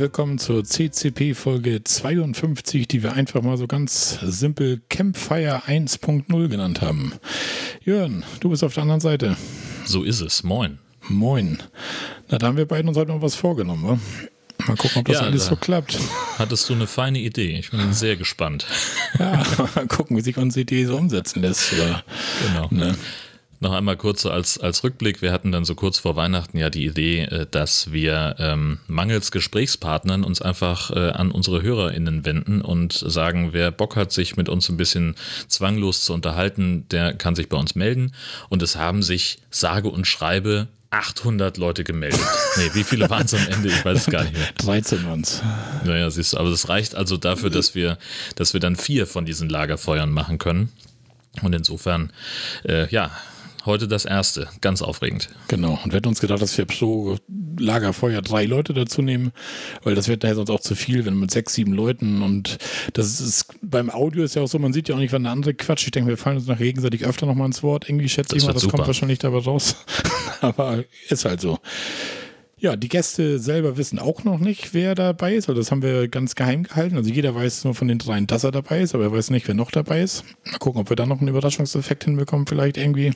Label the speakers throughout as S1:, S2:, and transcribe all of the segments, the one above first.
S1: Willkommen zur CCP Folge 52, die wir einfach mal so ganz simpel Campfire 1.0 genannt haben. Jörn, du bist auf der anderen Seite.
S2: So ist es. Moin.
S1: Moin. Na, da haben wir beiden uns heute noch was vorgenommen, wa? Mal gucken, ob das
S2: Ja,
S1: alles
S2: da-
S1: so klappt.
S2: Hattest du eine feine Idee? Ich bin sehr gespannt.
S1: Ja, mal gucken, wie sich unsere Idee so umsetzen lässt. Oder,
S2: Genau.
S1: ne?
S2: Noch einmal kurz so als, als Rückblick. Wir hatten dann so kurz vor Weihnachten ja die Idee, äh, dass wir ähm, mangels Gesprächspartnern uns einfach äh, an unsere HörerInnen wenden und sagen, wer Bock hat, sich mit uns ein bisschen zwanglos zu unterhalten, der kann sich bei uns melden. Und es haben sich sage und schreibe 800 Leute gemeldet. Nee, wie viele waren es am Ende? Ich weiß es gar nicht mehr.
S1: 13 uns.
S2: Naja, siehst du, aber das reicht also dafür, dass wir, dass wir dann vier von diesen Lagerfeuern machen können. Und insofern, äh, ja, heute das erste. Ganz aufregend.
S1: Genau. Und wir hätten uns gedacht, dass wir pro Lagerfeuer drei Leute dazu nehmen, weil das wird nachher sonst auch zu viel, wenn mit sechs, sieben Leuten und das ist beim Audio ist ja auch so, man sieht ja auch nicht, wann der andere quatscht. Ich denke, wir fallen uns nachher gegenseitig öfter nochmal ins Wort. Irgendwie schätze
S2: Das
S1: ich mal, das
S2: super.
S1: kommt wahrscheinlich dabei raus. Aber ist halt so. Ja, die Gäste selber wissen auch noch nicht, wer dabei ist. Also das haben wir ganz geheim gehalten. Also jeder weiß nur von den dreien, dass er dabei ist, aber er weiß nicht, wer noch dabei ist. Mal gucken, ob wir da noch einen Überraschungseffekt hinbekommen, vielleicht irgendwie.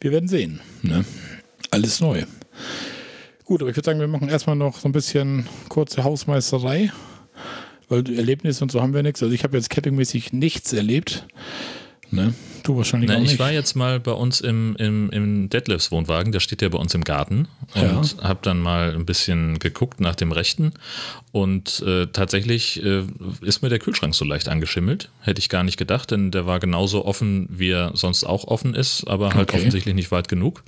S1: Wir werden sehen. Ne? Alles neu. Gut, aber ich würde sagen, wir machen erstmal noch so ein bisschen kurze Hausmeisterei, weil Erlebnisse und so haben wir nichts. Also ich habe jetzt campingmäßig nichts erlebt. Ne? Du wahrscheinlich
S2: Na,
S1: auch nicht.
S2: ich war jetzt mal bei uns im, im, im Detlefs Wohnwagen, der steht ja bei uns im Garten und
S1: Ja.
S2: habe dann mal ein bisschen geguckt nach dem Rechten und äh, tatsächlich äh, ist mir der Kühlschrank so leicht angeschimmelt. Hätte ich gar nicht gedacht, denn der war genauso offen, wie er sonst auch offen ist, aber halt
S1: Okay.
S2: offensichtlich nicht weit genug.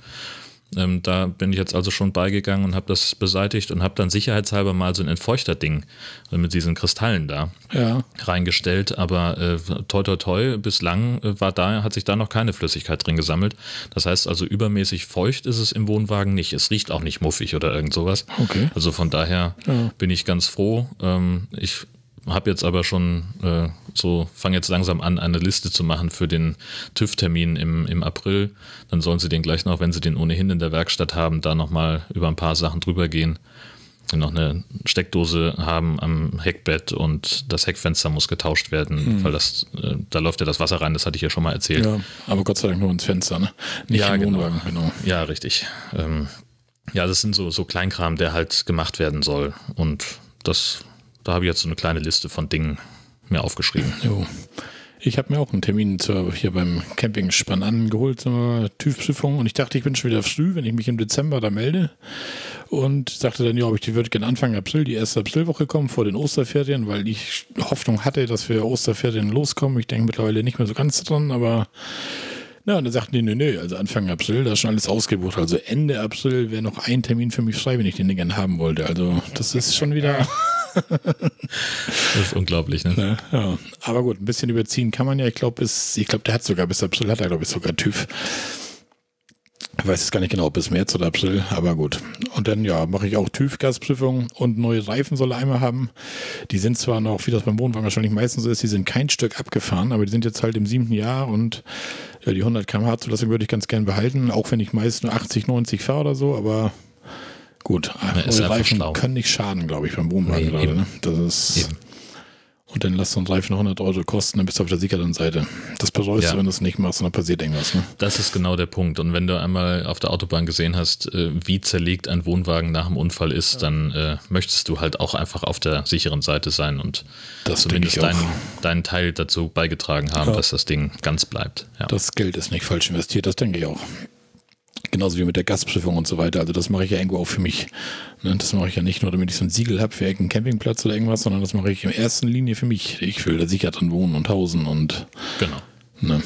S2: Ähm, da bin ich jetzt also schon beigegangen und habe das beseitigt und habe dann sicherheitshalber mal so ein Entfeuchterding äh, mit diesen Kristallen da
S1: ja,
S2: reingestellt, aber äh, toi toi toi, bislang äh, war da, hat sich da noch keine Flüssigkeit drin gesammelt. Das heißt also übermäßig feucht ist es im Wohnwagen nicht. Es riecht auch nicht muffig oder irgend sowas.
S1: Okay.
S2: Also von daher
S1: Ja.
S2: bin ich ganz froh. Ähm, ich habe jetzt aber schon äh, so, fange jetzt langsam an, eine Liste zu machen für den TÜV-Termin im, im April. Dann sollen sie den gleich noch, wenn sie den ohnehin in der Werkstatt haben, da nochmal über ein paar Sachen drüber gehen. noch eine Steckdose haben am Heckbett und das Heckfenster muss getauscht werden, weil das, äh, da läuft ja das Wasser rein, das hatte ich ja schon mal erzählt.
S1: ja, aber Gott sei Dank nur ins Fenster, ne? Nicht
S2: Ja,
S1: im
S2: genau.
S1: Wohnwagen, genau.
S2: Ja, richtig. Ähm, ja, das sind so, so Kleinkram, der halt gemacht werden soll. Und das, da habe ich jetzt so eine kleine Liste von Dingen mir aufgeschrieben.
S1: Jo. Ich habe mir auch einen Termin zur, hier beim Campingspann angeholt zur TÜV-Prüfung und ich dachte, ich bin schon wieder früh, wenn ich mich im Dezember da melde und sagte dann, ja, ob ich die würde gerne Anfang April, die erste Aprilwoche kommen vor den Osterferien, weil ich Hoffnung hatte, dass wir Osterferien loskommen. Ich denke mittlerweile nicht mehr so ganz dran, aber na, und dann sagten die, nö, nö, also Anfang April, da ist schon alles ausgebucht. Also Ende April wäre noch ein Termin für mich frei, wenn ich den gerne haben wollte. Also das ist schon wieder...
S2: Das ist unglaublich, ne?
S1: Ne? Ja, aber gut, ein bisschen überziehen kann man ja. Ich glaube, ich glaube, der hat sogar bis April, hat er, glaube ich, sogar TÜV. Ich weiß jetzt gar nicht genau, ob bis März oder April, aber gut. Und dann, ja, mache ich auch TÜV-Gasprüfung und neue Reifen soll er einmal haben. Die sind zwar noch, wie das beim Wohnwagen wahrscheinlich meistens so ist, die sind kein Stück abgefahren, aber die sind jetzt halt im siebten Jahr und ja, die 100 km/h Zulassung würde ich ganz gern behalten, auch wenn ich meist nur 80, 90 fahre oder so, aber gut, Reifen
S2: schlau.
S1: können nicht schaden, glaube ich, beim Wohnwagen
S2: Nee,
S1: gerade. Ne? Das ist.
S2: Eben.
S1: Und dann lass so ein Reifen 100 Euro kosten, dann bist du auf der sicheren Seite. Das bereust
S2: Ja.
S1: du, wenn du es nicht machst und dann passiert irgendwas. Ne?
S2: Das ist genau der Punkt. Und wenn du einmal auf der Autobahn gesehen hast, äh, wie zerlegt ein Wohnwagen nach dem Unfall ist, dann äh, möchtest du halt auch einfach auf der sicheren Seite sein und
S1: Das
S2: zumindest deinen, deinen Teil dazu beigetragen haben,
S1: Ja.
S2: dass das Ding ganz bleibt. Ja.
S1: Das Geld ist nicht falsch investiert, das denke ich auch. Genauso wie mit der Gasprüfung und so weiter. Also das mache ich ja irgendwo auch für mich. Ne? Das mache ich ja nicht nur, damit ich so ein Siegel habe für irgendeinen Campingplatz oder irgendwas, sondern das mache ich in erster Linie für mich. Ich will da sicher dran wohnen und hausen und
S2: Genau.
S1: ne.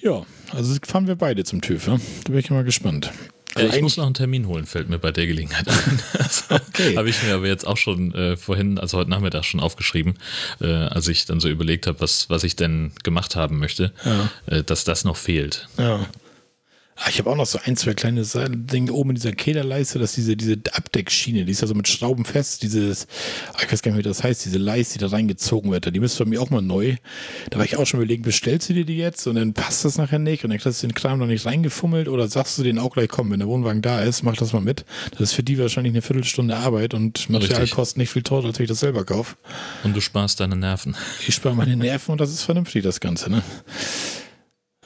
S1: Ja, also fahren wir beide zum TÜV. Ja? Da bin ich mal gespannt. Also
S2: ich muss noch einen Termin holen, fällt mir bei der Gelegenheit ein. Das
S1: Okay.
S2: Habe ich mir aber jetzt auch schon äh, vorhin, also heute Nachmittag schon aufgeschrieben, äh, als ich dann so überlegt habe, was, was ich denn gemacht haben möchte,
S1: Ja.
S2: äh, dass das noch fehlt.
S1: Ja. Ah, ich habe auch noch so ein, zwei kleine Dinge oben in dieser Kederleiste, dass diese, diese Abdeckschiene, die ist ja so mit Schrauben fest, dieses, ah, ich weiß gar nicht, wie das heißt, diese Leiste, die da reingezogen wird, die müsste bei mir auch mal neu. Da war ich auch schon überlegen, bestellst du dir die jetzt und dann passt das nachher nicht und dann kriegst du den Kram noch nicht reingefummelt oder sagst du denen auch gleich, komm, wenn der Wohnwagen da ist, mach das mal mit. Das ist für die wahrscheinlich eine Viertelstunde Arbeit und Materialkosten nicht viel teurer, als wenn ich das selber kaufe.
S2: Und du sparst deine Nerven.
S1: Ich spare meine Nerven und das ist vernünftig, das Ganze, ne?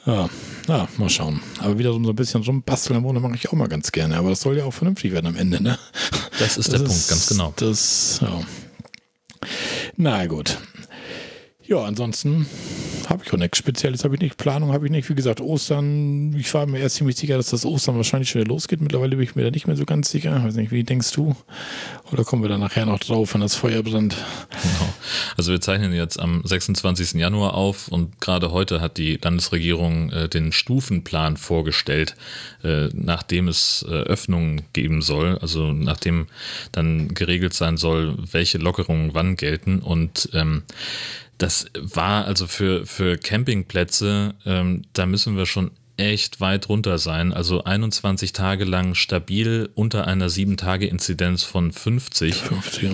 S1: Ja, ja, mal schauen. Aber wieder so ein bisschen rumbasteln im Wohnung mache ich auch mal ganz gerne. Aber das soll ja auch vernünftig werden am Ende, ne?
S2: Das ist das der ist, Punkt, ganz genau.
S1: Das, ja. Na gut. Ja, ansonsten habe ich auch nichts Spezielles, habe ich nicht. Planung habe ich nicht. Wie gesagt, Ostern, ich war mir erst ziemlich sicher, dass das Ostern wahrscheinlich schon wieder losgeht. Mittlerweile bin ich mir da nicht mehr so ganz sicher. Ich weiß nicht, wie denkst du? Oder kommen wir da nachher noch drauf, wenn das Feuer brennt?
S2: Genau. Also wir zeichnen jetzt am 26. Januar auf und gerade heute hat die Landesregierung äh, den Stufenplan vorgestellt, äh, nachdem es äh, Öffnungen geben soll, also nachdem dann geregelt sein soll, welche Lockerungen wann gelten und ähm, das war also für, für Campingplätze, ähm, da müssen wir schon echt weit runter sein. Also 21 Tage lang stabil unter einer 7-Tage-Inzidenz von 50. 50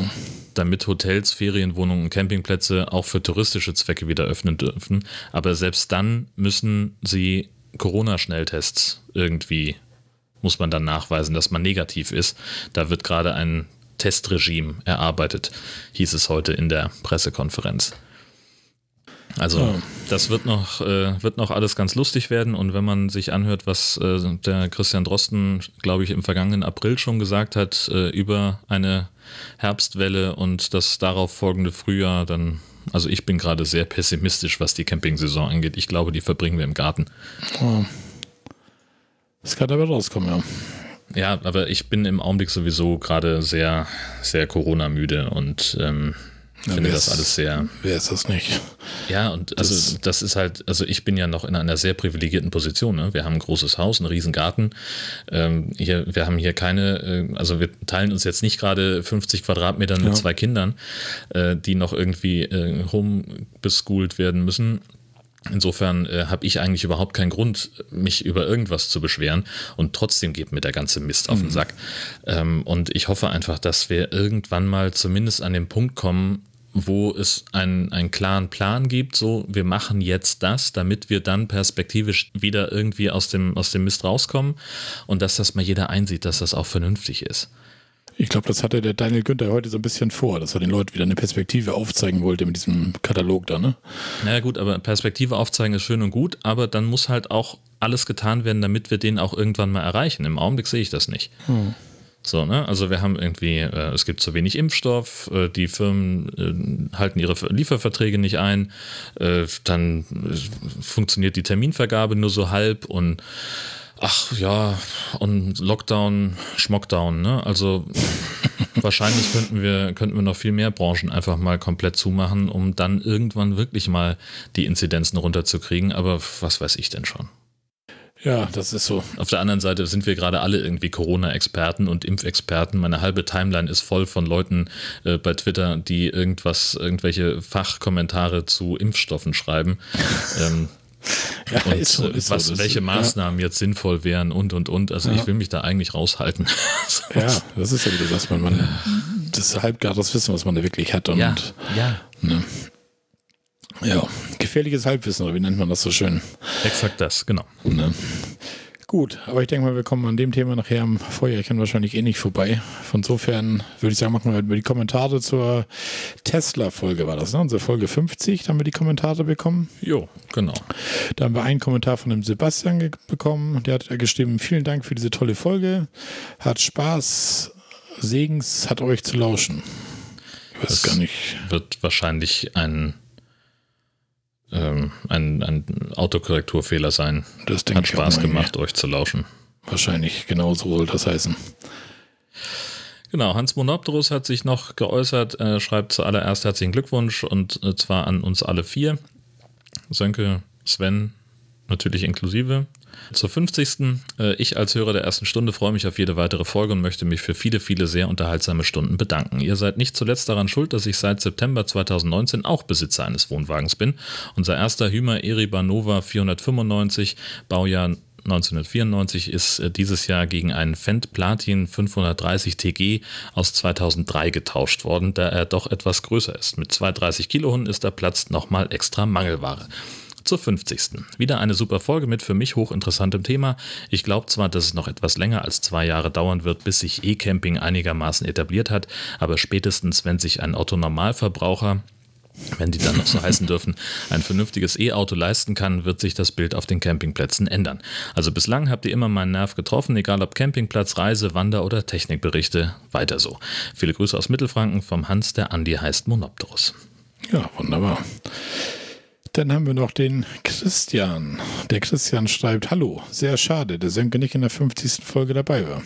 S2: damit Hotels, Ferienwohnungen und Campingplätze auch für touristische Zwecke wieder öffnen dürfen. Aber selbst dann müssen sie Corona-Schnelltests irgendwie, muss man dann nachweisen, dass man negativ ist. Da wird gerade ein Testregime erarbeitet, hieß es heute in der Pressekonferenz. Also ja. das wird noch, äh, wird noch alles ganz lustig werden und wenn man sich anhört, was äh, der Christian Drosten, glaube ich, im vergangenen April schon gesagt hat äh, über eine Herbstwelle und das darauf folgende Frühjahr, dann, also ich bin gerade sehr pessimistisch, was die Campingsaison angeht. Ich glaube, die verbringen wir im Garten.
S1: Oh. Das kann aber rauskommen, ja.
S2: Ja, aber ich bin im Augenblick sowieso gerade sehr, sehr Corona-müde und ähm, ich finde das alles sehr.
S1: Wer ist das nicht?
S2: Ja, und also das, das, ist halt, also ich bin ja noch in einer sehr privilegierten Position. Ne? Wir haben ein großes Haus, einen riesen Garten. Ähm, hier, wir haben hier keine, äh, also wir teilen uns jetzt nicht gerade 50 Quadratmetern mit ja. zwei Kindern, äh, die noch irgendwie äh, homeschooled werden müssen. Insofern äh, habe ich eigentlich überhaupt keinen Grund, mich über irgendwas zu beschweren und trotzdem geht mir der ganze Mist auf den mhm. Sack. Ähm, und ich hoffe einfach, dass wir irgendwann mal zumindest an den Punkt kommen, wo es einen, einen klaren Plan gibt, so wir machen jetzt das, damit wir dann perspektivisch wieder irgendwie aus dem, aus dem Mist rauskommen und dass das mal jeder einsieht, dass das auch vernünftig ist.
S1: Ich glaube, das hatte der Daniel Günther heute so ein bisschen vor, dass er den Leuten wieder eine Perspektive aufzeigen wollte mit diesem Katalog da, ne?
S2: Naja gut, aber Perspektive aufzeigen ist schön und gut, aber dann muss halt auch alles getan werden, damit wir den auch irgendwann mal erreichen. Im Augenblick sehe ich das nicht. Hm. So, ne? Also wir haben irgendwie, äh, es gibt zu wenig Impfstoff, äh, die Firmen äh, halten ihre Lieferverträge nicht ein, äh, dann äh, funktioniert die Terminvergabe nur so halb und ach ja, und Lockdown, Schmockdown, ne? Also wahrscheinlich könnten wir, könnten wir noch viel mehr Branchen einfach mal komplett zumachen, um dann irgendwann wirklich mal die Inzidenzen runterzukriegen, aber was weiß ich denn schon.
S1: Ja, das ist so.
S2: Auf der anderen Seite sind wir gerade alle irgendwie Corona-Experten und Impfexperten. Meine halbe Timeline ist voll von Leuten äh, bei Twitter, die irgendwas, irgendwelche Fachkommentare zu Impfstoffen schreiben. ähm, ja, und ist so, ist was, so, welche Maßnahmen ja. jetzt sinnvoll wären und und und. Also ja. ich will mich da eigentlich raushalten.
S1: ja, das ist ja wieder das, man, man das halbgares Wissen, was man da wirklich hat. Und,
S2: ja, ja. Ne.
S1: Ja, gefährliches Halbwissen, oder wie nennt man das so schön?
S2: Exakt das, genau.
S1: Ne? Gut, aber ich denke mal, wir kommen an dem Thema nachher am Feuerchen wahrscheinlich eh nicht vorbei. Von insofern würde ich sagen, machen wir über die Kommentare zur Tesla-Folge, war das, ne? Unsere Folge 50, da haben wir die Kommentare bekommen.
S2: Jo, genau.
S1: Da haben wir einen Kommentar von dem Sebastian bekommen. Der hat geschrieben, vielen Dank für diese tolle Folge. Hat Spaß, Segens hat euch zu lauschen.
S2: Ich weiß das gar nicht. Wird wahrscheinlich ein ähm, ein, ein Autokorrekturfehler sein.
S1: Das
S2: Hat Spaß gemacht, euch zu lauschen.
S1: Wahrscheinlich, genau so soll das heißen.
S2: Genau, Hans Monopterus hat sich noch geäußert, er schreibt zuallererst herzlichen Glückwunsch und äh, zwar an uns alle vier. Sönke, Sven, natürlich inklusive. Zur 50. Äh, ich als Hörer der ersten Stunde freue mich auf jede weitere Folge und möchte mich für viele, viele sehr unterhaltsame Stunden bedanken. Ihr seid nicht zuletzt daran schuld, dass ich seit September 2019 auch Besitzer eines Wohnwagens bin. Unser erster Hümer Eriba Nova 495, Baujahr 1994 ist äh, dieses Jahr gegen einen Fendt Platin 530 TG aus 2003 getauscht worden, da er doch etwas größer ist. Mit 230 Kilohunden ist der Platz nochmal extra Mangelware zur 50. Wieder eine super Folge mit für mich hochinteressantem Thema. Ich glaube zwar, dass es noch etwas länger als zwei Jahre dauern wird, bis sich E-Camping einigermaßen etabliert hat, aber spätestens, wenn sich ein Autonormalverbraucher wenn die dann noch so heißen dürfen, ein vernünftiges E-Auto leisten kann, wird sich das Bild auf den Campingplätzen ändern. Also bislang habt ihr immer meinen Nerv getroffen, egal ob Campingplatz, Reise, Wander- oder Technikberichte. Weiter so. Viele Grüße aus Mittelfranken vom Hans, der Andi heißt Monopterus.
S1: Ja, wunderbar. Dann haben wir noch den Christian. Der Christian schreibt, hallo, sehr schade, dass Sönke nicht in der 50. Folge dabei war.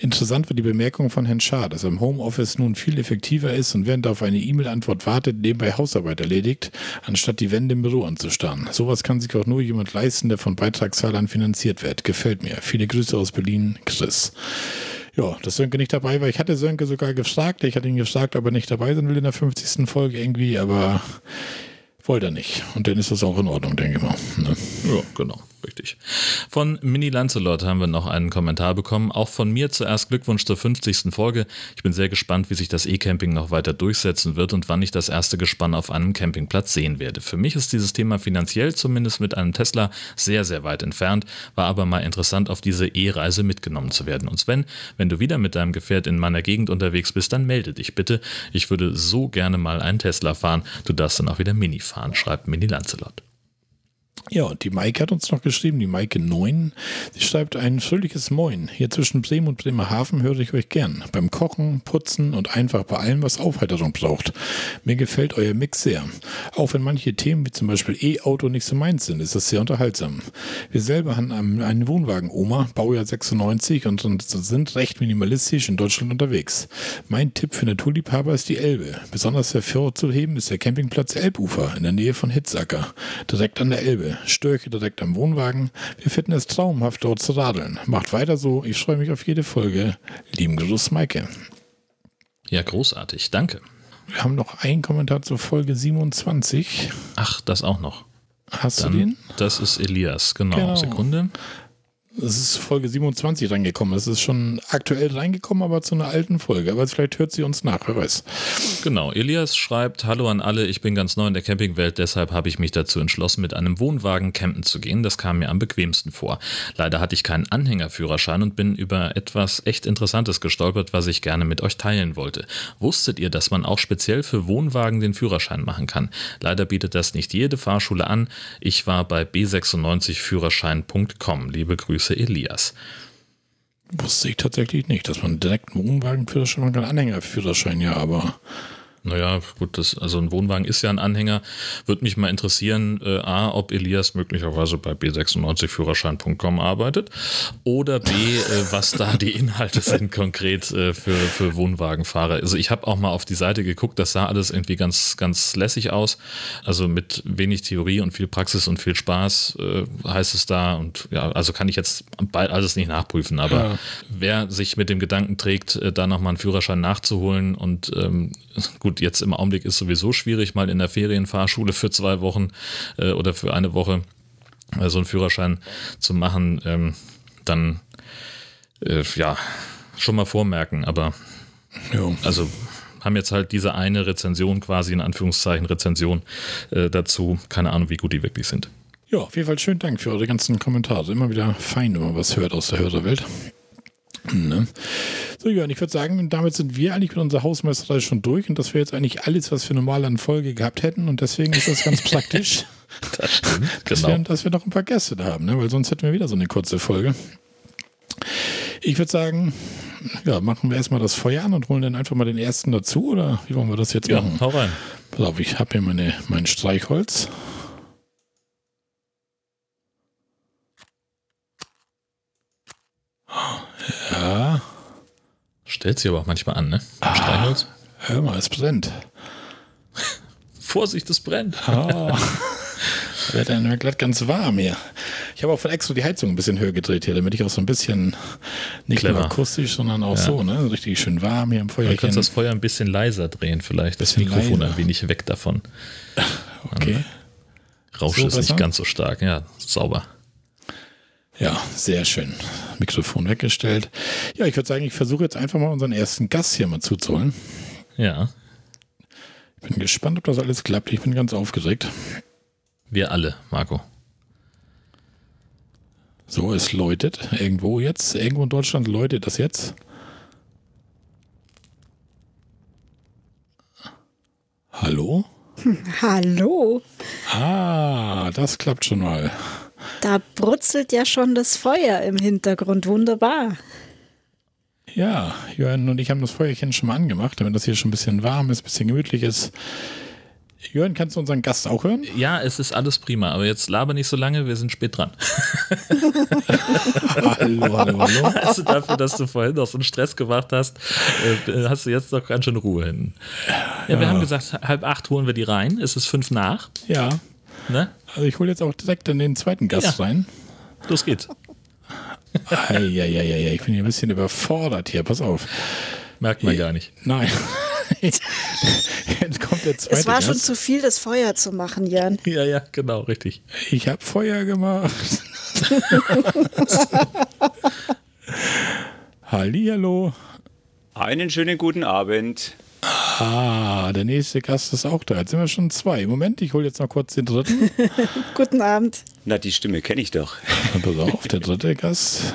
S1: Interessant war die Bemerkung von Herrn Schaar, dass er im Homeoffice nun viel effektiver ist und während er auf eine E-Mail-Antwort wartet, nebenbei Hausarbeit erledigt, anstatt die Wände im Büro anzustarren. Sowas kann sich auch nur jemand leisten, der von Beitragszahlern finanziert wird. Gefällt mir. Viele Grüße aus Berlin, Chris. Ja, dass Sönke nicht dabei war. Ich hatte Sönke sogar gefragt. Ich hatte ihn gefragt, ob er nicht dabei sein will in der 50. Folge irgendwie, aber wollte er nicht. Und dann ist das auch in Ordnung, denke ich mal. Ne?
S2: Ja, genau richtig. Von Mini Lancelot haben wir noch einen Kommentar bekommen. Auch von mir zuerst Glückwunsch zur 50. Folge. Ich bin sehr gespannt, wie sich das E-Camping noch weiter durchsetzen wird und wann ich das erste Gespann auf einem Campingplatz sehen werde. Für mich ist dieses Thema finanziell zumindest mit einem Tesla sehr, sehr weit entfernt, war aber mal interessant, auf diese E-Reise mitgenommen zu werden. Und Sven, wenn du wieder mit deinem Gefährt in meiner Gegend unterwegs bist, dann melde dich bitte. Ich würde so gerne mal einen Tesla fahren. Du darfst dann auch wieder Mini fahren, schreibt Mini Lancelot.
S1: Ja, und die Maike hat uns noch geschrieben, die Maike 9. Sie schreibt ein fröhliches Moin. Hier zwischen Bremen und Bremerhaven höre ich euch gern. Beim Kochen, Putzen und einfach bei allem, was Aufheiterung braucht. Mir gefällt euer Mix sehr. Auch wenn manche Themen wie zum Beispiel E-Auto nicht so meins sind, ist das sehr unterhaltsam. Wir selber haben einen Wohnwagen Oma, Baujahr 96 und sind recht minimalistisch in Deutschland unterwegs. Mein Tipp für Naturliebhaber ist die Elbe. Besonders hervorzuheben ist der Campingplatz Elbufer in der Nähe von Hitzacker, direkt an der Elbe. Störche direkt am Wohnwagen. Wir finden es traumhaft, dort zu radeln. Macht weiter so. Ich freue mich auf jede Folge. Lieben Gruß, Maike.
S2: Ja, großartig. Danke.
S1: Wir haben noch einen Kommentar zur Folge 27.
S2: Ach, das auch noch.
S1: Hast Dann, du den?
S2: Das ist Elias, genau. genau. Sekunde.
S1: Es ist Folge 27 reingekommen. Es ist schon aktuell reingekommen, aber zu einer alten Folge. Aber vielleicht hört sie uns nach, wer weiß.
S2: Genau. Elias schreibt: Hallo an alle, ich bin ganz neu in der Campingwelt, deshalb habe ich mich dazu entschlossen, mit einem Wohnwagen campen zu gehen. Das kam mir am bequemsten vor. Leider hatte ich keinen Anhängerführerschein und bin über etwas echt Interessantes gestolpert, was ich gerne mit euch teilen wollte. Wusstet ihr, dass man auch speziell für Wohnwagen den Führerschein machen kann? Leider bietet das nicht jede Fahrschule an. Ich war bei b96führerschein.com. Liebe Grüße. Grüße, Elias.
S1: Wusste ich tatsächlich nicht, dass man direkt einen Wohnwagenführerschein, man kann Anhängerführerschein, ja, aber
S2: naja, gut, das, also ein Wohnwagen ist ja ein Anhänger. Würde mich mal interessieren, äh, A, ob Elias möglicherweise bei b96führerschein.com arbeitet oder B, äh, was da die Inhalte sind konkret äh, für, für Wohnwagenfahrer. Also ich habe auch mal auf die Seite geguckt, das sah alles irgendwie ganz, ganz lässig aus. Also mit wenig Theorie und viel Praxis und viel Spaß äh, heißt es da. Und ja, also kann ich jetzt bald alles nicht nachprüfen, aber ja. wer sich mit dem Gedanken trägt, äh, da nochmal einen Führerschein nachzuholen und ähm, gut, gut, jetzt im Augenblick ist sowieso schwierig, mal in der Ferienfahrschule für zwei Wochen äh, oder für eine Woche äh, so einen Führerschein zu machen, ähm, dann äh, ja, schon mal vormerken, aber jo. also haben jetzt halt diese eine Rezension quasi, in Anführungszeichen Rezension äh, dazu. Keine Ahnung, wie gut die wirklich sind.
S1: Ja, auf jeden Fall schönen Dank für eure ganzen Kommentare. Immer wieder fein, wenn man was hört aus der Hörerwelt. Ne? So, Jörn, ich würde sagen, damit sind wir eigentlich mit unserer Hausmeisterei schon durch und das wäre jetzt eigentlich alles, was wir normal an Folge gehabt hätten und deswegen ist das ganz praktisch.
S2: das stimmt,
S1: dass,
S2: genau.
S1: wir, dass wir noch ein paar Gäste haben, ne? weil sonst hätten wir wieder so eine kurze Folge. Ich würde sagen, ja, machen wir erstmal das Feuer an und holen dann einfach mal den ersten dazu oder wie wollen wir das jetzt
S2: ja,
S1: machen?
S2: Hau rein.
S1: Pass auf, ich habe hier meine, mein Streichholz. Ja.
S2: Stellt sich aber auch manchmal an, ne? Ah, Streichholz.
S1: Hör mal, es brennt.
S2: Vorsicht, es brennt.
S1: Oh. Wird dann glatt ganz warm hier. Ich habe auch von extra die Heizung ein bisschen höher gedreht hier, damit ich auch so ein bisschen nicht Clever. nur akustisch, sondern auch ja. so, ne? Richtig schön warm hier im Feuer.
S2: Du kannst das Feuer ein bisschen leiser drehen, vielleicht. Das Mikrofon leiser. ein wenig weg davon.
S1: Okay.
S2: Rausch so ist besser? nicht ganz so stark, ja, sauber.
S1: Ja, sehr schön. Mikrofon weggestellt. Ja, ich würde sagen, ich versuche jetzt einfach mal unseren ersten Gast hier mal zuzuholen.
S2: Ja.
S1: Ich bin gespannt, ob das alles klappt. Ich bin ganz aufgeregt.
S2: Wir alle, Marco.
S1: So, es läutet irgendwo jetzt. Irgendwo in Deutschland läutet das jetzt. Hallo?
S3: Hallo,
S1: Ah, das klappt schon mal.
S3: Da brutzelt ja schon das Feuer im Hintergrund. Wunderbar.
S1: Ja, Jörn und ich haben das Feuerchen schon mal angemacht, damit das hier schon ein bisschen warm ist, ein bisschen gemütlich ist. Jörn, kannst du unseren Gast auch hören?
S2: Ja, es ist alles prima, aber jetzt laber nicht so lange, wir sind spät dran.
S1: hallo, hallo, hallo.
S2: Also dafür, dass du vorhin noch so einen Stress gemacht hast, äh, hast du jetzt noch ganz schön Ruhe hin. Ja, wir haben gesagt, halb acht holen wir die rein. Es ist fünf nach.
S1: Ja,
S2: Ne?
S1: also ich hole jetzt auch direkt in den zweiten Gast
S2: Ja.
S1: rein.
S2: Los geht's.
S1: Eieieiei, ich bin hier ein bisschen überfordert hier, pass auf.
S2: Merkt man gar nicht.
S1: Nein. Jetzt kommt der zweite
S3: Es war schon
S1: Gast.
S3: zu viel, das Feuer zu machen, Jan.
S2: Ja, ja, genau, richtig.
S1: Ich habe Feuer gemacht. Hallihallo.
S4: Einen schönen guten Abend.
S1: Ah, der nächste Gast ist auch da. Jetzt sind wir schon zwei. Moment, ich hole jetzt noch kurz den dritten.
S3: Guten Abend.
S4: Na, die Stimme kenne ich doch.
S1: Pass auf, der dritte Gast.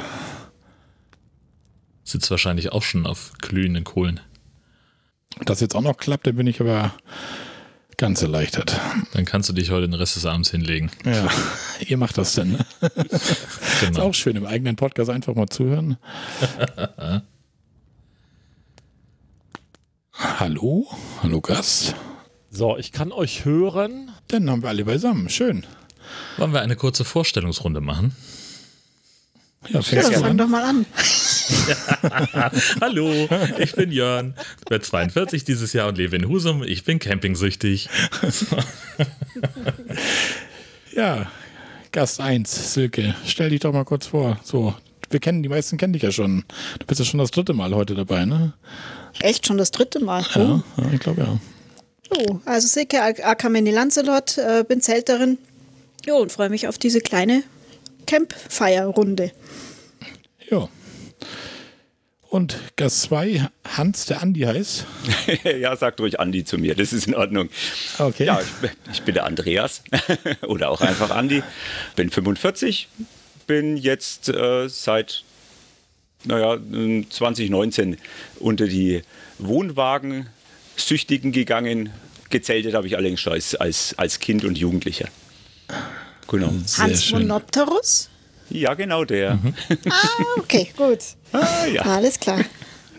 S2: Sitzt wahrscheinlich auch schon auf glühenden Kohlen.
S1: Das jetzt auch noch klappt, da bin ich aber ganz erleichtert.
S2: Dann kannst du dich heute den Rest des Abends hinlegen.
S1: Ja, ihr macht das denn. Ne? Ist
S2: Genau.
S1: auch schön, im eigenen Podcast einfach mal zuhören. Hallo, hallo Gast.
S5: So, ich kann euch hören.
S1: Dann haben wir alle beisammen. Schön.
S2: Wollen wir eine kurze Vorstellungsrunde machen?
S1: Ja,
S3: Ja,
S1: fängst du
S3: fang
S1: an.
S3: doch mal an.
S2: Hallo, ich bin Jörn, werde 42 dieses Jahr und lebe in Husum. Ich bin campingsüchtig.
S1: Ja, Gast 1, Silke. Stell dich doch mal kurz vor. So, wir kennen, die meisten kennen dich ja schon. Du bist ja schon das dritte Mal heute dabei, ne?
S3: Echt schon das dritte Mal. Oh.
S1: Ja, ja ich glaube ja.
S3: Oh, also Silke Akameni Lancelot, äh, bin Zelterin. Jo, und freue mich auf diese kleine Campfire-Runde.
S1: Ja. Und Gast 2, Hans, der Andi heißt.
S4: ja, sagt ruhig Andi zu mir, das ist in Ordnung.
S1: Okay.
S4: Ja, ich, bin- ich bin der Andreas oder auch einfach Andi. Bin 45, bin jetzt äh, seit naja, 2019 unter die Wohnwagen-Süchtigen gegangen. Gezeltet habe ich allerdings schon als, als, als Kind und Jugendlicher. Genau.
S1: Sehr
S3: Hans
S1: schön.
S3: Monopterus?
S4: Ja, genau der.
S3: Ah, okay, gut.
S4: Ah, ja.
S3: Alles klar.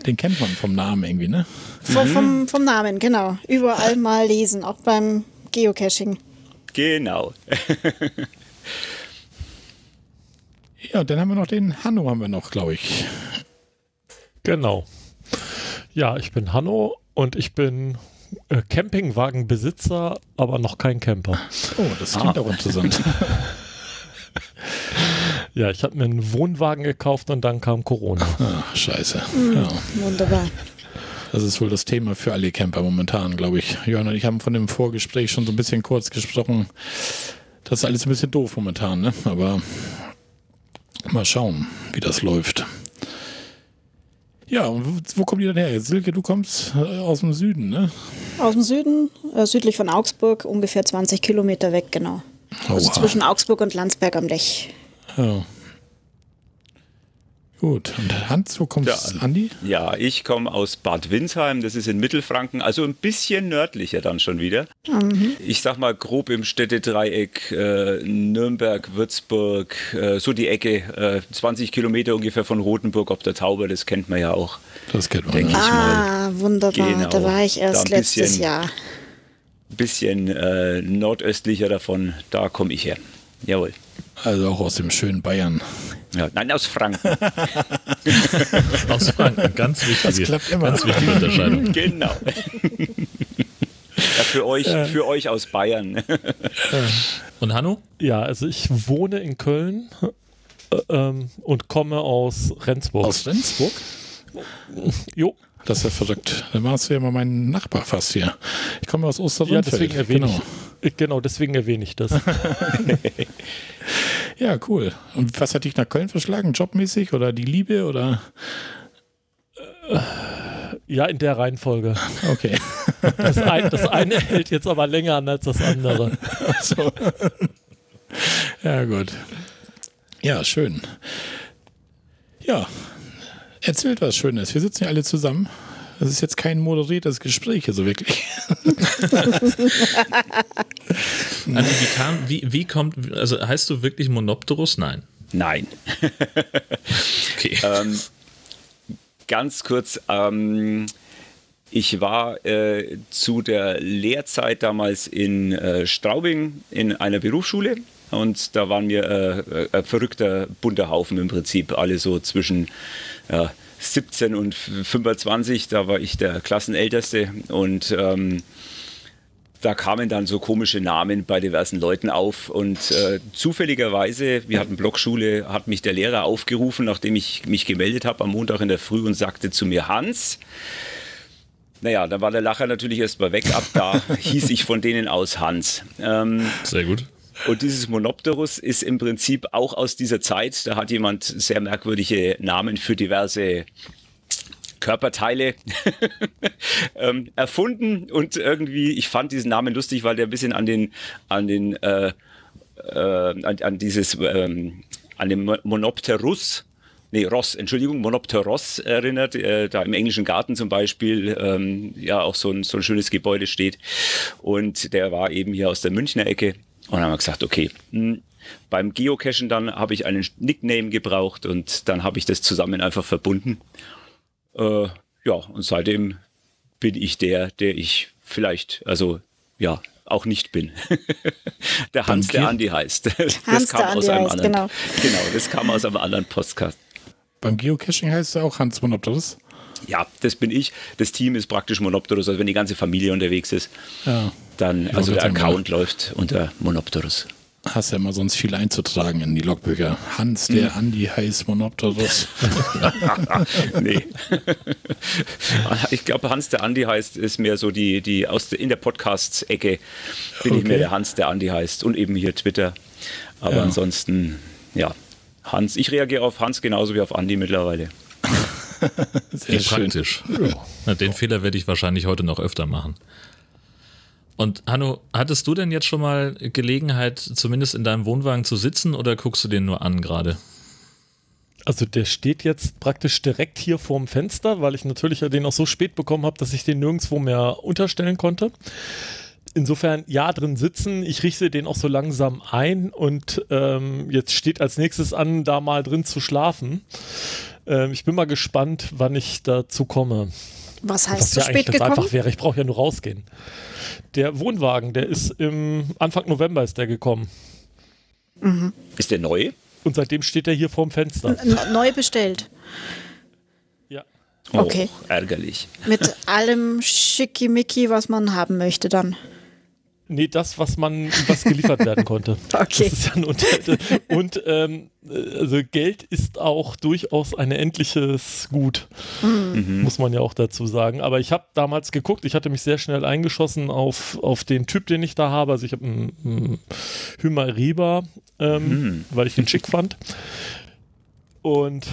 S1: Den kennt man vom Namen irgendwie, ne?
S3: Vom, vom, vom Namen, genau. Überall mal lesen, auch beim Geocaching.
S4: Genau.
S1: Ja, dann haben wir noch den Hanno, haben wir noch, glaube ich.
S5: Genau. Ja, ich bin Hanno und ich bin äh, Campingwagenbesitzer, aber noch kein Camper.
S1: Oh, das klingt auch interessant.
S5: Ja, ich habe mir einen Wohnwagen gekauft und dann kam Corona.
S1: Ah, scheiße. Ja,
S3: Wunderbar.
S1: das ist wohl das Thema für alle Camper momentan, glaube ich. Jörn und ich haben von dem Vorgespräch schon so ein bisschen kurz gesprochen. Das ist alles ein bisschen doof momentan, ne? Aber mal schauen, wie das läuft. Ja, und wo, kommt ihr denn her? Silke, du kommst äh, aus dem Süden, ne?
S3: Aus dem Süden, äh, südlich von Augsburg, ungefähr 20 Kilometer weg, genau. Also zwischen Augsburg und Landsberg am Lech.
S1: Ja. Gut, und Hans, wo kommst
S4: Ja.
S1: Andi?
S4: Ja, ich komme aus Bad Windsheim, das ist in Mittelfranken, also ein bisschen nördlicher dann schon wieder. Ich sag mal grob im Städtedreieck äh, Nürnberg, Würzburg, äh, so die Ecke, äh, 20 Kilometer ungefähr von Rothenburg ob der Tauber, das kennt man ja auch.
S1: Das kennt man.
S4: Denke ich.
S3: Ah, wunderbar.
S4: Genau.
S3: Da war ich erst letztes
S4: bisschen-
S3: Jahr.
S4: Ein bisschen äh, nordöstlicher davon, da komme ich her. Jawohl.
S1: Also auch aus dem schönen Bayern.
S4: Ja, nein, aus Franken.
S2: Aus Franken, ganz wichtige,
S1: klappt immer.
S2: ganz wichtige Unterscheidung.
S4: genau. ja, für, euch, für euch aus Bayern.
S2: Und Hanno?
S5: Ja, also ich wohne in Köln äh, ähm, und komme aus Rendsburg.
S1: Aus Rendsburg?
S5: jo,
S1: Das ist ja verrückt. Dann warst du ja mal mein Nachbar fast hier. Ich komme aus
S5: ja,
S1: Osterrundfeld.
S5: deswegen erwähne
S1: genau.
S5: ich. äh, Genau, deswegen erwähne ich das.
S1: Ja, cool. Und was hat dich nach Köln verschlagen? Jobmäßig oder die Liebe oder?
S5: Ja, in der Reihenfolge.
S1: Okay.
S5: Das, ein, das eine hält jetzt aber länger an als das andere.
S1: so. Ja, gut. Ja, schön. Ja, erzählt was Schönes. Wir sitzen ja alle zusammen. Das ist jetzt kein moderiertes Gespräch, also wirklich.
S2: Also wie, kam, wie, wie kommt, also heißt du wirklich Monopterus? Nein.
S4: Nein.
S2: Okay.
S4: ähm, ganz kurz, ähm, ich war äh, zu der Lehrzeit damals in äh, Straubing in einer Berufsschule und da waren wir äh, ein verrückter bunter Haufen im Prinzip, alle so zwischen ja, 17 und 25, da war ich der Klassenälteste und ähm, da kamen dann so komische Namen bei diversen Leuten auf und äh, zufälligerweise, wir hatten Blockschule, hat mich der Lehrer aufgerufen, nachdem ich mich gemeldet habe am Montag in der Früh und sagte zu mir, Hans, naja, dann war der Lacher natürlich erstmal weg, ab da hieß ich von denen aus Hans. Ähm,
S2: Sehr gut.
S4: Und dieses Monopterus ist im Prinzip auch aus dieser Zeit. Da hat jemand sehr merkwürdige Namen für diverse Körperteile ähm, erfunden und irgendwie, ich fand diesen Namen lustig, weil der ein bisschen an den, an den, äh, äh, an, an dieses, ähm, an den Mo- Monopterus, nee, Ross, Entschuldigung, Monopteros erinnert, äh, da im englischen Garten zum Beispiel, ähm, ja, auch so ein, so ein schönes Gebäude steht. Und der war eben hier aus der Münchner Ecke. Und dann haben wir gesagt, okay, hm, beim Geocachen dann habe ich einen Nickname gebraucht und dann habe ich das zusammen einfach verbunden. Äh, ja, und seitdem bin ich der, der ich vielleicht, also ja, auch nicht bin. der Hans,
S1: Bankier?
S4: der Andi heißt. Das
S3: Hans,
S4: kam
S3: der
S4: aus
S3: Andi
S4: einem
S3: heißt,
S4: anderen,
S3: genau.
S4: genau, das kam aus einem anderen Podcast.
S1: Beim Geocaching heißt es auch Hans Monopterus.
S4: Ja, das bin ich. Das Team ist praktisch Monopterus. Also wenn die ganze Familie unterwegs ist,
S1: Ja.
S4: Dann,
S1: Ich
S4: also der Account läuft unter Monopterus.
S1: Hast ja immer sonst viel einzutragen in die Logbücher. Hans, der Andi heißt Monopterus.
S4: nee. ich glaube, Hans der Andi heißt, ist mehr so die, die aus der, in der Podcasts-Ecke bin ich
S1: Okay.
S4: mehr der Hans der Andi heißt und eben hier Twitter. Aber
S1: Ja.
S4: ansonsten, ja, Hans. Ich reagiere auf Hans genauso wie auf Andi mittlerweile.
S1: Sehr
S2: praktisch. Na, den Fehler werde ich wahrscheinlich heute noch öfter machen. Und Hanno, hattest du denn jetzt schon mal Gelegenheit, zumindest in deinem Wohnwagen zu sitzen oder guckst du den nur an gerade?
S5: Also der steht jetzt praktisch direkt hier vorm Fenster, weil ich natürlich ja den auch so spät bekommen habe, dass ich den nirgendwo mehr unterstellen konnte. Insofern ja drin sitzen, ich richte den auch so langsam ein und ähm, jetzt steht als nächstes an, da mal drin zu schlafen. Ähm, ich bin mal gespannt, wann ich dazu komme.
S3: Was
S5: Was
S3: heißt zu
S5: ja eigentlich
S3: spät gekommen?
S5: einfach wäre, ich brauche ja nur rausgehen. Der Wohnwagen, der ist im Anfang November ist der gekommen.
S4: Ist der neu?
S5: Und seitdem steht er hier vorm Fenster.
S3: N- Neu bestellt.
S5: Ja.
S3: Okay.
S4: Oh, ärgerlich.
S3: Mit allem Schickimicki, was man haben möchte dann.
S5: Nee, das, was man, was geliefert werden konnte.
S3: Okay.
S5: Das ist ja. Und ähm, äh, also Geld ist auch durchaus ein endliches Gut, muss man ja auch dazu sagen. Aber ich habe damals geguckt, ich hatte mich sehr schnell eingeschossen auf, auf den Typ, den ich da habe. Also ich habe einen, einen Hymariba, ähm, weil ich den schick fand. Und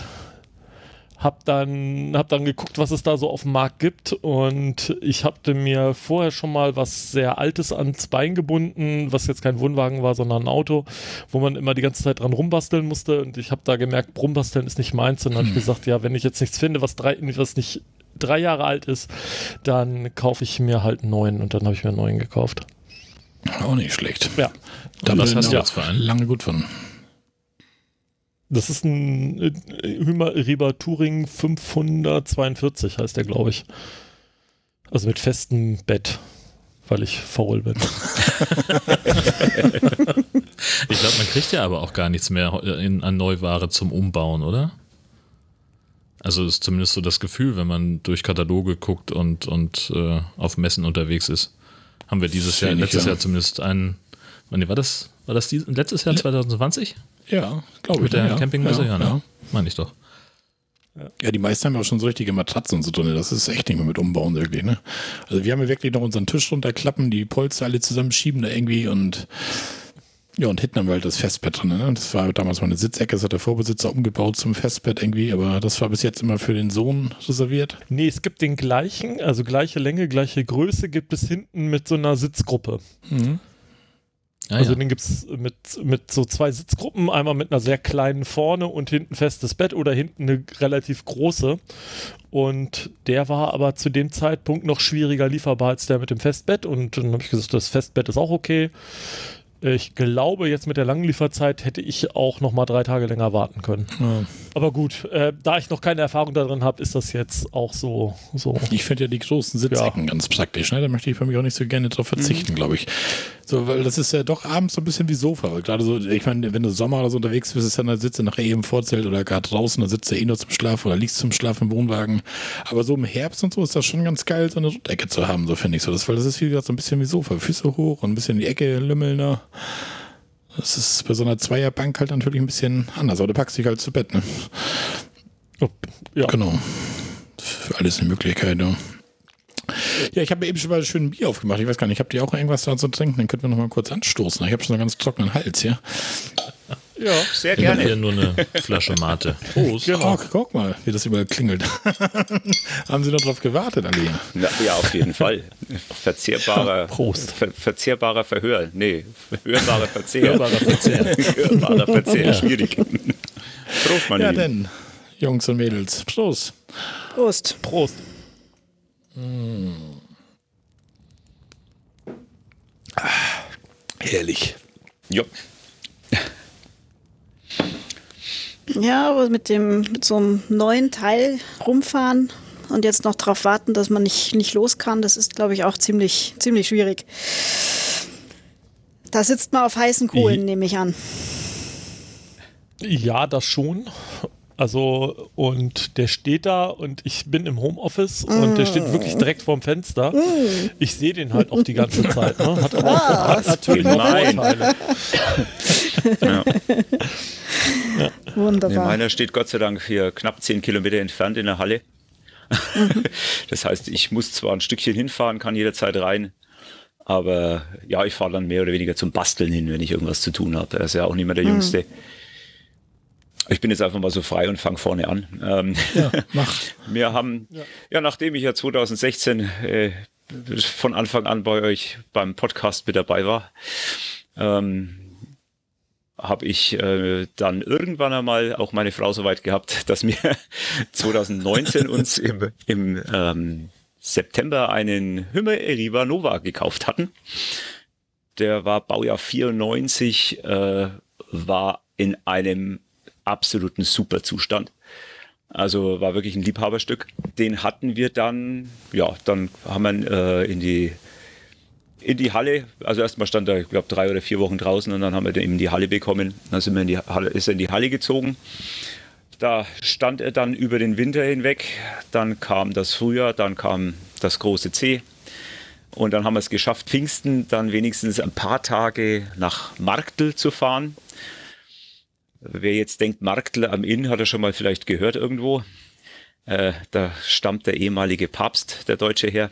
S5: hab dann, hab dann geguckt, was es da so auf dem Markt gibt und ich hatte mir vorher schon mal was sehr Altes ans Bein gebunden, was jetzt kein Wohnwagen war, sondern ein Auto, wo man immer die ganze Zeit dran rumbasteln musste und ich habe da gemerkt, rumbasteln ist nicht meins und dann habe ich gesagt, ja, wenn ich jetzt nichts finde, was, drei, was nicht drei Jahre alt ist, dann kaufe ich mir halt einen neuen und dann habe ich mir einen neuen gekauft.
S1: Auch nicht schlecht.
S5: Ja,
S1: Da
S2: Und was
S1: bin
S2: hast du
S1: auch
S2: jetzt für einen?
S1: Lange gut von.
S5: Das ist ein äh, Hymariba Touring 542 heißt der, glaube ich. Also mit festem Bett, weil ich faul bin.
S2: Ich glaube, man kriegt ja aber auch gar nichts mehr in, an Neuware zum Umbauen, oder? Also ist zumindest so das Gefühl, wenn man durch Kataloge guckt und, und äh, auf Messen unterwegs ist. Haben wir dieses Jahr, letztes
S1: ja.
S2: Jahr zumindest ein, wann war das, war das dies, letztes Jahr 2020?
S1: Ja, glaube ich.
S2: Mit der
S1: ja.
S2: Campingmesse? Ja,
S1: ja,
S2: ne?
S1: ja.
S2: Meine ich doch.
S1: Ja, die meisten haben ja auch schon so richtige Matratzen und so drin. Das ist echt nicht mehr mit Umbauen wirklich, ne? Also wir haben ja wirklich noch unseren Tisch runterklappen, die Polster alle zusammenschieben da irgendwie und Ja, und hinten haben wir halt das Festbett drin. Ne? Das war damals mal eine Sitzecke, das hat der Vorbesitzer umgebaut zum Festbett irgendwie, aber das war bis jetzt immer für den Sohn reserviert.
S5: Nee, es gibt den gleichen, also gleiche Länge, gleiche Größe, gibt es hinten mit so einer Sitzgruppe.
S1: Mhm.
S2: Ah,
S5: also
S2: ja.
S5: den gibt es mit, mit so zwei Sitzgruppen, einmal mit einer sehr kleinen vorne und hinten festes Bett oder hinten eine relativ große. Und der war aber zu dem Zeitpunkt noch schwieriger lieferbar als der mit dem Festbett. Und dann habe ich gesagt, das Festbett ist auch okay. Ich glaube, jetzt mit der langen Lieferzeit hätte ich auch noch mal drei Tage länger warten können.
S1: Ja.
S5: Aber gut, äh, da ich noch keine Erfahrung darin habe, ist das jetzt auch so. so.
S1: Ich finde ja die großen Sitzecken ganz praktisch. Ne? Da möchte ich bei mir auch nicht so gerne drauf verzichten, glaube ich. So, weil das ist ja doch abends so ein bisschen wie Sofa. Gerade so, ich meine, wenn du Sommer oder so unterwegs bist, ist dann da sitzt du nachher eben im Vorzelt oder gar draußen, da sitzt du eh nur zum Schlaf oder liegst zum Schlaf im Wohnwagen. Aber so im Herbst und so ist das schon ganz geil, so eine Rundecke zu haben, so finde ich so. Das, weil das ist, wie gesagt, so ein bisschen wie Sofa. Füße hoch und ein bisschen in die Ecke lümmeln da. Das ist bei so einer Zweierbank halt natürlich ein bisschen anders, aber du packst dich halt zu Bett, ne?
S5: Oh, ja.
S1: Genau. Für alles eine Möglichkeit, ja. Ja, ich habe eben schon mal schön Bier aufgemacht. Ich weiß gar nicht, habt ihr auch irgendwas da zu trinken? Dann könnten wir noch mal kurz anstoßen. Ich habe schon einen ganz trockenen Hals hier.
S5: ja.
S4: Sehr
S2: Ich habe hier
S4: gerne.
S2: nur eine Flasche Mate. Prost.
S1: Oh, guck mal, wie das überall klingelt. Haben Sie noch drauf gewartet, hier?
S4: Na, ja, auf jeden Fall. Verzehrbarer,
S5: Prost.
S4: Ver, verzehrbarer Verhör. Nee, hörbarer Verzehr.
S2: Hörbarer Verzehr.
S4: hörbarer Verzehr, schwierig. Prost, meine
S1: Ja,
S4: Lieben.
S1: denn, Jungs und Mädels. Prost.
S3: Prost.
S5: Prost.
S1: Herrlich.
S4: Ja.
S3: Ja, aber mit dem mit so einem neuen Teil rumfahren und jetzt noch darauf warten, dass man nicht, nicht los kann, das ist, glaube ich, auch ziemlich, ziemlich schwierig. Da sitzt man auf heißen Kohlen, nehme ich an.
S5: Ja, das schon. Also, und der steht da und ich bin im Homeoffice und der steht wirklich direkt vorm Fenster. Ich sehe den halt auch die ganze Zeit. Ne? Hat aber auch, hat natürlich auch
S4: Nein. Nee,
S3: Wunderbar.
S4: meiner steht Gott sei Dank hier knapp zehn Kilometer entfernt in der Halle. Das heißt, ich muss zwar ein Stückchen hinfahren, kann jederzeit rein, aber ja, ich fahre dann mehr oder weniger zum Basteln hin, wenn ich irgendwas zu tun habe. Er ist ja auch nicht mehr der Jüngste. Ich bin jetzt einfach mal so frei und fange vorne an. Ähm,
S1: Ja, mach.
S4: Wir haben, ja. nachdem ich ja 2016 äh, von Anfang an bei euch beim Podcast mit dabei war, ähm, habe ich äh, dann irgendwann einmal auch meine Frau so weit gehabt, dass wir 2019 uns im, im ähm, September einen Hümme Eriva Nova gekauft hatten. Der war Baujahr 94, äh, war in einem absoluten Superzustand. Also war wirklich ein Liebhaberstück. Den hatten wir dann, ja, dann haben wir ihn äh, in die in die Halle, also erstmal stand er, ich glaube, drei oder vier Wochen draußen und dann haben wir den in die Halle bekommen. Dann sind wir in die Halle, ist er in die Halle gezogen. Da stand er dann über den Winter hinweg. Dann kam das Frühjahr, dann kam das große C. Und dann haben wir es geschafft, Pfingsten dann wenigstens ein paar Tage nach Marktl zu fahren. Wer jetzt denkt, Marktl am Inn, hat er schon mal vielleicht gehört irgendwo. Äh, da stammt der ehemalige Papst, der Deutsche, her.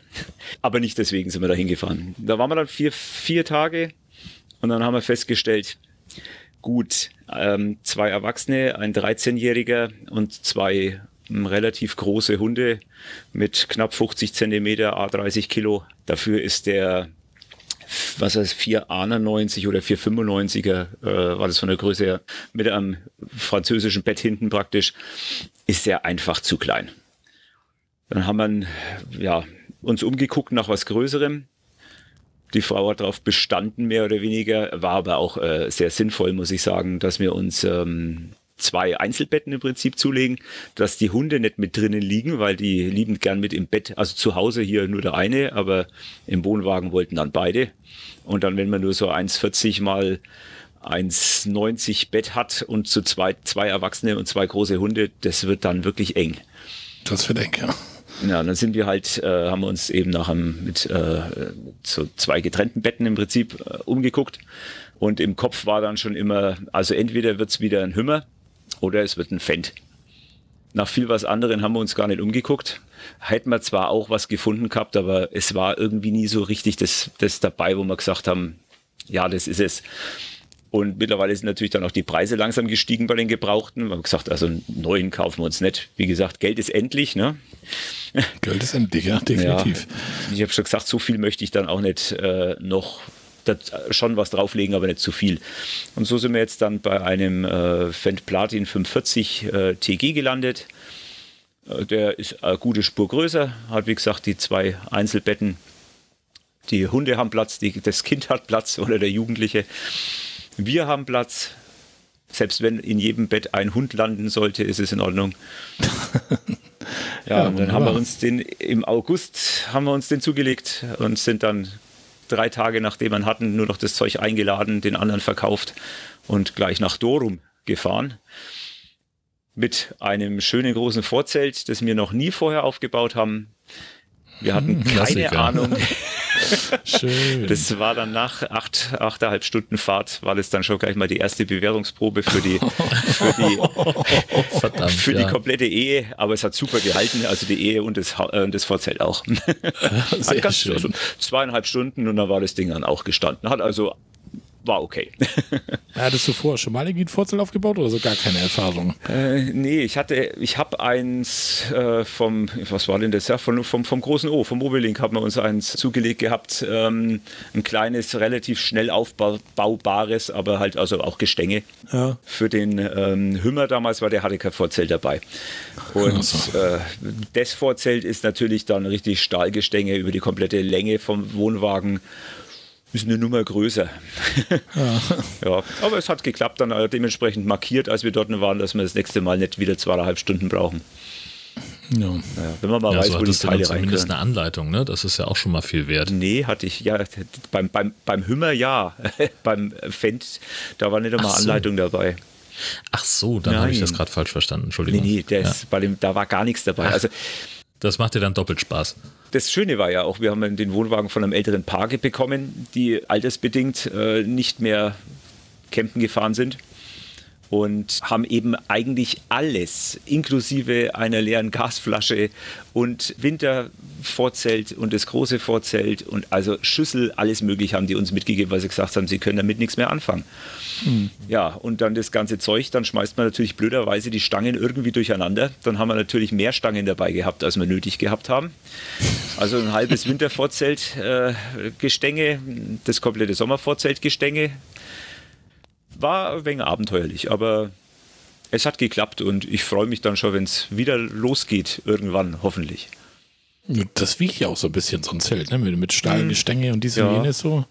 S4: Aber nicht deswegen sind wir da hingefahren. Da waren wir dann vier, vier Tage und dann haben wir festgestellt, gut, ähm, zwei Erwachsene, ein 13-Jähriger und zwei ähm, relativ große Hunde mit knapp 50 Zentimeter, A30 Kilo. Dafür ist der was heißt 491 oder 495er, äh, war das von der Größe her, mit einem französischen Bett hinten praktisch, ist der einfach zu klein. Dann haben wir ja, uns umgeguckt nach was Größerem. Die Frau hat darauf bestanden, mehr oder weniger, war aber auch äh, sehr sinnvoll, muss ich sagen, dass wir uns ähm, zwei Einzelbetten im Prinzip zulegen, dass die Hunde nicht mit drinnen liegen, weil die lieben gern mit im Bett, also zu Hause hier nur der eine, aber im Wohnwagen wollten dann beide. Und dann, wenn man nur so 1,40 mal 1,90 Bett hat und zu zwei, zwei Erwachsene und zwei große Hunde, das wird dann wirklich eng.
S1: Das wird eng, ja.
S4: Ja, dann sind wir halt, äh, haben wir uns eben nach einem, mit äh, so zwei getrennten Betten im Prinzip äh, umgeguckt. Und im Kopf war dann schon immer, also entweder wird's wieder ein Hümmer oder es wird ein Fendt. Nach viel was anderen haben wir uns gar nicht umgeguckt. Hätten wir zwar auch was gefunden gehabt, aber es war irgendwie nie so richtig das, das dabei, wo wir gesagt haben, ja, das ist es. Und mittlerweile sind natürlich dann auch die Preise langsam gestiegen bei den Gebrauchten. Wir haben gesagt, also einen neuen kaufen wir uns nicht. Wie gesagt, Geld ist endlich, ne?
S1: Geld ist endlich, ja, definitiv.
S4: Ja, ich habe schon gesagt, so viel möchte ich dann auch nicht äh, noch schon was drauflegen, aber nicht zu viel. Und so sind wir jetzt dann bei einem äh, Fendt Platin 540 äh, TG gelandet. Äh, der ist eine gute Spur größer, hat wie gesagt die zwei Einzelbetten. Die Hunde haben Platz, die, das Kind hat Platz oder der Jugendliche. Wir haben Platz. Selbst wenn in jedem Bett ein Hund landen sollte, ist es in Ordnung. ja, ja und dann haben wir uns den im August haben wir uns den zugelegt und sind dann drei Tage nachdem wir hatten, nur noch das Zeug eingeladen, den anderen verkauft und gleich nach Dorum gefahren. Mit einem schönen großen Vorzelt, das wir noch nie vorher aufgebaut haben. Wir hatten hm, keine Ahnung. Schön. Das war dann nach acht, achteinhalb Stunden Fahrt, war das dann schon gleich mal die erste Bewährungsprobe für die, für die, Verdammt, für ja. die komplette Ehe. Aber es hat super gehalten, also die Ehe und das, äh, das Vorzelt auch. Sehr schön. Also zweieinhalb Stunden und dann war das Ding dann auch gestanden. Hat also war okay.
S1: Hattest du vorher schon mal irgendwie ein Vorzelt aufgebaut oder so gar keine Erfahrung?
S4: Äh, nee, ich hatte, ich habe eins äh, vom, was war denn das? Ja, vom, vom, vom großen O, vom Mobilink haben wir uns eins zugelegt gehabt. Ähm, ein kleines, relativ schnell aufbaubares, aber halt also auch Gestänge. Ja. Für den ähm, Hümmer damals war der hatte kein Vorzelt dabei. Und so. äh, das Vorzelt ist natürlich dann richtig Stahlgestänge über die komplette Länge vom Wohnwagen ist eine Nummer größer. Ja. ja. aber es hat geklappt, dann dementsprechend markiert, als wir dort waren, dass wir das nächste Mal nicht wieder zweieinhalb Stunden brauchen.
S2: Ja. ja. wenn man mal ja, weiß, so wo die Teile rein Zumindest eine Anleitung, ne? Das ist ja auch schon mal viel wert.
S4: Nee, hatte ich, ja, beim, beim, beim Hümmer ja. beim Fendt, da war nicht einmal so. Anleitung dabei.
S2: Ach so, dann habe ich das gerade falsch verstanden. Entschuldigung.
S4: Nee, nee, ja. bei dem, da war gar nichts dabei. Also
S2: das macht dir dann doppelt Spaß.
S4: Das Schöne war ja auch, wir haben den Wohnwagen von einem älteren Paar bekommen, die altersbedingt äh, nicht mehr campen gefahren sind und haben eben eigentlich alles, inklusive einer leeren Gasflasche und Wintervorzelt und das große Vorzelt und also Schüssel, alles mögliche haben die uns mitgegeben, weil sie gesagt haben, sie können damit nichts mehr anfangen. Hm. Ja, und dann das ganze Zeug, dann schmeißt man natürlich blöderweise die Stangen irgendwie durcheinander. Dann haben wir natürlich mehr Stangen dabei gehabt, als wir nötig gehabt haben. Also ein halbes Wintervorzelt äh, Gestänge, das komplette Sommervorzelt Gestänge, war ein wenig abenteuerlich, aber es hat geklappt und ich freue mich dann schon, wenn es wieder losgeht, irgendwann, hoffentlich.
S1: Das wiegt ja auch so ein bisschen so ein Zelt, ne? mit, mit Stahlgestänge und diese ja. jenes so.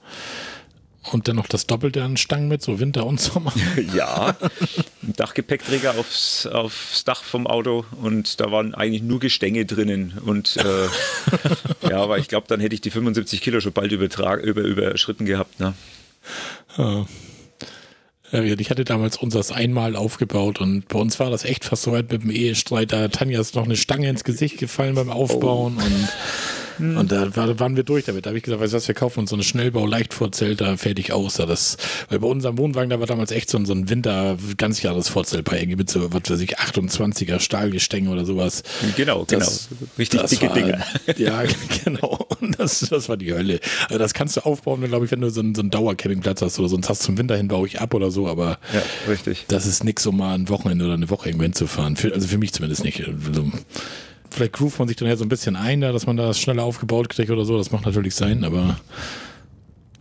S1: Und dann noch das Doppelte an Stangen mit, so Winter und Sommer.
S4: ja, Dachgepäckträger aufs, aufs Dach vom Auto und da waren eigentlich nur Gestänge drinnen. Und äh, ja, aber ich glaube, dann hätte ich die 75 Kilo schon bald übertrag, über, überschritten gehabt. Ne?
S1: Ja. Ich hatte damals unseres einmal aufgebaut und bei uns war das echt fast so weit mit dem Ehestreit. Da hat Tanja ist noch eine Stange ins Gesicht gefallen beim Aufbauen oh. und Mhm. Und da waren wir durch damit. Da habe ich gesagt, weißt du was, wir kaufen uns so eine Schnellbau-Leichtvorzelt da fertig aus. das, weil bei unserem Wohnwagen, da war damals echt so ein, so ein Winter-Ganzjahresvorzelt bei irgendwie mit so, was weiß ich, 28er Stahlgestänge oder sowas.
S4: Genau, das, genau. Richtig dicke war, Dinger.
S1: Ja, genau. Und das, das war die Hölle. Also das kannst du aufbauen, glaube ich, wenn du so einen, so einen Dauercampingplatz hast oder sonst hast du zum Winter hin, baue ich ab oder so, aber
S4: ja, richtig.
S1: das ist nix, um mal ein Wochenende oder eine Woche irgendwo hinzufahren. Für, also für mich zumindest nicht. Also, vielleicht groovt man sich dann ja so ein bisschen ein, da, dass man das schneller aufgebaut kriegt oder so. Das macht natürlich sein, aber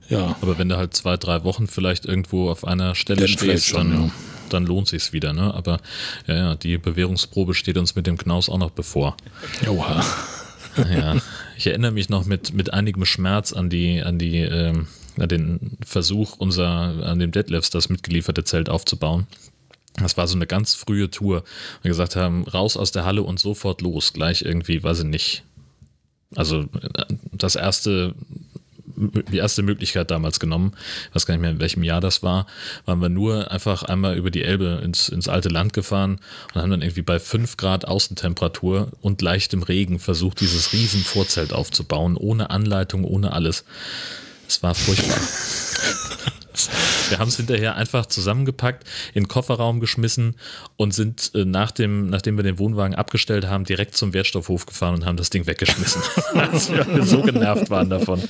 S1: ja.
S2: Aber wenn du halt zwei, drei Wochen vielleicht irgendwo auf einer Stelle stehst, schon, dann, ja. dann lohnt sich's wieder, ne? Aber ja, ja, die Bewährungsprobe steht uns mit dem Knaus auch noch bevor. Oha. ja, ich erinnere mich noch mit, mit einigem Schmerz an die, an die, ähm, an den Versuch, unser, an dem Deadlifts das mitgelieferte Zelt aufzubauen. Das war so eine ganz frühe Tour. Wir gesagt haben, raus aus der Halle und sofort los. Gleich irgendwie, weiß ich nicht. Also das erste, die erste Möglichkeit damals genommen, ich weiß gar nicht mehr, in welchem Jahr das war, waren wir nur einfach einmal über die Elbe ins, ins alte Land gefahren und haben dann irgendwie bei 5 Grad Außentemperatur und leichtem Regen versucht, dieses riesen Vorzelt aufzubauen, ohne Anleitung, ohne alles. Es war furchtbar. Wir haben es hinterher einfach zusammengepackt, in den Kofferraum geschmissen und sind äh, nach dem, nachdem wir den Wohnwagen abgestellt haben, direkt zum Wertstoffhof gefahren und haben das Ding weggeschmissen. Als wir so genervt waren davon.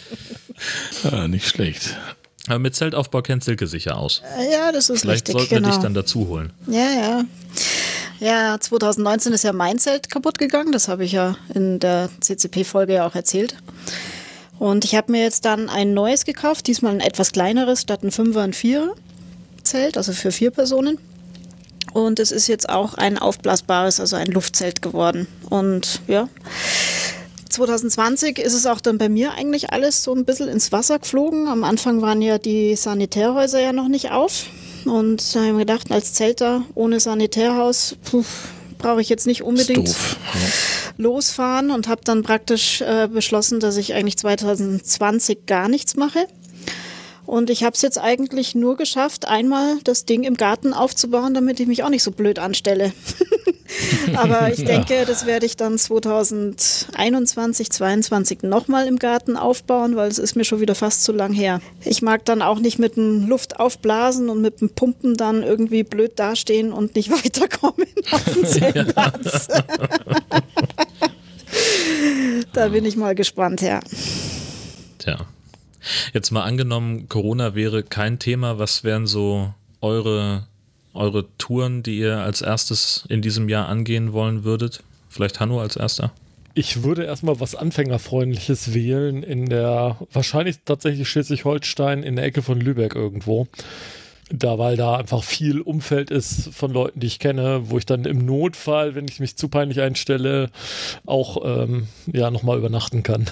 S1: Ja, nicht schlecht.
S2: Aber mit Zeltaufbau kennt Silke sicher aus.
S3: Äh, ja, das ist
S2: Vielleicht
S3: richtig.
S2: sollten
S3: genau.
S2: wir dich dann dazu holen.
S3: Ja, ja. Ja, 2019 ist ja mein Zelt kaputt gegangen. Das habe ich ja in der CCP-Folge ja auch erzählt. Und ich habe mir jetzt dann ein neues gekauft, diesmal ein etwas kleineres, statt ein Fünfer ein Vierer Zelt, also für vier Personen. Und es ist jetzt auch ein aufblasbares, also ein Luftzelt geworden. Und ja, 2020 ist es auch dann bei mir eigentlich alles so ein bisschen ins Wasser geflogen. Am Anfang waren ja die Sanitärhäuser ja noch nicht auf. Und da habe ich mir gedacht, als Zelter ohne Sanitärhaus brauche ich jetzt nicht unbedingt
S1: Doof.
S3: Losfahren und habe dann praktisch äh, beschlossen, dass ich eigentlich 2020 gar nichts mache. Und ich habe es jetzt eigentlich nur geschafft, einmal das Ding im Garten aufzubauen, damit ich mich auch nicht so blöd anstelle. Aber ich denke, das werde ich dann 2021, 2022 nochmal im Garten aufbauen, weil es ist mir schon wieder fast zu lang her. Ich mag dann auch nicht mit dem Luft aufblasen und mit dem Pumpen dann irgendwie blöd dastehen und nicht weiterkommen auf Zeltplatz. da bin ich mal gespannt, ja.
S2: Tja. Jetzt mal angenommen, Corona wäre kein Thema. Was wären so eure, eure Touren, die ihr als erstes in diesem Jahr angehen wollen würdet? Vielleicht Hanno als erster?
S5: Ich würde erstmal was Anfängerfreundliches wählen in der, wahrscheinlich tatsächlich Schleswig-Holstein in der Ecke von Lübeck irgendwo. Da, weil da einfach viel Umfeld ist von Leuten, die ich kenne, wo ich dann im Notfall, wenn ich mich zu peinlich einstelle, auch ähm, ja, nochmal übernachten kann.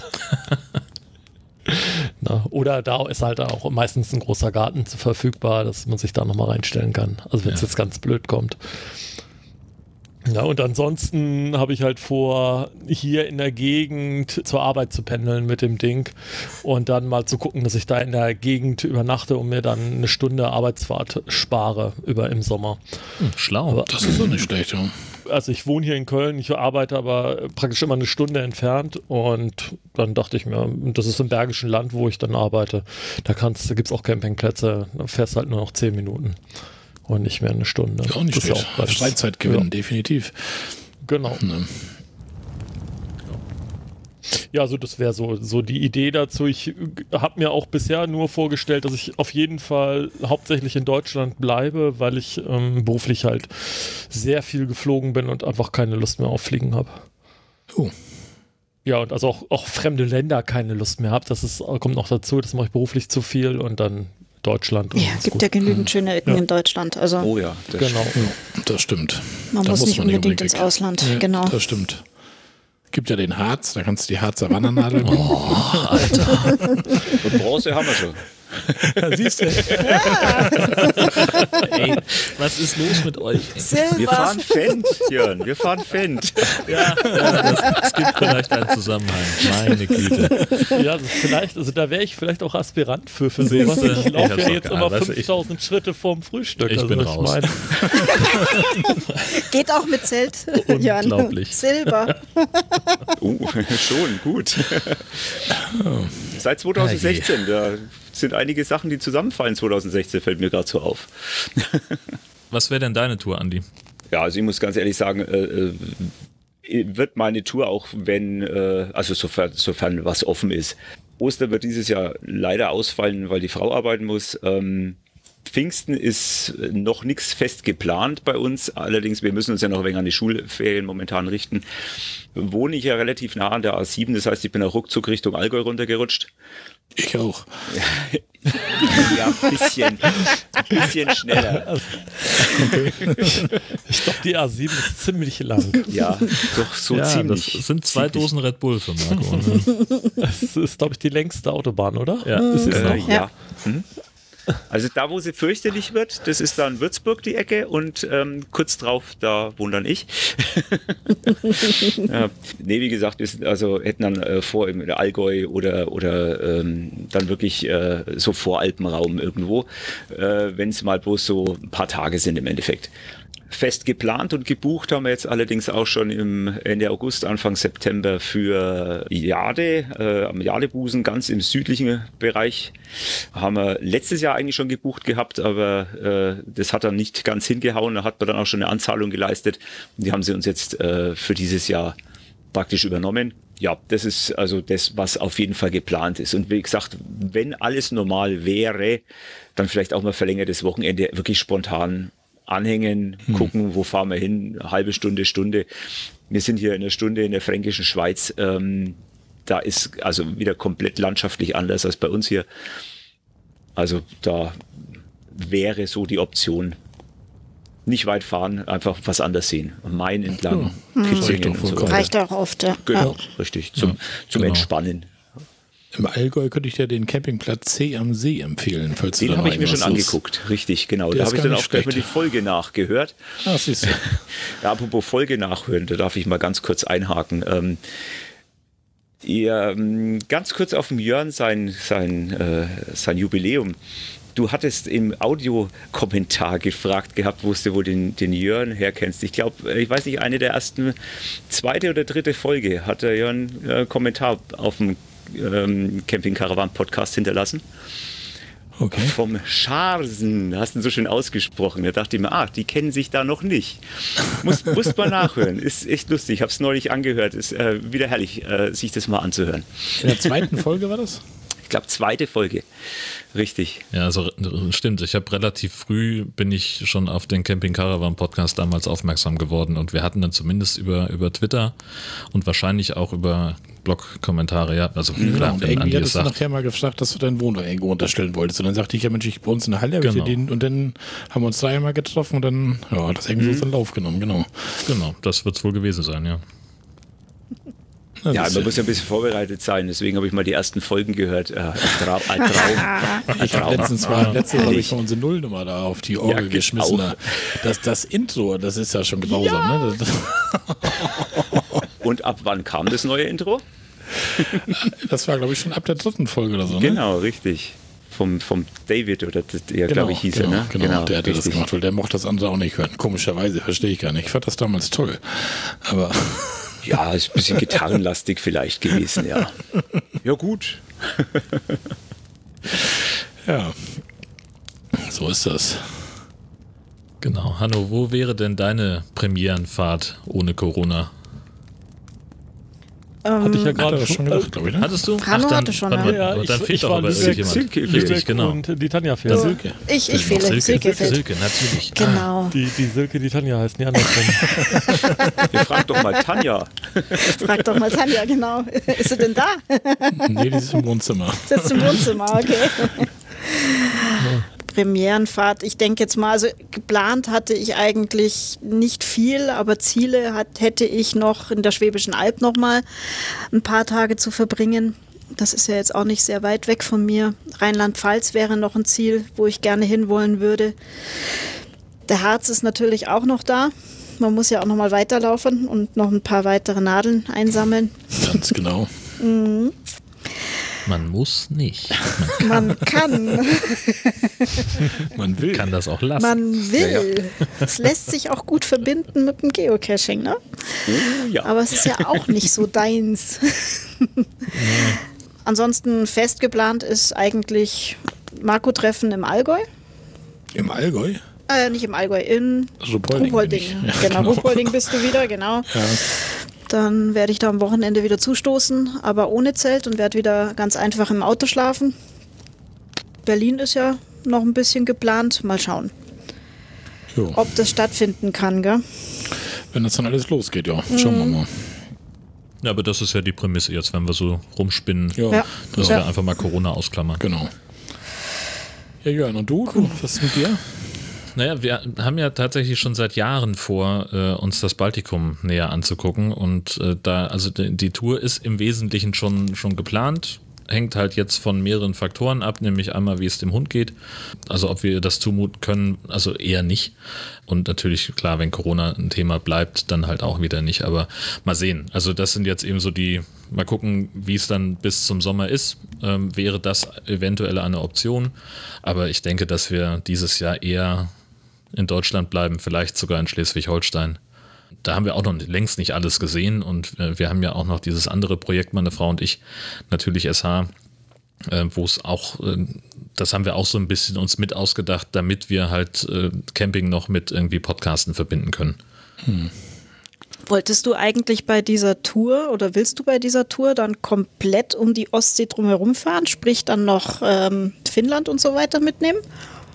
S5: Na, oder da ist halt auch meistens ein großer Garten verfügbar, dass man sich da nochmal reinstellen kann. Also wenn es
S2: Ja.
S5: jetzt ganz blöd kommt. Ja, und ansonsten habe ich halt vor, hier in der Gegend zur Arbeit zu pendeln mit dem Ding und dann mal zu gucken, dass ich da in der Gegend übernachte und mir dann eine Stunde Arbeitsfahrt spare über im Sommer.
S2: Hm, schlau.
S5: Aber-
S1: Das ist doch nicht schlecht, ja.
S5: Also ich wohne hier in Köln, ich arbeite aber praktisch immer eine Stunde entfernt und dann dachte ich mir, das ist im Bergischen Land, wo ich dann arbeite. Da kannst, da gibt es auch Campingplätze, da fährst halt nur noch zehn Minuten und nicht mehr eine Stunde.
S1: Ja, auch nicht
S5: Das auch ganz-
S1: Freizeitgewinn,
S5: Ja,
S1: definitiv.
S5: genau.
S1: Ne.
S5: Ja, also das wäre so, so die Idee dazu. Ich habe mir auch bisher nur vorgestellt, dass ich auf jeden Fall hauptsächlich in Deutschland bleibe, weil ich ähm, beruflich halt sehr viel geflogen bin und einfach keine Lust mehr auf Fliegen habe.
S1: Oh.
S5: Ja, und also auch, auch fremde Länder keine Lust mehr habe. Das ist, kommt noch dazu, das mache ich beruflich zu viel und dann Deutschland. und
S3: Ja, gibt
S5: gut.
S3: ja genügend schöne Ecken
S5: Ja.
S3: in Deutschland. Also
S4: Oh ja, das
S5: Genau.
S1: Ja, das stimmt.
S3: man
S1: Da
S3: muss nicht unbedingt ins. Ausland.
S1: Ja,
S3: genau.
S1: Das stimmt. Gibt ja den Harz, da kannst du die Harzer Wandernadel nehmen.
S4: Und Bronze haben wir schon.
S1: Siehst du?
S2: Ey, was ist los mit euch? ey?
S4: Wir fahren Fendt, Jörn. Wir fahren Fendt.
S2: Ja, ja es gibt vielleicht einen Zusammenhang. Meine Güte.
S5: Ja, also vielleicht, also da wäre ich vielleicht auch Aspirant für, für sowas. Ich
S2: Ich
S5: laufe ja jetzt immer
S2: weißt du, ich-
S5: 5000 Schritte vorm Frühstück.
S2: Ich
S5: also
S2: bin raus.
S5: meine,
S3: Geht auch mit Zelt. Jan.
S2: Unglaublich.
S3: Silber.
S4: Uh, schon, gut. Seit 2016, da sind einige Sachen, die zusammenfallen 2016, fällt mir gerade so auf.
S2: Was wäre denn deine Tour, Andi?
S4: Ja, also ich muss ganz ehrlich sagen, äh, äh, wird meine Tour auch, wenn, äh, also sofern, sofern was offen ist. Ostern wird dieses Jahr leider ausfallen, weil die Frau arbeiten muss. Ähm, Pfingsten ist noch nichts fest geplant bei uns. Allerdings, wir müssen uns ja noch ein wenig an die Schulferien momentan richten. Wohne ich ja relativ nah an der A7, das heißt, ich bin auch ruckzuck Richtung Allgäu runtergerutscht.
S1: Ich auch.
S4: Ja, ein bisschen, ein bisschen schneller.
S5: ich glaube, die A7 ist ziemlich lang.
S4: Ja, doch so
S2: ja,
S4: ziemlich.
S2: Das sind zwei
S4: Ziemlich.
S2: Dosen Red Bull für Marco. Ne?
S5: Das ist, glaube ich, die längste Autobahn, oder?
S2: Ja.
S5: Ist es
S4: Äh,
S5: noch?
S4: ja.
S3: Ja.
S4: Also da, wo sie fürchterlich wird, das ist dann Würzburg die Ecke und ähm, kurz drauf, da dann ich. ja. Nee, wie gesagt, wir sind, also hätten dann äh, vor im Allgäu oder, oder ähm, dann wirklich äh, so Voralpenraum irgendwo, äh, wenn es mal bloß so ein paar Tage sind im Endeffekt. Fest geplant und gebucht haben wir jetzt allerdings auch schon im Ende August, Anfang September für Jade, äh, am Jadebusen, ganz im südlichen Bereich. Haben wir letztes Jahr eigentlich schon gebucht gehabt, aber äh, das hat dann nicht ganz hingehauen. Da hat man dann auch schon eine Anzahlung geleistet und die haben sie uns jetzt äh, für dieses Jahr praktisch übernommen. ja, das ist also das, was auf jeden Fall geplant ist. Und wie gesagt, wenn alles normal wäre, dann vielleicht auch mal verlängertes Wochenende wirklich spontan anhängen, hm. gucken, wo fahren wir hin, halbe Stunde, Stunde. Wir sind hier in einer Stunde in der fränkischen Schweiz. Ähm, da ist also wieder komplett landschaftlich anders als bei uns hier. Also da wäre so die Option. Nicht weit fahren, einfach was anders sehen. Main entlang,
S3: ja, hm. so Reicht auch oft, ja.
S4: Genau, ja. richtig. Zum, ja, zum genau. Entspannen.
S1: Im Allgäu könnte ich dir den Campingplatz C am See empfehlen, falls
S4: den habe ich mir schon angeguckt, richtig, genau. Der da habe ich dann auch gleich mal die Folge nachgehört.
S1: Ah, siehst du.
S4: ja, apropos Folge nachhören, da darf ich mal ganz kurz einhaken. Ähm, ihr, ähm, ganz kurz auf dem Jörn sein, sein, äh, sein Jubiläum. Du hattest im Audiokommentar gefragt gehabt, wo du wohl den, den Jörn herkennst. Ich glaube, ich weiß nicht, eine der ersten, zweite oder dritte Folge hat der Jörn äh, Kommentar auf dem ähm, Camping Caravan Podcast hinterlassen. Okay. Vom Scharsen, hast du so schön ausgesprochen. Da dachte ich mir, ah, die kennen sich da noch nicht. Muss, muss mal nachhören. Ist echt lustig. Ich habe es neulich angehört. Ist äh, wieder herrlich, äh, sich das mal anzuhören.
S1: In der zweiten Folge war das?
S4: Ich glaube, zweite Folge. Richtig.
S2: Ja, also stimmt. Ich habe relativ früh bin ich schon auf den Camping Caravan Podcast damals aufmerksam geworden und wir hatten dann zumindest über, über Twitter und wahrscheinlich auch über Blog-Kommentare, ja. Also
S1: mhm. klar, und irgendwie hattest du nachher mal gefragt, dass du deinen Wohnwagen irgendwo unterstellen wolltest. Und dann sagte ich, ja Mensch, ich bei uns in der Halle genau. den, und dann haben wir uns dreimal getroffen und dann, ja, hat das irgendwie mhm. so seinen Lauf genommen, genau.
S2: Genau, das wird es wohl gewesen sein, ja.
S4: Das ja, man muss ja ein bisschen vorbereitet sein, deswegen habe ich mal die ersten Folgen gehört. Äh, ein, Trau ein Traum.
S1: Ich habe letztens mal, letztens habe ich schon unsere Nullnummer da auf die Orgel ja, geschmissen. Das, das Intro, das ist ja schon grausam, ja. ne?
S4: Und ab wann kam das neue Intro?
S1: Das war, glaube ich, schon ab der dritten Folge oder so. Ne?
S4: Genau, richtig. Vom, vom David oder der, genau, glaube ich, hieß
S1: genau,
S4: er, ne?
S1: Genau, genau der hatte richtig. das gemacht, weil der mochte das andere auch nicht hören. Komischerweise, verstehe ich gar nicht. Ich fand das damals toll. Aber.
S4: Ja, ist ein bisschen gitarrenlastig vielleicht gewesen, ja. Ja, gut.
S1: ja. So ist das.
S2: Genau. Hanno, wo wäre denn deine Premierenfahrt ohne Corona?
S5: Ähm, hatte ich ja gerade
S2: schon gedacht, glaube ich. Ne? Hattest du?
S3: Hanno Ach, dann, hatte schon.
S5: Ja, ja, dann ich, fehlt doch aber jemand. Silke, Richtig, genau. Und die Tanja fehlt.
S3: So, Silke. Ich, ich fehle. Silke, Silke,
S2: fehlt. Silke, natürlich.
S3: Genau.
S5: Die, die Silke, die Tanja heißt, nie andersrum.
S4: Fragen doch mal Tanja.
S3: Frag doch mal Tanja, genau. Ist sie denn da?
S1: nee, die ist im Wohnzimmer.
S3: Sitzt im Wohnzimmer, okay. Premierenfahrt. Ich denke jetzt mal, also geplant hatte ich eigentlich nicht viel, aber Ziele hat, hätte ich noch in der Schwäbischen Alb noch mal ein paar Tage zu verbringen. Das ist ja jetzt auch nicht sehr weit weg von mir. Rheinland-Pfalz wäre noch ein Ziel, wo ich gerne hinwollen würde. Der Harz ist natürlich auch noch da. Man muss ja auch noch mal weiterlaufen und noch ein paar weitere Nadeln einsammeln.
S1: Ganz genau.
S3: mhm.
S2: Man muss nicht.
S3: Man, Man kann.
S2: Man will. Kann das auch lassen.
S3: Man will. Ja, ja. Es lässt sich auch gut verbinden mit dem Geocaching, ne? Ja. Aber es ist ja auch nicht so deins. Ansonsten fest geplant ist eigentlich Marco-Treffen im Allgäu.
S1: Im Allgäu?
S3: Äh, nicht im Allgäu, in Ruhpolding. Ja, genau, genau. Ruhpolding bist du wieder, genau. Ja. Dann werde ich da am Wochenende wieder zustoßen, aber ohne Zelt und werde wieder ganz einfach im Auto schlafen. Berlin ist ja noch ein bisschen geplant. Mal schauen, jo. ob das stattfinden kann, gell?
S1: Wenn das dann alles losgeht, ja. Schauen mhm. wir mal.
S2: Ja, aber das ist ja die Prämisse jetzt, wenn wir so rumspinnen, ja. dass ja. wir einfach mal Corona ausklammern.
S1: Genau. Ja, Jörn, und du? Cool. Was ist mit dir?
S2: Naja, wir haben ja tatsächlich schon seit Jahren vor, äh, uns das Baltikum näher anzugucken. Und äh, da, also die, die, Tour ist im Wesentlichen schon, schon geplant. Hängt halt jetzt von mehreren Faktoren ab, nämlich einmal, wie es dem Hund geht. Also, ob wir das zumuten können, also eher nicht. Und natürlich, klar, wenn Corona ein Thema bleibt, dann halt auch wieder nicht. Aber mal sehen. Also, das sind jetzt eben so die, mal gucken, wie es dann bis zum Sommer ist. Ähm, wäre das eventuell eine Option. Aber ich denke, dass wir dieses Jahr eher in Deutschland bleiben, vielleicht sogar in Schleswig-Holstein. Da haben wir auch noch längst nicht alles gesehen und äh, wir haben ja auch noch dieses andere Projekt, meine Frau und ich, natürlich SH, äh, wo es auch, äh, das haben wir auch so ein bisschen uns mit ausgedacht, damit wir halt Camping noch mit irgendwie Podcasten verbinden können. Hm.
S3: Wolltest du eigentlich bei dieser Tour oder willst du bei dieser Tour dann komplett um die Ostsee drumherum fahren, sprich dann noch ähm, Finnland und so weiter mitnehmen?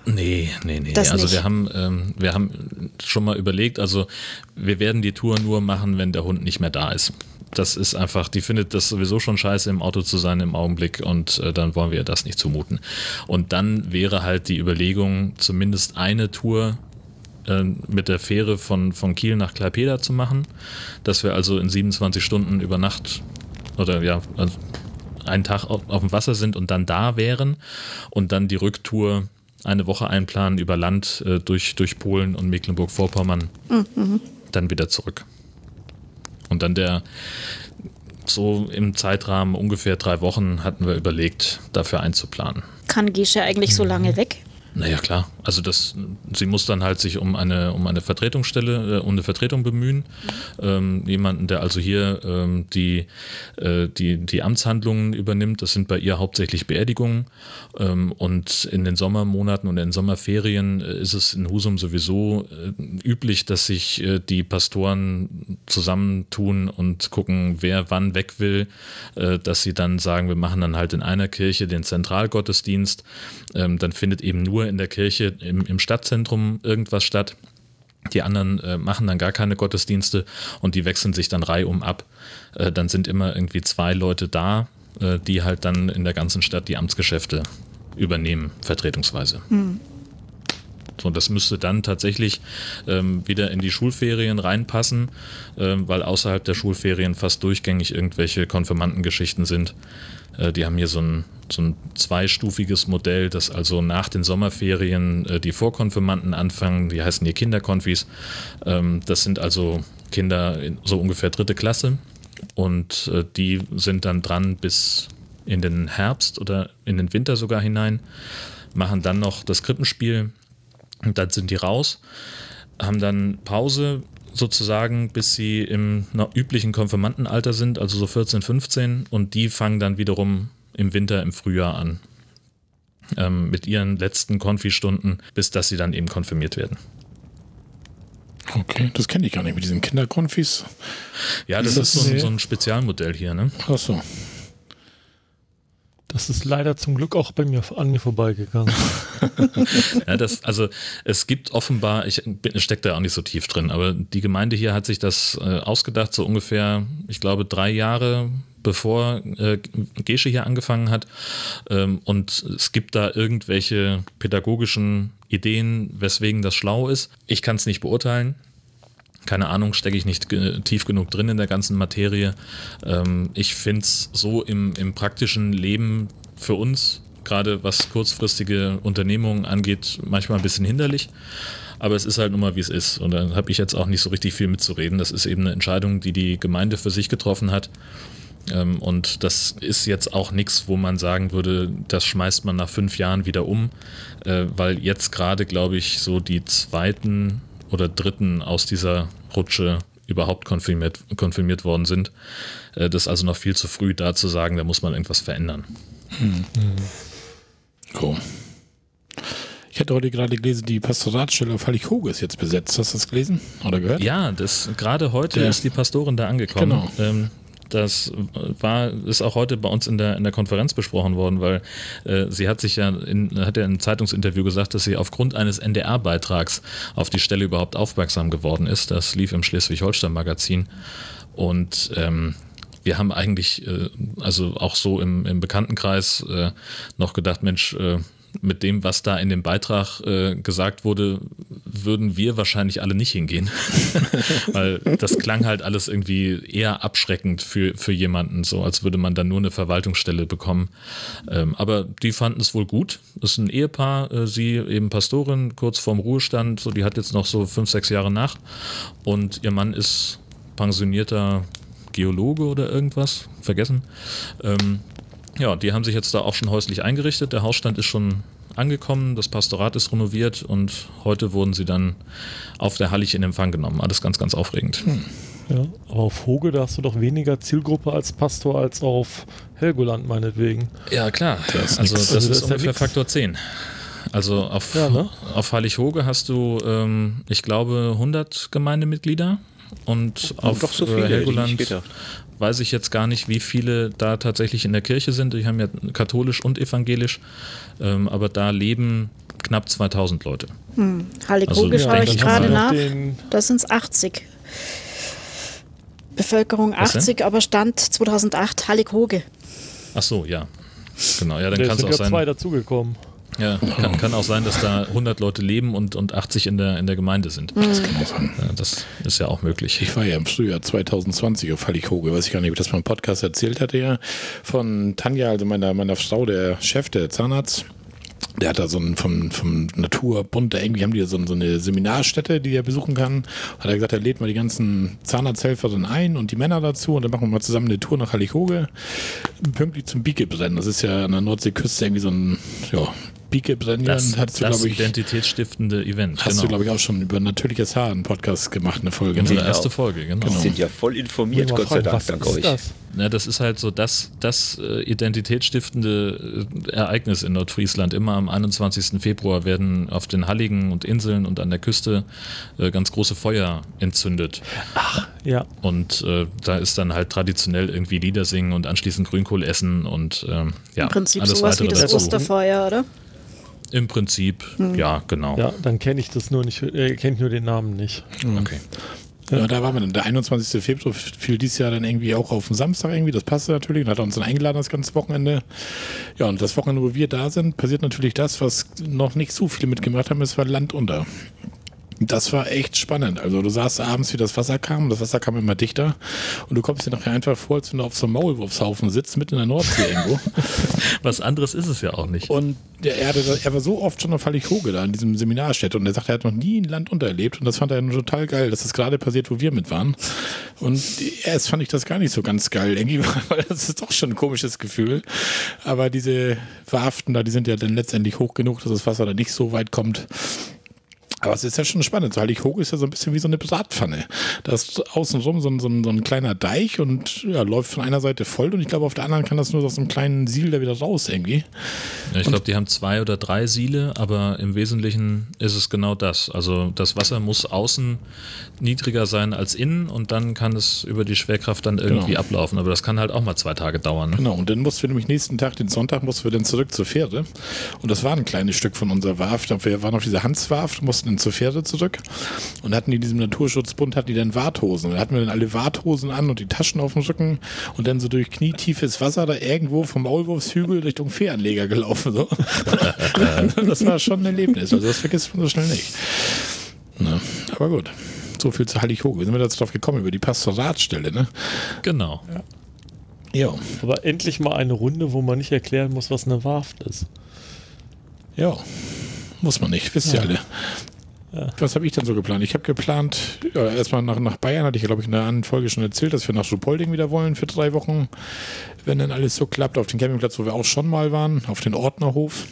S2: Nee, nee, nee.
S3: Das
S2: also
S3: nicht.
S2: wir haben, ähm, wir haben schon mal überlegt, also wir werden die Tour nur machen, wenn der Hund nicht mehr da ist. Das ist einfach, die findet das sowieso schon scheiße, im Auto zu sein im Augenblick und äh, dann wollen wir ihr das nicht zumuten. Und dann wäre halt die Überlegung, zumindest eine Tour äh, mit der Fähre von, von Kiel nach Klaipeda zu machen, dass wir also in 27 Stunden über Nacht oder ja, also einen Tag auf, auf dem Wasser sind und dann da wären und dann die Rücktour eine Woche einplanen über Land äh, durch, durch Polen und Mecklenburg-Vorpommern, dann wieder zurück. Und dann der, so im Zeitrahmen ungefähr drei Wochen hatten wir überlegt, dafür einzuplanen.
S3: Kann Gesche eigentlich so lange weg?
S2: Naja, klar. Also das, sie muss dann halt sich um eine, um eine Vertretungsstelle, äh, um eine Vertretung bemühen. Ähm, jemanden, der also hier ähm, die, äh, die, die Amtshandlungen übernimmt. Das sind bei ihr hauptsächlich Beerdigungen. Ähm, und in den Sommermonaten und in den Sommerferien äh, ist es in Husum sowieso äh, üblich, dass sich äh, die Pastoren zusammentun und gucken, wer wann weg will, äh, dass sie dann sagen, wir machen dann halt in einer Kirche den Zentralgottesdienst. Ähm, dann findet eben nur in der Kirche im, im Stadtzentrum irgendwas statt. Die anderen äh, machen dann gar keine Gottesdienste und die wechseln sich dann reihum ab. Äh, dann sind immer irgendwie zwei Leute da, äh, die halt dann in der ganzen Stadt die Amtsgeschäfte übernehmen, vertretungsweise. So, das müsste dann tatsächlich ähm, wieder in die Schulferien reinpassen, ähm, weil außerhalb der Schulferien fast durchgängig irgendwelche Konfirmandengeschichten sind. Äh, die haben hier so ein, so ein zweistufiges Modell, dass also nach den Sommerferien äh, die Vorkonfirmanden anfangen, die heißen hier Kinderkonfis. Ähm, das sind also Kinder in so ungefähr dritte Klasse. Und äh, die sind dann dran bis in den Herbst oder in den Winter sogar hinein, machen dann noch das Krippenspiel. Und dann sind die raus, haben dann Pause sozusagen, bis sie im üblichen Konfirmandenalter sind, also so 14, 15 und die fangen dann wiederum im Winter, im Frühjahr an. Ähm, mit ihren letzten Konfi-Stunden, bis dass sie dann eben konfirmiert werden.
S1: Okay, das kenne ich gar nicht mit diesen Kinderkonfis.
S2: Ja, das
S1: Ist
S2: so ein, so ein Spezialmodell hier, ne?
S1: Ach so.
S5: Das ist leider zum Glück auch bei mir an mir vorbeigegangen.
S2: Ja, das, also es gibt offenbar, ich stecke da auch nicht so tief drin, aber die Gemeinde hier hat sich das äh, ausgedacht, so ungefähr, ich glaube, drei Jahre bevor äh, Gesche hier angefangen hat. Ähm, und es gibt da irgendwelche pädagogischen Ideen, weswegen das schlau ist. Ich kann es nicht beurteilen. Keine Ahnung, stecke ich nicht tief genug drin in der ganzen Materie. Ähm, ich finde es so im, im praktischen Leben für uns, gerade was kurzfristige Unternehmungen angeht, manchmal ein bisschen hinderlich. Aber es ist halt nun mal, wie es ist. Und da habe ich jetzt auch nicht so richtig viel mitzureden. Das ist eben eine Entscheidung, die die Gemeinde für sich getroffen hat. Ähm, und das ist jetzt auch nichts, wo man sagen würde, das schmeißt man nach fünf Jahren wieder um, äh, weil jetzt gerade, glaube ich, so die zweiten oder dritten aus dieser Rutsche überhaupt konfirmiert, konfirmiert worden sind. Äh, das ist also noch viel zu früh, da zu sagen, da muss man irgendwas verändern.
S1: Cool. Ich hatte heute gerade gelesen, die Pastoratsstelle auf Hallig-Hoge ist jetzt besetzt. Hast du das gelesen oder gehört?
S2: Ja, das gerade heute
S1: Der-
S2: ist die Pastorin da angekommen.
S1: Genau.
S2: Ähm, das war, ist auch heute bei uns in der, in der Konferenz besprochen worden, weil äh, sie hat sich ja in, hat ja in einem Zeitungsinterview gesagt, dass sie aufgrund eines NDR-Beitrags auf die Stelle überhaupt aufmerksam geworden ist. Das lief im Schleswig-Holstein-Magazin. Und ähm, wir haben eigentlich, äh, also auch so im, im Bekanntenkreis, äh, noch gedacht, Mensch, äh, mit dem, was da in dem Beitrag äh, gesagt wurde, würden wir wahrscheinlich alle nicht hingehen. Weil das klang halt alles irgendwie eher abschreckend für, für jemanden, so als würde man dann nur eine Verwaltungsstelle bekommen. Ähm, aber die fanden es wohl gut. Das ist ein Ehepaar, äh, sie eben Pastorin, kurz vorm Ruhestand, so die hat jetzt noch so fünf, sechs Jahre nach. Und ihr Mann ist pensionierter Geologe oder irgendwas, vergessen. Ähm, ja, die haben sich jetzt da auch schon häuslich eingerichtet. Der Hausstand ist schon angekommen, das Pastorat ist renoviert und heute wurden sie dann auf der Hallig in Empfang genommen. Alles ganz, ganz aufregend.
S5: Ja, aber auf Hoge, da hast du doch weniger Zielgruppe als Pastor als auf Helgoland meinetwegen.
S2: Ja, klar. also
S1: nix.
S2: das
S5: Also das
S2: ist
S5: ist ja
S2: ungefähr. Faktor 10. Also auf,
S5: Ja, ne?
S2: auf Heilighoge hast du, ähm, ich glaube, 100 Gemeindemitglieder und auf
S4: doch so
S2: äh,
S4: viele, ich
S2: Helgoland
S4: gedacht.
S2: weiß ich jetzt gar nicht, wie viele da tatsächlich in der Kirche sind. Die haben ja katholisch und evangelisch, ähm, aber da leben knapp 2000 Leute.
S3: Hallekoge
S2: Also,
S3: schaue
S2: ja,
S3: ich gerade nach. Da sind es 80. Bevölkerung
S2: Was denn?
S3: 80, aber Stand 2008 Hallekoge.
S2: Ach so, ja. Genau, ja, dann
S5: da
S2: kann es
S5: sind
S2: auch sein.
S5: zwei dazugekommen.
S2: Ja, kann, kann auch sein, dass da 100 Leute leben und, und 80 in der, in der Gemeinde sind.
S1: Das kann auch sein.
S2: Ja, das ist ja auch möglich.
S1: Ich war ja im Frühjahr 2020 auf Hallighoge, weiß ich gar nicht, ob ich das mal im Podcast erzählt hatte, ja. Von Tanja, also meiner, meiner Frau, der Chef, der Zahnarzt. Der hat da so ein vom, vom Naturbund, da irgendwie haben die so, so eine Seminarstätte, die er besuchen kann. Hat er gesagt, er lädt mal die ganzen Zahnarzthelfer dann ein und die Männer dazu und dann machen wir mal zusammen eine Tour nach Hallighoge. Pünktlich zum Biekebrennen. Das ist ja an der Nordseeküste irgendwie so ein, ja, Biekebrennen.
S2: Das,
S1: Hattest du,
S2: das
S1: glaube ich,
S2: identitätsstiftende Event.
S1: hast du,
S2: genau.
S1: glaube ich, auch schon über natürliches Haar einen Podcast gemacht, eine Folge.
S2: Unsere
S1: ne?
S2: erste
S4: auch.
S2: Folge, genau.
S4: Die sind ja voll informiert, Gott sei Dank,
S5: was
S4: dank
S5: ist
S4: euch.
S5: das?
S2: Ja, das ist halt so das, das äh, identitätsstiftende äh, Ereignis in Nordfriesland. Immer am 21. Februar werden auf den Halligen und Inseln und an der Küste äh, ganz große Feuer entzündet.
S5: Ja,
S2: Und äh, da ist dann halt traditionell irgendwie Lieder singen und anschließend Grünkohl essen und ähm, ja,
S3: Im Prinzip
S2: alles
S3: sowas wie das
S2: dazu.
S3: Osterfeuer, oder?
S2: Im Prinzip, ja, genau.
S5: ja, dann kenne ich das nur nicht, äh, kennt nur den Namen nicht.
S2: Okay.
S1: Ja, da waren wir dann. Der 21. Februar fiel dieses Jahr dann irgendwie auch auf den Samstag irgendwie. Das passte natürlich. Und hat er uns dann eingeladen das ganze Wochenende. Ja, und das Wochenende, wo wir da sind, passiert natürlich das, was noch nicht so viele mitgemacht haben. Es war Land unter. Das war echt spannend. Also du sahst abends, wie das Wasser kam. Das Wasser kam immer dichter. Und du kommst dir nachher einfach vor, als wenn du auf so einem Maulwurfshaufen sitzt, mitten in der Nordsee irgendwo.
S2: Was anderes ist es ja auch nicht.
S1: Und der, er, er war so oft schon auf Hallighoge da in diesem Seminarstätte und er sagt, er hat noch nie ein Land untererlebt und das fand er total geil, dass das gerade passiert, wo wir mit waren. Und erst fand ich das gar nicht so ganz geil, irgendwie, weil das ist doch schon ein komisches Gefühl. Aber diese Warften da, die sind ja dann letztendlich hoch genug, dass das Wasser da nicht so weit kommt. Aber es ist ja schon spannend. So Hallighoge ist ja so ein bisschen wie so eine Bratpfanne. Da ist außenrum so ein, so, ein, so ein kleiner Deich und ja, läuft von einer Seite voll und ich glaube, auf der anderen kann das nur aus so einem kleinen Siel da wieder raus irgendwie.
S2: Ja, ich glaube, die haben zwei oder drei Siele, aber im Wesentlichen ist es genau das. Also das Wasser muss außen niedriger sein als innen und dann kann es über die Schwerkraft dann irgendwie
S1: Genau.
S2: ablaufen. Aber das kann halt auch mal zwei Tage dauern. Ne?
S1: Genau, und dann mussten wir nämlich nächsten Tag, den Sonntag, mussten wir dann zurück zur Fähre. Und das war ein kleines Stück von unserer Warft. Wir waren auf dieser Hanswarft, mussten dann zur Fähre zurück. Und hatten die diesem Naturschutzbund, hatten die dann Warthosen. Da hatten wir dann alle Warthosen an und die Taschen auf dem Rücken und dann so durch knietiefes Wasser da irgendwo vom Maulwurfshügel Richtung Fähranleger gelaufen. So. das war schon ein Erlebnis. Also das vergisst man so schnell nicht. Na, aber gut. So viel zu Hallighoge. Wie sind wir jetzt drauf gekommen? Über die Pastoratstelle, ne?
S2: Genau.
S1: Ja.
S5: Aber endlich mal eine Runde, wo man nicht erklären muss, was eine Warft ist.
S1: Ja, muss man nicht, wisst ihr alle. Was habe ich denn so geplant? Ich habe geplant, ja, erstmal nach, nach Bayern, hatte ich glaube ich in der anderen Folge schon erzählt, dass wir nach Schupolding wieder wollen für drei Wochen, wenn dann alles so klappt, auf den Campingplatz, wo wir auch schon mal waren, auf den Ordnerhof.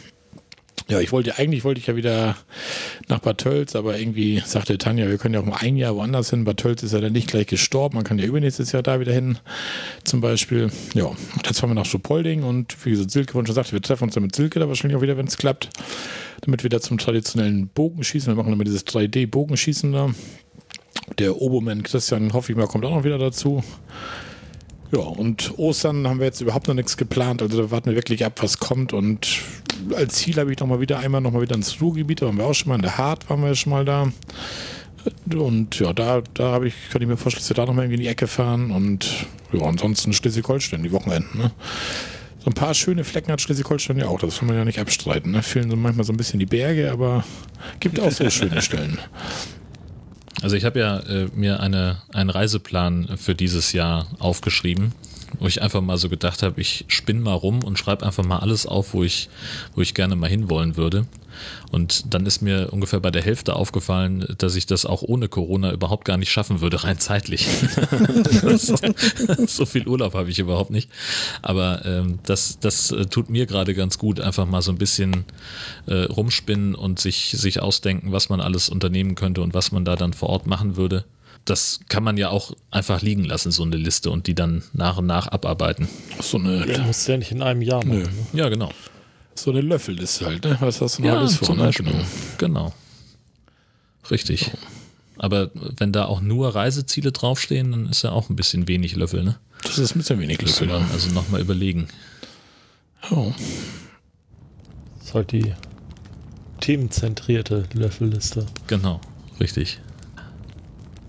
S1: Ja, ich wollte, eigentlich wollte ich ja wieder nach Bad Tölz, aber irgendwie sagte Tanja, wir können ja auch mal ein Jahr woanders hin. Bad Tölz ist ja dann nicht gleich gestorben, man kann ja übernächstes Jahr da wieder hin, zum Beispiel. Ja, jetzt fahren wir nach Schupolding und wie gesagt, Silke schon sagte, wir treffen uns dann mit Silke da wahrscheinlich auch wieder, wenn es klappt, damit wir da zum traditionellen Bogenschießen, wir machen immer dieses 3D-Bogenschießen da. Der Obermann Christian, hoffe ich mal, kommt auch noch wieder dazu. Ja, und Ostern haben wir jetzt überhaupt noch nichts geplant. Also da warten wir wirklich ab, was kommt. Und als Ziel habe ich noch mal wieder einmal noch mal wieder ins Ruhrgebiet. Da waren wir auch schon mal in der Hart, waren wir schon mal da. Und ja, da, da habe ich, könnte ich mir vorstellen, dass wir da noch mal irgendwie in die Ecke fahren. Und ja, ansonsten Schleswig-Holstein, die Wochenenden. Ne? So ein paar schöne Flecken hat Schleswig-Holstein ja auch. Das kann man ja nicht abstreiten. Ne? Fehlen so manchmal so ein bisschen die Berge, aber gibt auch so schöne Stellen.
S2: Also ich habe ja äh, mir eine, einen Reiseplan für dieses Jahr aufgeschrieben, wo ich einfach mal so gedacht habe, ich spinne mal rum und schreibe einfach mal alles auf, wo ich, wo ich gerne mal hinwollen würde. Und dann ist mir ungefähr bei der Hälfte aufgefallen, dass ich das auch ohne Corona überhaupt gar nicht schaffen würde, rein zeitlich. so, viel Urlaub habe ich überhaupt nicht. Aber ähm, das, das äh, tut mir gerade ganz gut, einfach mal so ein bisschen äh, rumspinnen und sich, sich ausdenken, was man alles unternehmen könnte und was man da dann vor Ort machen würde. Das kann man ja auch einfach liegen lassen, so eine Liste, und die dann nach und nach abarbeiten.
S1: So eine,
S5: Du musst ja nicht in einem Jahr machen. Ne?
S2: Ja, genau.
S1: so eine Löffelliste halt. Ne? Was hast du noch
S2: Ja,
S1: alles vor?
S2: zum
S1: Ne?
S2: Beispiel.
S1: Genau.
S2: Genau. Richtig. Aber wenn da auch nur Reiseziele draufstehen, dann ist ja auch ein bisschen wenig Löffel, ne?
S1: Das ist ein bisschen wenig
S2: Löffel. Man also nochmal überlegen.
S5: Oh. Das ist halt die themenzentrierte Löffelliste.
S2: Genau, richtig.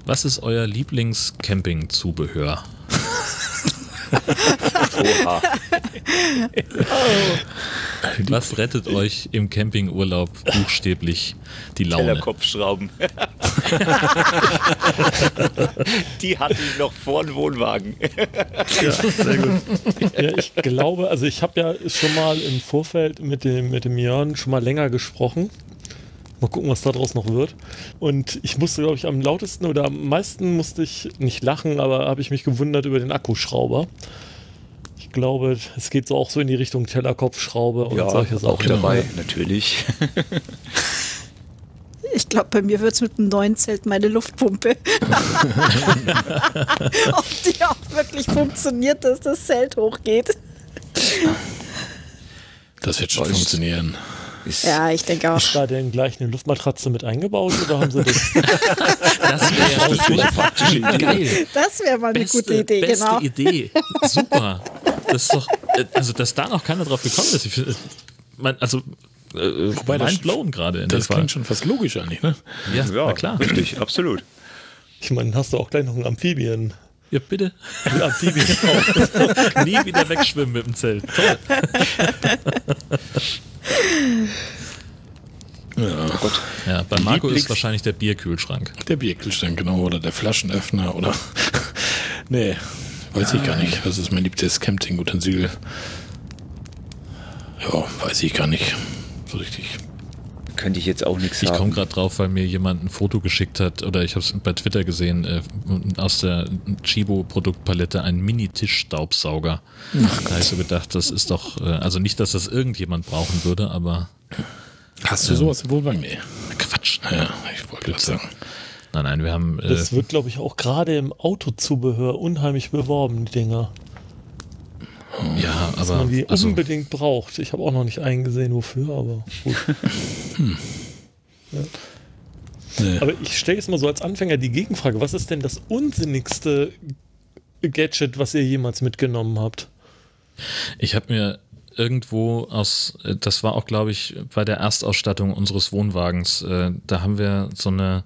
S2: Was ist euer Lieblings-Camping-Zubehör? Oha. oh. Was rettet euch im Campingurlaub buchstäblich die Laune?
S4: Tellerkopfschrauben. die hatte ich noch vor dem Wohnwagen.
S5: ja, sehr gut. Ja, ich glaube, also ich habe ja schon mal im Vorfeld mit dem, mit dem Jörn schon mal länger gesprochen. Mal gucken, was daraus noch wird. Und ich musste, glaube ich, am lautesten oder am meisten musste ich nicht lachen, aber habe ich mich gewundert über den Akkuschrauber glaube, es geht so auch so in die Richtung Tellerkopfschraube und
S4: ja, solche Sachen. Auch dabei, natürlich.
S3: Ich glaube, bei mir wird es mit dem neuen Zelt meine Luftpumpe. Ob die auch wirklich funktioniert, dass das Zelt hochgeht.
S1: Das wird schon Weiß. funktionieren.
S3: Ist, ja, ich denke auch.
S5: Ist da denn gleich eine Luftmatratze mit eingebaut oder haben sie das?
S2: das wäre ja praktische
S3: Idee. Geil. Das wäre mal eine beste, gute Idee,
S2: beste
S3: genau.
S2: Idee. Super das ist doch, äh, also dass da noch keiner drauf gekommen ist. Ich, mein, also äh, Wobei blown gerade in
S1: Das klingt schon fast logisch eigentlich, ne?
S4: Ja, ja klar. Richtig, absolut.
S5: Ich meine, hast du auch gleich noch einen Amphibien.
S2: Ja, bitte. Ein Amphibien auch. Nie wieder wegschwimmen mit dem Zelt. Toll. Ja. Oh Gott. ja, bei Marco Lieblings ist wahrscheinlich der Bierkühlschrank.
S1: Der Bierkühlschrank, genau, oder der Flaschenöffner oder. nee, Weiß ich gar nicht. Was ist mein liebstes Camping-Utensil? Ja, weiß ich gar nicht. So richtig.
S4: Könnte ich jetzt auch nichts sagen.
S2: Ich komme gerade drauf, weil mir jemand ein Foto geschickt hat, oder ich habe es bei Twitter gesehen, äh, aus der Chibo-Produktpalette ein Mini-Tischstaubsauger. Da habe ich so gedacht, das ist doch, äh, also nicht, dass das irgendjemand brauchen würde, aber.
S1: Hast du ähm, sowas im Wohnwagen?
S2: Nee. Quatsch. Ja, ich wollte gerade sagen. Nein, nein, wir haben.
S5: Äh das wird, glaube ich, auch gerade im Autozubehör unheimlich beworben, die Dinger.
S2: Ja,
S5: Dass aber. man die also, unbedingt braucht. Ich habe auch noch nicht eingesehen, wofür, aber gut. Hm. Ja. Nee. Aber ich stelle jetzt mal so als Anfänger die Gegenfrage: Was ist denn das unsinnigste Gadget, was ihr jemals mitgenommen habt?
S2: Ich habe mir irgendwo aus, äh, das war auch, glaube ich, bei der Erstausstattung unseres Wohnwagens, äh, da haben wir so eine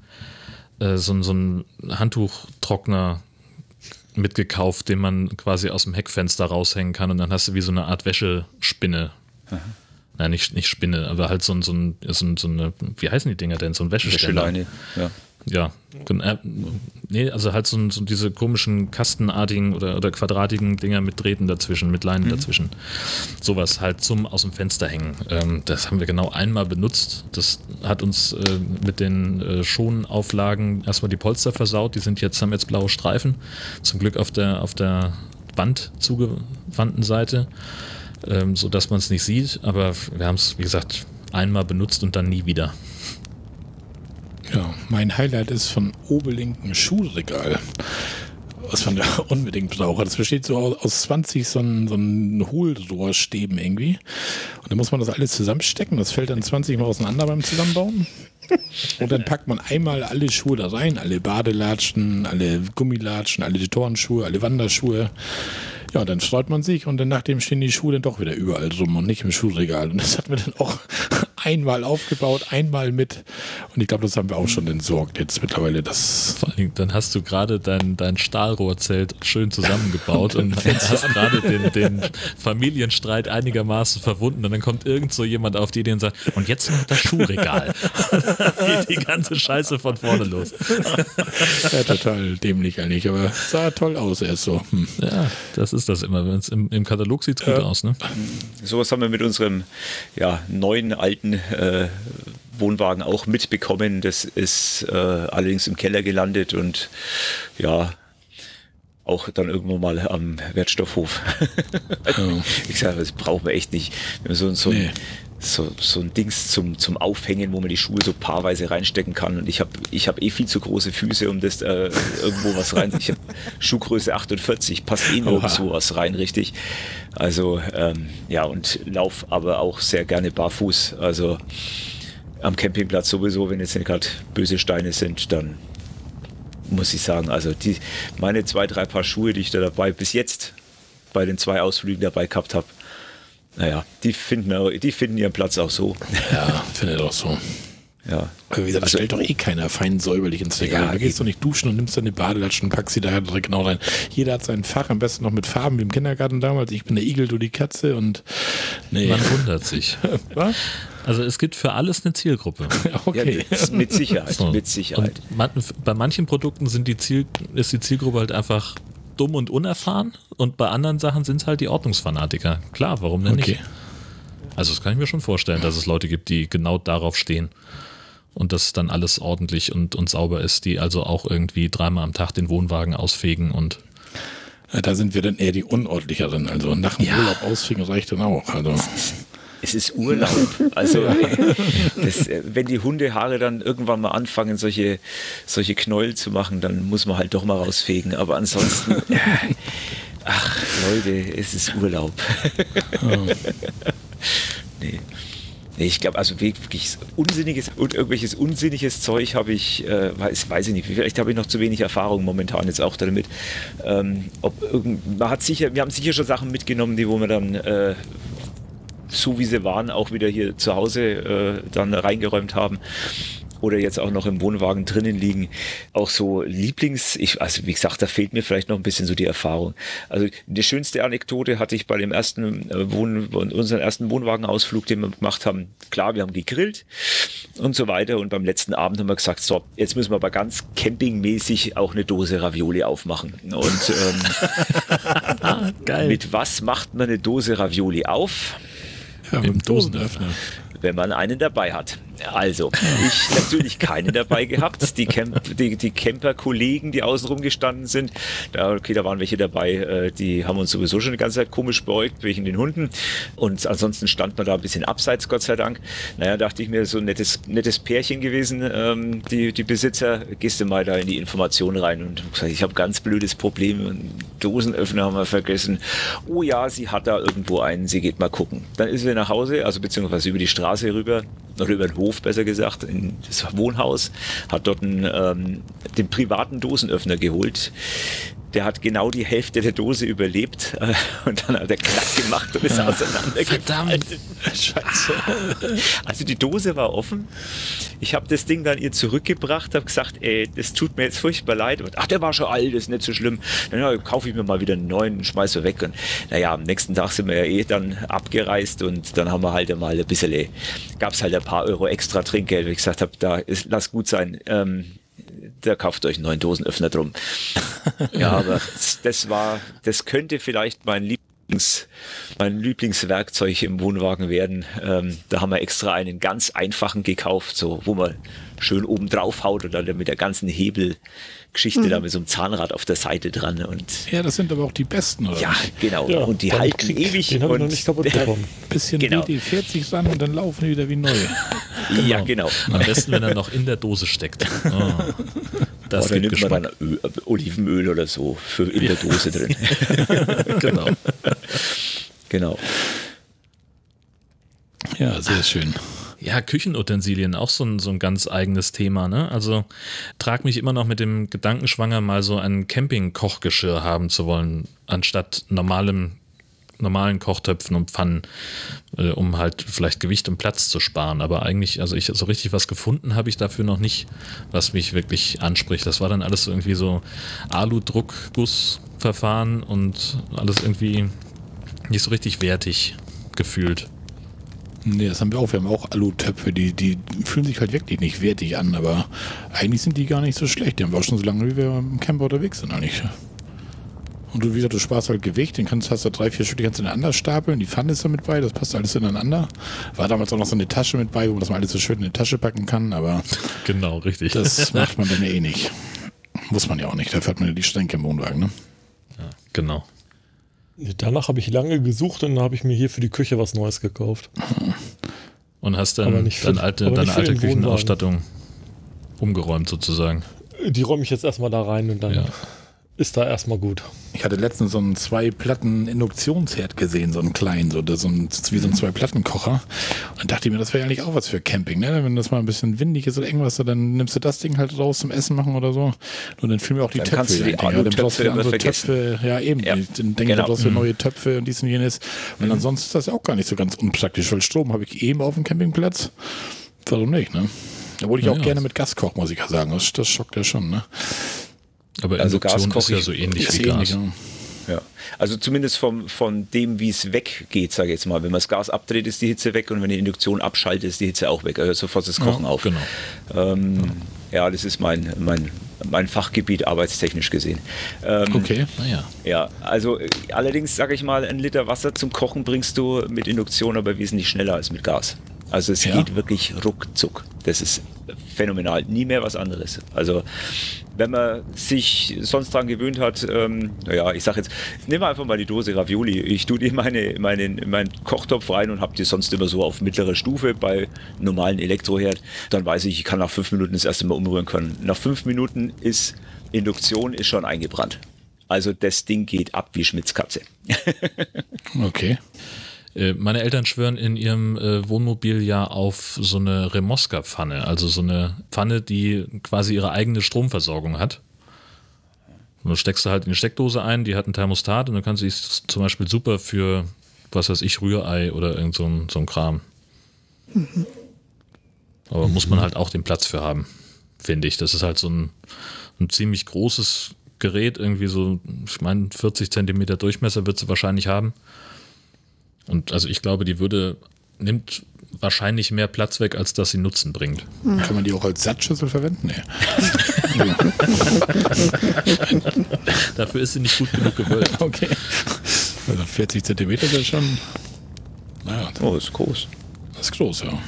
S2: äh, so, so ein Handtuchtrockner mitgekauft, den man quasi aus dem Heckfenster raushängen kann und dann hast du wie so eine Art Wäschespinne. Aha. Nein, nicht, nicht Spinne, aber halt so, so, ein, so, so eine, wie heißen die Dinger denn? So ein Wäscheständer. Wäscheleine, ja. Ja, äh, nee, also halt so, so, diese komischen kastenartigen oder, oder quadratigen Dinger mit Drähten dazwischen, mit Leinen mhm. dazwischen. Sowas halt zum aus dem Fenster hängen. Ähm, das haben wir genau einmal benutzt. Das hat uns äh, mit den äh, Schonauflagen erstmal die Polster versaut. Die sind jetzt, haben jetzt blaue Streifen. Zum Glück auf der, auf der Wand zugewandten Seite, ähm, sodass man es nicht sieht. Aber wir haben es, wie gesagt, einmal benutzt und dann nie wieder.
S1: Ja, mein Highlight ist von Obelinken Schuhregal. Was man da unbedingt braucht. Das besteht so aus 20 so ein, so ein Hohlrohrstäben irgendwie. Und dann muss man das alles zusammenstecken. Das fällt dann 20 Mal auseinander beim Zusammenbauen. Und dann packt man einmal alle Schuhe da rein. Alle Badelatschen, alle Gummilatschen, alle Turnschuhe, alle Wanderschuhe. Ja, dann freut man sich und dann nachdem stehen die Schuhe dann doch wieder überall rum und nicht im Schuhregal. Und das hat mir dann auch einmal aufgebaut, einmal mit. Und ich glaube, das haben wir auch schon entsorgt jetzt mittlerweile. Das
S2: Vor allem, dann hast du gerade dein, dein Stahlrohrzelt schön zusammengebaut und, und hast gerade den, den Familienstreit einigermaßen verwunden. Und dann kommt irgend so jemand auf die Idee und sagt, und jetzt noch das Schuhregal. geht die ganze Scheiße von vorne los.
S1: ja, total dämlich eigentlich, aber sah toll aus erst so. Hm.
S2: Ja, das ist das immer. Im, Im Katalog sieht es gut äh, aus. Ne?
S4: Sowas haben wir mit unserem ja, neuen alten äh, Wohnwagen auch mitbekommen. Das ist äh, allerdings im Keller gelandet und ja, auch dann irgendwo mal am Wertstoffhof. oh. Ich sage, das brauchen wir echt nicht. So, so, nee. So, so ein Dings zum, zum Aufhängen, wo man die Schuhe so paarweise reinstecken kann. Und ich habe ich hab eh viel zu große Füße, um das äh, irgendwo was rein. Ich habe Schuhgröße 48, passt eh nirgendwo was rein, richtig. Also ähm, ja, und lauf aber auch sehr gerne barfuß. Also am Campingplatz sowieso, wenn jetzt nicht gerade böse Steine sind, dann muss ich sagen. Also die, meine zwei, drei Paar Schuhe, die ich da dabei bis jetzt bei den zwei Ausflügen dabei gehabt habe, naja, die finden, die finden ihren Platz auch so.
S1: Ja, finde ich auch so.
S4: Ja.
S1: Aber wie gesagt, das
S4: Also-
S1: stellt doch eh keiner fein säuberlich ins Regal.
S4: Ja,
S1: da gehst du nicht duschen und nimmst deine Badelatschen und packst sie da direkt genau rein. Jeder hat sein Fach, am besten noch mit Farben wie im Kindergarten damals. Ich bin der Igel, du die Katze und nee.
S2: Man wundert sich.
S1: Was?
S2: Also es gibt für alles eine Zielgruppe.
S1: Okay.
S4: Ja, mit Sicherheit,
S2: So.
S4: mit Sicherheit.
S2: Und man, bei manchen Produkten sind die Ziel, ist die Zielgruppe halt einfach dumm und unerfahren und bei anderen Sachen sind es halt die Ordnungsfanatiker. Klar, warum denn
S1: Okay.
S2: nicht? Also das kann ich mir schon vorstellen, dass es Leute gibt, die genau darauf stehen und dass dann alles ordentlich und, und sauber ist, die also auch irgendwie dreimal am Tag den Wohnwagen ausfegen und
S1: Ja, Da sind wir dann eher die Unordentlicheren. Also nach dem
S2: Ja.
S1: Urlaub ausfegen reicht dann auch. Also
S4: Es ist Urlaub. Also, das, äh, wenn die Hundehaare dann irgendwann mal anfangen, solche, solche Knäuel zu machen, dann muss man halt doch mal rausfegen. Aber ansonsten, äh, ach Leute, es ist Urlaub. nee. Nee, ich glaube, also wirklich unsinniges und irgendwelches unsinniges Zeug habe ich, äh, weiß, weiß ich nicht, vielleicht habe ich noch zu wenig Erfahrung momentan jetzt auch damit. Ähm, ob irgend, man hat sicher, wir haben sicher schon Sachen mitgenommen, die wo wir dann äh, so wie sie waren, auch wieder hier zu Hause äh, dann reingeräumt haben. Oder jetzt auch noch im Wohnwagen drinnen liegen. Auch so Lieblings, ich, also wie gesagt, da fehlt mir vielleicht noch ein bisschen so die Erfahrung. Also die schönste Anekdote hatte ich bei dem ersten äh, Wohn, unseren ersten Wohnwagenausflug, den wir gemacht haben. Klar, wir haben gegrillt und so weiter. Und beim letzten Abend haben wir gesagt, so, jetzt müssen wir aber ganz campingmäßig auch eine Dose Ravioli aufmachen. Und ähm,
S2: geil.
S4: mit was macht man eine Dose Ravioli auf?
S1: Ja, mit dem Dosenöffner.
S4: wenn man einen dabei hat. Also, ich natürlich keinen dabei gehabt. Die, Camp, die, die Camper-Kollegen, die außenrum gestanden sind, da, okay, da waren welche dabei, äh, die haben uns sowieso schon die ganze Zeit komisch beäugt, wegen den Hunden. Und ansonsten stand man da ein bisschen abseits, Gott sei Dank. Naja, dachte ich mir, so ein nettes, nettes Pärchen gewesen, ähm, die, die Besitzer, gehst du mal da in die Information rein und gesagt, ich habe ganz blödes Problem, einen Dosenöffner haben wir vergessen. Oh ja, sie hat da irgendwo einen, sie geht mal gucken. Dann ist sie nach Hause, also beziehungsweise über die Straße rüber, oder über den Hof besser gesagt, in das Wohnhaus, hat dort einen, ähm, den privaten Dosenöffner geholt. Der hat genau die Hälfte der Dose überlebt äh, und dann hat er Knack gemacht und ist auseinandergefallen.
S1: Scheiße.
S4: Also die Dose war offen. Ich habe das Ding dann ihr zurückgebracht, habe gesagt, ey, das tut mir jetzt furchtbar leid. Und, ach, der war schon alt, das ist nicht so schlimm. Dann ja, kaufe ich mir mal wieder einen neuen und schmeiße weg. Und naja, am nächsten Tag sind wir ja eh dann abgereist und dann haben wir halt mal ein bisschen, gab es halt ein paar Euro extra Trinkgeld. Wie ich gesagt habe, da ist, lass gut sein. Ähm, da kauft euch einen neuen Dosenöffner drum. ja, aber das, war, das könnte vielleicht mein Lieblings, mein Lieblingswerkzeug im Wohnwagen werden. Ähm, da haben wir extra einen ganz einfachen gekauft, so, wo man schön oben drauf haut und dann mit der ganzen Hebelgeschichte da mit so einem Zahnrad auf der Seite dran und
S1: Ja, das sind aber auch die besten, oder?
S4: ja, genau.
S5: Ja,
S4: und die halten
S5: Krieg,
S4: ewig.
S5: Den habe ich
S4: und
S5: noch nicht kaputt bekommen.
S1: Bisschen
S4: Genau.
S1: WD-40 ran und dann laufen die wieder wie neu.
S4: Ja, genau.
S2: am besten, wenn er noch in der Dose steckt. Oh, das
S4: Oder nimmt man
S2: Geschmack.
S4: dann Öl, Olivenöl oder so für in der Dose drin.
S2: Genau.
S4: genau.
S1: Ja, sehr schön.
S2: Ja, Küchenutensilien, auch so ein, so ein ganz eigenes Thema. Ne? Also trag mich immer noch mit dem Gedanken schwanger, mal so ein Camping-Kochgeschirr haben zu wollen, anstatt normalem, normalen Kochtöpfen und Pfannen, äh, um halt vielleicht Gewicht und Platz zu sparen. Aber eigentlich, also ich so richtig was gefunden habe ich dafür noch nicht, was mich wirklich anspricht. Das war dann alles irgendwie so Alu-Druckgussverfahren und alles irgendwie nicht so richtig wertig gefühlt.
S1: Nee, das haben wir auch. Wir haben auch Alutöpfe, die, die fühlen sich halt wirklich nicht wertig an, aber eigentlich sind die gar nicht so schlecht. Die haben wir auch schon so lange, wie wir im Camper unterwegs sind eigentlich. Und du, wie gesagt, du sparst halt Gewicht, den kannst, hast du drei, vier Stück, die kannst du ineinander stapeln, die Pfanne ist da mit bei, das passt alles ineinander. War damals auch noch so eine Tasche mit bei, wo man das mal alles so schön in die Tasche packen kann, aber
S2: Genau, richtig.
S1: das macht man dann ja eh nicht. Muss man ja auch nicht, dafür hat man ja die Stränke im Wohnwagen, ne?
S2: genau.
S5: Danach habe ich lange gesucht und dann habe ich mir hier für die Küche was Neues gekauft.
S2: Und hast dann
S5: für-
S2: deine alte, deine alte. Küchenausstattung umgeräumt sozusagen.
S5: Die räume ich jetzt erstmal da rein und dann
S2: Ja.
S5: Ist da erstmal gut.
S1: Ich hatte letztens so einen zwei Platten Induktionsherd gesehen, so einen kleinen, so, so ein, wie so ein zwei Platten Kocher. Und dachte mir, das wäre eigentlich auch was für Camping, ne? Wenn das mal ein bisschen windig ist oder irgendwas, dann nimmst du das Ding halt raus zum Essen machen oder so. Und dann fielen mir auch die
S4: Dann
S1: Töpfe.
S4: du die
S1: ja, dann brauchst du andere. Töpfe, ja eben.
S4: Ja,
S1: Dann denke ich,
S4: genau.
S1: du brauchst du neue Töpfe und dies und jenes. Und ansonsten ist das ja auch gar nicht so ganz unpraktisch, weil Strom habe ich eben auf dem Campingplatz. Warum nicht, ne? Obwohl ich
S2: Ja,
S1: auch
S2: ja.
S1: gerne mit Gas koche, muss ich ja sagen. Das, das schockt ja schon, ne?
S2: Aber
S4: Also
S2: Induktion
S4: Gas
S2: ist ja so
S4: ich-
S2: ähnlich wie
S1: ähnlich,
S2: Gas.
S1: ja.
S4: Ja. Also zumindest vom, von dem, wie es weggeht, sage ich jetzt mal. Wenn man das Gas abdreht, ist die Hitze weg und wenn die Induktion abschaltet, ist die Hitze auch weg. Also sofort das Kochen auf.
S2: Genau.
S4: Ähm, ja, das ist mein, mein, mein Fachgebiet arbeitstechnisch gesehen. Ähm,
S1: Okay.
S2: Naja.
S4: Ja, also äh, allerdings sage ich mal, ein Liter Wasser zum Kochen bringst du mit Induktion aber wesentlich schneller als mit Gas. Also es
S1: Ja.
S4: geht wirklich ruckzuck. Das ist phänomenal. Nie mehr was anderes. Also wenn man sich sonst daran gewöhnt hat, ähm, naja, ich sage jetzt, nehmen wir einfach mal die Dose Ravioli. Ich tue die in, meine, in, meinen, in meinen Kochtopf rein und habe die sonst immer so auf mittlerer Stufe bei normalen Elektroherd. Dann weiß ich, ich kann nach fünf Minuten das erste Mal umrühren können. Nach fünf Minuten ist Induktion ist schon eingebrannt. Also das Ding geht ab wie Schmitzkatze.
S1: Okay.
S2: Äh, Meine Eltern schwören in ihrem äh, Wohnmobil ja auf so eine Remoska-Pfanne, also so eine Pfanne, die quasi ihre eigene Stromversorgung hat. Und dann steckst du halt in die Steckdose ein, die hat einen Thermostat und dann kannst du es zum Beispiel super für, was weiß ich, Rührei oder irgend so ein, so ein Kram. Aber muss man halt auch den Platz für haben, finde ich. Das ist halt so ein, ein ziemlich großes Gerät, irgendwie so, ich meine, 40 Zentimeter Durchmesser wird sie wahrscheinlich haben. Und also ich glaube, die würde, nimmt wahrscheinlich mehr Platz weg, als dass sie Nutzen bringt.
S1: Kann man die auch als Satzschüssel verwenden? Nee.
S2: Dafür ist sie nicht gut genug gewölbt.
S1: Okay. Also 40 Zentimeter ist ja schon. Naja,
S4: Oh, ist groß.
S1: das ist groß, ja.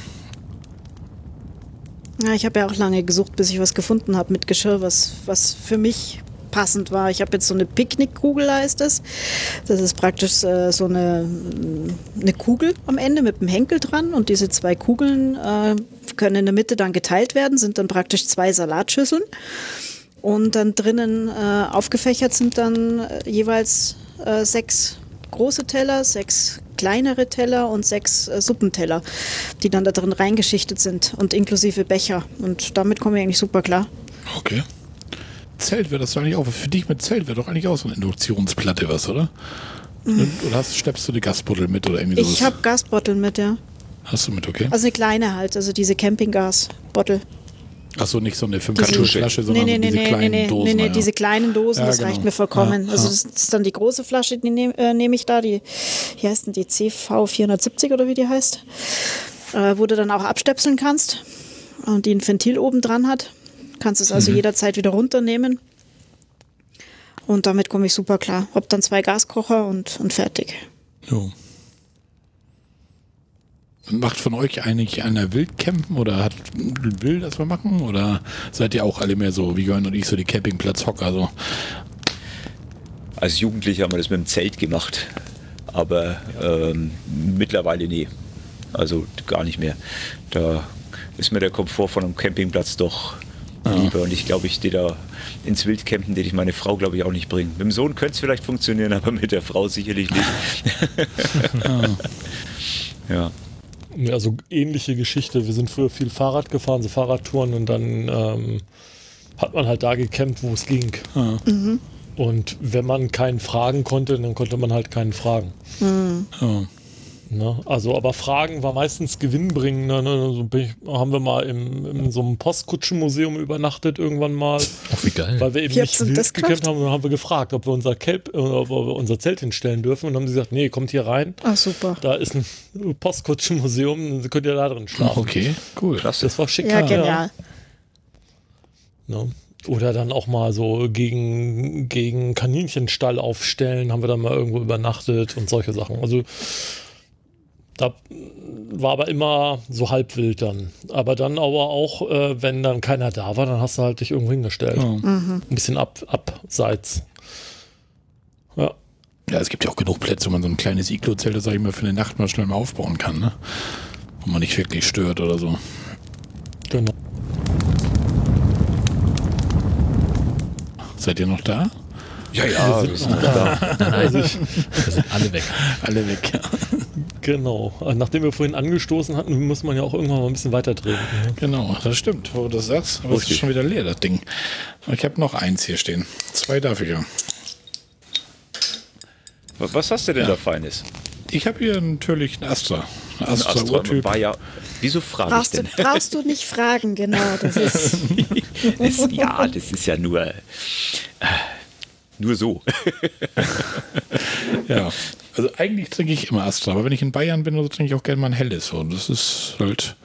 S3: Ja, ich habe ja auch lange gesucht, bis ich was gefunden habe mit Geschirr, was, was für mich passend war. Ich habe jetzt so eine Picknickkugel, heißt es. Das ist praktisch äh, so eine, eine Kugel am Ende mit einem Henkel dran und diese zwei Kugeln äh, können in der Mitte dann geteilt werden, sind dann praktisch zwei Salatschüsseln. Und dann drinnen äh, aufgefächert sind dann äh, jeweils äh, sechs große Teller, sechs kleinere Teller und sechs äh, Suppenteller, die dann da drin reingeschichtet sind und inklusive Becher. Und damit komme ich eigentlich super klar.
S1: Okay. Zelt wäre das doch eigentlich auch. Für dich mit Zelt wäre doch eigentlich auch so eine Induktionsplatte was, oder? Oder hast, schleppst du die Gasbuddel mit oder irgendwie sowas?
S3: Ich habe Gasbotteln mit, ja.
S1: Hast du mit, okay?
S3: Also eine kleine halt, also diese Campinggasbottel.
S1: Achso, nicht so eine 5
S3: Diese-
S1: Liter Flasche,
S3: Nee,
S1: sondern
S3: nee,
S1: so
S3: nee,
S1: diese
S3: nee, nee,
S1: kleinen
S3: nee,
S1: Dosen.
S3: nee, nee,
S1: ja.
S3: diese kleinen Dosen,
S1: Ja,
S3: das
S1: genau.
S3: reicht mir vollkommen.
S1: Ja,
S3: also das ist dann die große Flasche, die nehme äh, nehm ich da, die, wie heißt denn die, CV 470 oder wie die heißt, äh, wo du dann auch abstöpseln kannst und die ein Ventil oben dran hat. Kannst es
S1: Mhm.
S3: also jederzeit wieder runternehmen. Und damit komme ich super klar. Hab dann zwei Gaskocher und, und fertig.
S1: Jo. Macht von euch eigentlich einer Wildcampen oder hat will das mal machen? Oder seid ihr auch alle mehr so wie Jörn und ich, so die Campingplatzhocker? So?
S4: Als Jugendlicher haben wir das mit dem Zelt gemacht, aber ähm, mittlerweile nee. Also gar nicht mehr. Da ist mir der Komfort von einem Campingplatz doch lieber und ich glaube, ich stehe da ins Wildcampen, den ich meine Frau, glaube ich, auch nicht bringen. Mit dem Sohn könnte es vielleicht funktionieren, aber mit der Frau sicherlich nicht. ja.
S5: Ja, so ähnliche Geschichte. Wir sind früher viel Fahrrad gefahren, so Fahrradtouren und dann ähm, hat man halt da gecampt, wo es ging.
S1: Ah.
S5: Und wenn man keinen fragen konnte, dann konnte man halt keinen fragen.
S1: Oh.
S5: Ne? Also, aber Fragen war meistens gewinnbringender. Ne? So bin ich, haben wir mal im, in so einem Postkutschenmuseum übernachtet irgendwann mal,
S2: Ach, wie geil.
S5: weil wir eben
S3: Wie habt
S5: nicht wild
S3: gemacht?
S5: haben. Und dann haben wir gefragt, ob wir unser, Kelp, äh, ob wir unser Zelt hinstellen dürfen. Und dann haben sie gesagt, nee, kommt hier rein.
S3: Ah, super.
S5: Da ist ein Postkutschenmuseum, dann könnt ihr da drin schlafen.
S1: Okay, cool.
S4: Klasse.
S5: Das war schick.
S3: Ja, genial.
S5: Ne? Oder dann auch mal so gegen, gegen Kaninchenstall aufstellen, haben wir dann mal irgendwo übernachtet und solche Sachen. Also da war aber immer so halb wild dann. Aber dann aber auch, äh, wenn dann keiner da war, dann hast du halt dich irgendwo hingestellt.
S1: Oh.
S5: Ein bisschen ab, abseits. Ja.
S1: Ja, es gibt ja auch genug Plätze, wo man so ein kleines Iglo-Zelt, sag ich mal, für eine Nacht mal schnell mal aufbauen kann, ne? Wo man nicht wirklich stört oder so.
S5: Genau.
S1: Seid ihr noch da?
S4: Ja, ja, wir sind da.
S2: Nein, nein, wir sind alle weg.
S1: Alle weg, ja.
S5: Genau. Äh, Nachdem wir vorhin angestoßen hatten, muss man ja auch irgendwann mal ein bisschen weiter trinken. ne?
S1: Genau, das stimmt, wo du das sagst. Aber es ist schon wieder leer, das Ding. Ich habe noch eins hier stehen. Zwei darf ich ja.
S4: Was hast du denn da Feines?
S1: Ich habe hier natürlich einen Astra. Ein
S4: Ein
S1: Astra,
S4: Astra
S1: Urtyp.
S4: war ja. Wieso frage ich
S3: Brauchst du,
S4: denn?
S3: brauchst du nicht fragen, genau. Das ist,
S4: Das, ja, das ist ja nur. Nur so.
S1: Ja. Also eigentlich trinke ich immer Astra, aber wenn ich in Bayern bin, so trinke ich auch gerne mal ein helles. So. Das ist halt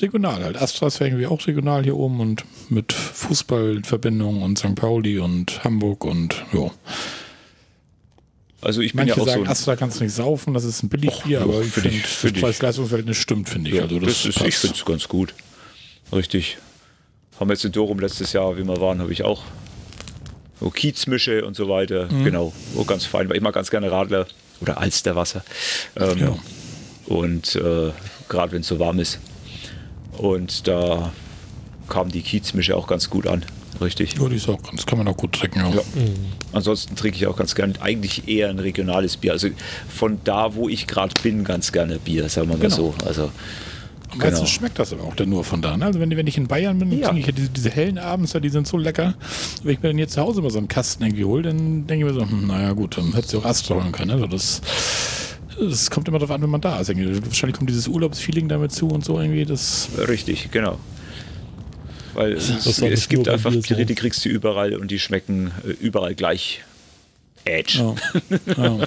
S1: regional halt. Astra ist irgendwie auch regional hier oben und mit Fußball in Verbindung und St. Pauli und Hamburg und ja.
S4: Also ich bin
S1: Manche
S4: ja auch
S1: sagen,
S4: so.
S1: Astra kannst du nicht saufen, das ist ein Billigbier,
S4: ja,
S1: aber ich
S4: find
S1: finde,
S4: find
S1: das. Preis-Leistungsverhältnis stimmt, finde ich.
S4: ja,
S1: also
S4: das
S1: das,
S4: ist, ich finde es ganz gut. Richtig. Haben wir jetzt in Dorum letztes Jahr, wie wir waren, habe ich auch Kiezmische und so weiter.
S1: Mhm.
S4: Genau, oh, ganz fein, weil ich mag ganz gerne Radler oder Alsterwasser. Ähm,
S1: Ja.
S4: Und äh, gerade wenn es so warm ist. Und da kam die Kiezmische auch ganz gut an. Richtig.
S1: Ja, die ist auch ganz, kann man auch gut trinken. Ja.
S4: Ja. Ansonsten trinke ich auch ganz gerne eigentlich eher ein regionales Bier. Also von da, wo ich gerade bin, ganz gerne Bier, sagen wir mal
S1: Genau.
S4: so. Also
S1: Meistens
S4: Genau.
S1: schmeckt das aber auch dann nur von da. Ne? Also wenn, wenn ich in Bayern bin,
S4: Ja.
S1: ich ja diese, diese hellen Abends, die sind so lecker. Wenn ich mir dann hier zu Hause mal so einen Kasten irgendwie hole, dann denke ich mir so, hm, naja gut, dann hättest du auch Astra holen können. Also das, das kommt immer darauf an, wenn man da ist. Irgendwie. Wahrscheinlich kommt dieses Urlaubsfeeling damit zu und so irgendwie. Das,
S4: richtig, genau. Weil es, es gibt einfach
S5: Bier
S4: die kriegst du überall und die schmecken äh, überall gleich. Edge.
S1: ja. ja.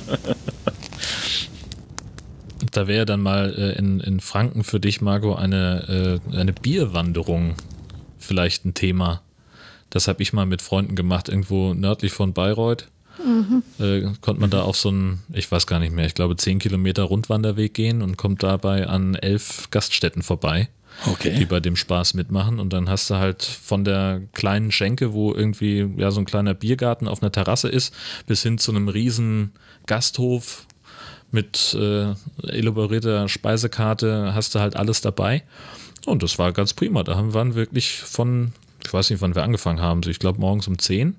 S2: Da wäre dann mal äh, in, in Franken für dich, Marco, eine, äh, eine Bierwanderung vielleicht ein Thema. Das habe ich mal mit Freunden gemacht, irgendwo nördlich von Bayreuth. Äh, konnte man da auf so einen, ich weiß gar nicht mehr, ich glaube 10 Kilometer Rundwanderweg gehen und kommt dabei an elf Gaststätten vorbei, die
S1: Okay.
S2: bei dem Spaß mitmachen. Und dann hast du halt von der kleinen Schenke, wo irgendwie ja so ein kleiner Biergarten auf einer Terrasse ist, bis hin zu einem riesen Gasthof mit äh, elaborierter Speisekarte hast du halt alles dabei. Und das war ganz prima. Da haben, waren wirklich von, ich weiß nicht, wann wir angefangen haben, so ich glaube morgens um 10.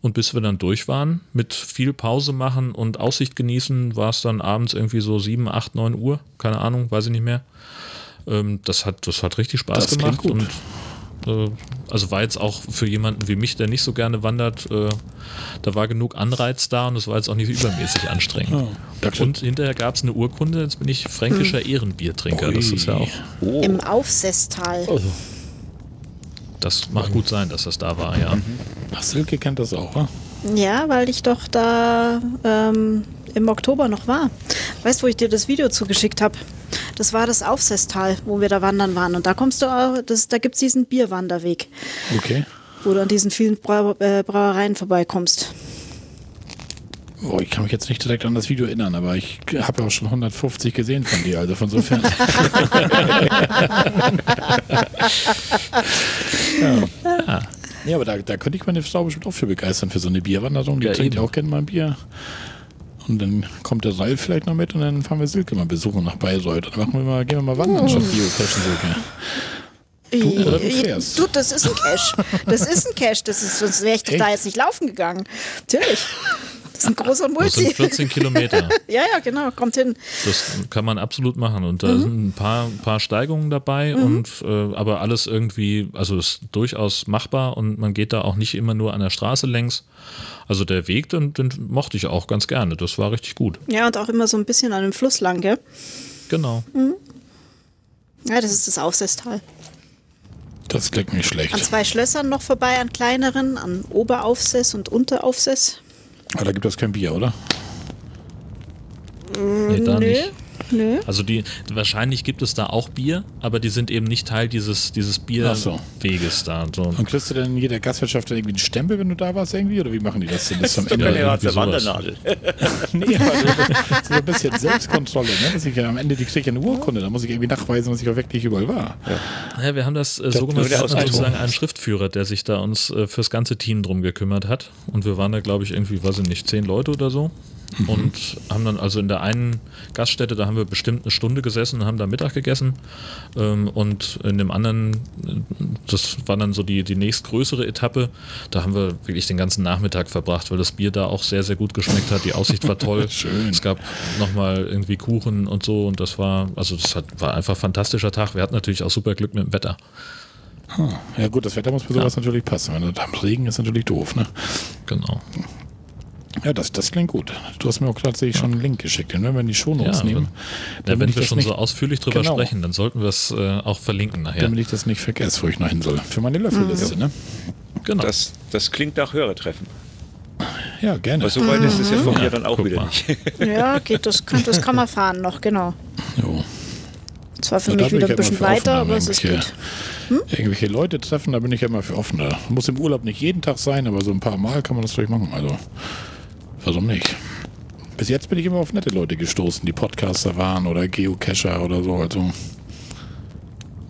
S2: Und bis wir dann durch waren, mit viel Pause machen und Aussicht genießen, war es dann abends irgendwie so 7, 8, 9 Uhr, keine Ahnung, weiß ich nicht mehr. Ähm, das, hat, das hat richtig Spaß
S1: Das
S2: gemacht. Und also war jetzt auch für jemanden wie mich, der nicht so gerne wandert, äh, da war genug Anreiz da und es war jetzt auch nicht übermäßig anstrengend.
S1: Danke.
S2: Und hinterher gab es eine Urkunde, jetzt bin ich fränkischer Ehrenbiertrinker. Das ist ja auch,
S4: Oh,
S3: Im Aufsesstal.
S5: Also,
S2: das mag gut sein, dass das da war, ja.
S1: Ach, Silke kennt das auch, wa?
S3: Ja, weil ich doch da ähm, im Oktober noch war. Weißt du, wo ich dir das Video zugeschickt habe? Das war das Aufsesstal, wo wir da wandern waren. Und da kommst du auch, das, da gibt es diesen Bierwanderweg,
S1: Okay.
S3: wo du an diesen vielen Brau äh, Brauereien vorbeikommst.
S1: Oh, ich kann mich jetzt nicht direkt an das Video erinnern, aber ich habe ja auch schon 150 gesehen von dir, also von sofern. ja. ja, aber da, da könnte ich meine Frau bestimmt auch für begeistern, für so eine Bierwanderung. Die
S2: Ja,
S1: trinkt ja auch gerne mal ein Bier. Und dann kommt der Ralf vielleicht noch mit und dann fahren wir Silke mal besuchen nach Bayreuth. Dann machen wir mal, gehen wir mal wandern statt Geocachen, Silke. Du oder du
S3: Äh,
S1: fährst.
S3: Du, das ist ein Cash. Das ist ein Cash. Das ist, sonst wäre ich doch da jetzt nicht laufen gegangen. Natürlich. Das ist ein großer
S2: Das sind
S3: Multi.
S2: 14 Kilometer.
S3: Ja, ja, genau. Kommt hin.
S2: Das kann man absolut machen. Und da
S3: Mhm.
S2: sind ein paar, ein paar Steigungen dabei und äh, aber alles irgendwie, also ist durchaus machbar und man geht da auch nicht immer nur an der Straße längs. Also der Weg, den, den mochte ich auch ganz gerne. Das war richtig gut.
S3: Ja, und auch immer so ein bisschen an dem Fluss lang, gell?
S2: Genau.
S3: Ja, das ist das Aufsesstal.
S1: Das klingt nicht
S3: An
S1: schlecht.
S3: zwei Schlössern noch vorbei, an kleineren, an Oberaufsess und Unteraufsess.
S1: Aber da gibt es kein Bier, oder?
S2: Nee, da
S3: Nö,
S2: nicht.
S3: Nö.
S2: Also die, wahrscheinlich gibt es da auch Bier, aber die sind eben nicht Teil dieses, dieses
S1: Ach so.
S2: Bierweges da. So.
S1: Und kriegst du denn in jeder Gastwirtschaft dann irgendwie einen Stempel, wenn du da warst irgendwie? Oder wie machen die das denn? Das ist am Ende
S2: Ja,
S4: der. Wandernadel.
S1: Nee, aber das ist so ein bisschen Selbstkontrolle, ne? Dass ich ja am Ende die kriege ich eine Urkunde, da muss ich irgendwie nachweisen, dass ich auch wirklich überall war.
S2: Ja, wir haben das äh, so gemacht, wir hatten sozusagen einen Schriftführer, der sich da uns äh, fürs ganze Team drum gekümmert hat. Und wir waren da, glaube ich, irgendwie, weiß ich nicht, zehn Leute oder so. Mhm. und haben dann also in der einen Gaststätte, da haben wir bestimmt eine Stunde gesessen und haben da Mittag gegessen. Ähm, und in dem anderen, das war dann so die, die nächstgrößere Etappe, da haben wir wirklich den ganzen Nachmittag verbracht, weil das Bier da auch sehr, sehr gut geschmeckt hat. Die Aussicht war toll. Es gab nochmal irgendwie Kuchen und so und das war, also das hat, war einfach ein fantastischer Tag. Wir hatten natürlich auch super Glück mit dem Wetter.
S1: Hm. Ja gut, das Wetter muss für sowas ja. natürlich passen. Wenn das am Regen ist, natürlich doof, ne?
S2: Genau.
S1: Ja, das, das klingt gut. Du hast mir auch tatsächlich ja. schon einen Link geschickt. Und wenn wir die Shownotes ja, nehmen.
S2: Wenn, ja, wenn wir schon nicht, so ausführlich drüber genau. sprechen, dann sollten wir es äh, auch verlinken nachher.
S1: Damit ich das nicht vergesse, wo ich noch hin soll. Für meine Löffelliste, mhm. ne?
S4: Genau. Das, das klingt nach Hörertreffen.
S1: Ja, gerne.
S4: Aber so weit mhm. ist es ja von mir dann auch wieder mal. nicht.
S3: Ja, geht, das, kann, das kann man fahren noch, genau. Jo. Zwar für mich wieder ein bisschen weiter, aber es ist gut.
S1: Hm? Irgendwelche Leute treffen, da bin ich ja immer für offener. Muss im Urlaub nicht jeden Tag sein, aber so ein paar Mal kann man das vielleicht machen. Also Warum nicht? Bis jetzt bin ich immer auf nette Leute gestoßen, die Podcaster waren oder Geocacher oder so. Also.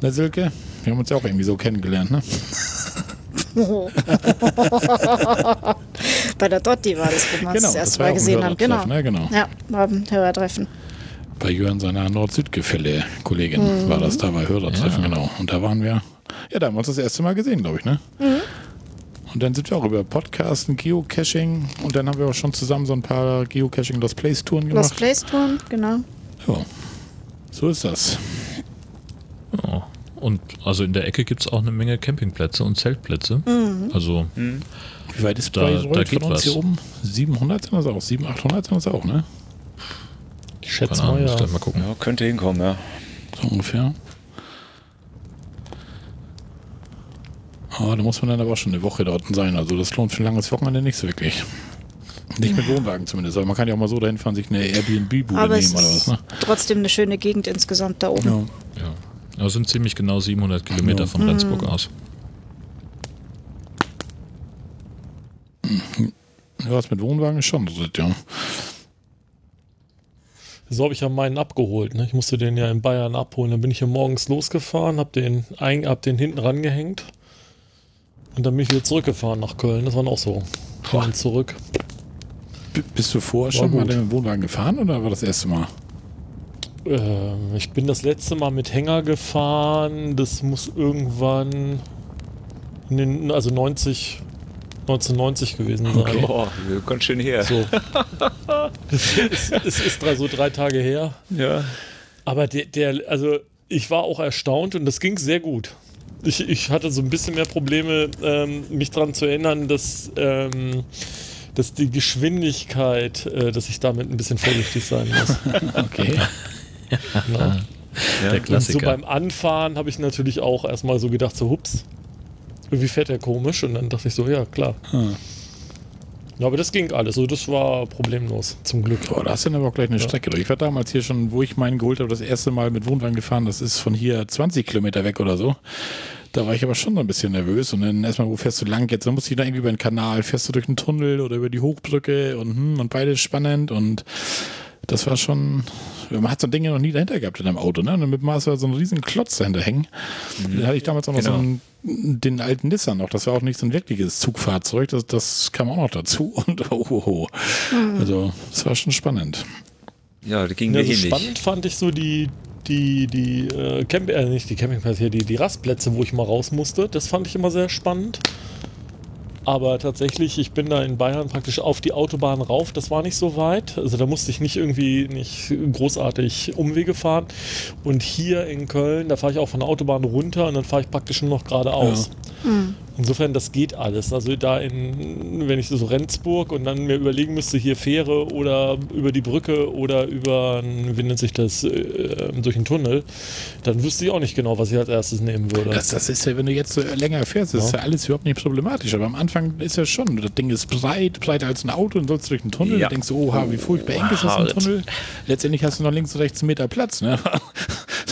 S1: Na, Silke? Wir haben uns ja auch irgendwie so kennengelernt, ne?
S3: Bei der Dotti war das, wo wir genau, das erste Mal gesehen haben. Genau.
S1: Ne? genau.
S3: Ja, war ein Hörertreffen.
S1: Bei Jörn seiner Nord-Süd-Gefälle-Kollegin mhm. war das da bei Hörertreffen, ja. genau. Und da waren wir, ja, da haben wir uns das erste Mal gesehen, glaube ich, ne? Mhm. Und dann sind wir auch über Podcasten, Geocaching und dann haben wir auch schon zusammen so ein paar Geocaching Lost Place Touren gemacht.
S3: Lost Place Touren, genau.
S1: Ja, so ist das.
S2: Ja. Und also in der Ecke gibt es auch eine Menge Campingplätze und Zeltplätze. Mhm. Also
S1: mhm. wie weit ist da, da geht von uns was. hier oben? 700 sind das auch, 700, 800 sind das auch, ne?
S5: Ich schätze mal, ja.
S4: mal gucken. Ja, könnte hinkommen, ja.
S1: So ungefähr. Oh, da muss man dann aber auch schon eine Woche dort sein. Also das lohnt für ein langes Wochenende nicht so wirklich. Nicht mit Wohnwagen zumindest, aber man kann ja auch mal so dahin fahren, sich eine Airbnb-Bude nehmen oder was. Ne?
S3: Trotzdem eine schöne Gegend insgesamt da oben.
S2: Ja, ja. Das sind ziemlich genau 700 Kilometer ja. von Rendsburg mhm. aus.
S1: Ja, was mit Wohnwagen ist schon, ja.
S5: So habe ich ja meinen abgeholt. Ne? Ich musste den ja in Bayern abholen. Dann bin ich hier morgens losgefahren, habe den, hab den hinten rangehängt und dann bin ich wieder zurückgefahren nach Köln. Das waren auch so. Fahren zurück.
S1: B bist du vorher schon mal den Wohnwagen gefahren oder war das erste Mal?
S5: Ähm, ich bin das letzte Mal mit Hänger gefahren. Das muss irgendwann in den, also 90, 1990 gewesen sein. Okay.
S4: Oh, ganz schön her.
S5: So. es, ist, es ist drei, so drei Tage her.
S4: Ja.
S5: Aber der, der, also ich war auch erstaunt und das ging sehr gut ich, ich hatte so ein bisschen mehr Probleme, ähm, mich daran zu erinnern, dass, ähm, dass die Geschwindigkeit, äh, dass ich damit ein bisschen vorsichtig sein muss.
S1: okay.
S5: ja. Ja, Der Klassiker. Und so beim Anfahren habe ich natürlich auch erstmal so gedacht, so hups, irgendwie fährt er komisch und dann dachte ich so, ja klar. Hm. Ja, aber das ging alles. So, das war problemlos, zum Glück.
S1: Boah, da hast du dann aber auch gleich eine ja. Strecke durch. Ich war damals hier schon, wo ich meinen geholt habe, das erste Mal mit Wohnwagen gefahren. Das ist von hier 20 Kilometer weg oder so. Da war ich aber schon so ein bisschen nervös. Und dann erstmal, wo fährst du lang jetzt? Dann musst du da irgendwie über den Kanal. Fährst du durch einen Tunnel oder über die Hochbrücke und, hm, und beides spannend. Und das war schon, man hat so ein Ding ja noch nie dahinter gehabt in einem Auto, ne? Und mit Maß war so ein riesen Klotz dahinter hängen. Mhm. Den hatte ich damals auch noch genau. so einen, den alten Nissan noch. Das war auch nicht so ein wirkliches Zugfahrzeug. Das, das kam auch noch dazu. Und oh, oh, oh. Mhm. Also, das war schon spannend.
S4: Ja, das ging ja,
S5: so spannend fand ich so die, die, die äh, Camp äh, nicht die Campingplätze hier, die, die Rastplätze, wo ich mal raus musste. Das fand ich immer sehr spannend. Aber tatsächlich, ich bin da in Bayern praktisch auf die Autobahn rauf. Das war nicht so weit. Also da musste ich nicht irgendwie nicht großartig Umwege fahren. Und hier in Köln, da fahre ich auch von der Autobahn runter und dann fahre ich praktisch nur noch geradeaus. Ja. Mhm. Insofern, das geht alles. Also da in, wenn ich so Rendsburg und dann mir überlegen müsste, hier Fähre oder über die Brücke oder über, wie nennt sich das, äh, durch einen Tunnel, dann wüsste ich auch nicht genau, was ich als erstes nehmen würde.
S1: Das, das ist ja, wenn du jetzt so länger fährst, das ja. ist ja alles überhaupt nicht problematisch. Aber am Anfang ist ja schon, das Ding ist breit, breiter als ein Auto und sollst durch einen Tunnel. Ja. Du denkst, oha, wie furchtbar eng ist das ein Tunnel. Letztendlich hast du noch links und rechts einen Meter Platz. Ne?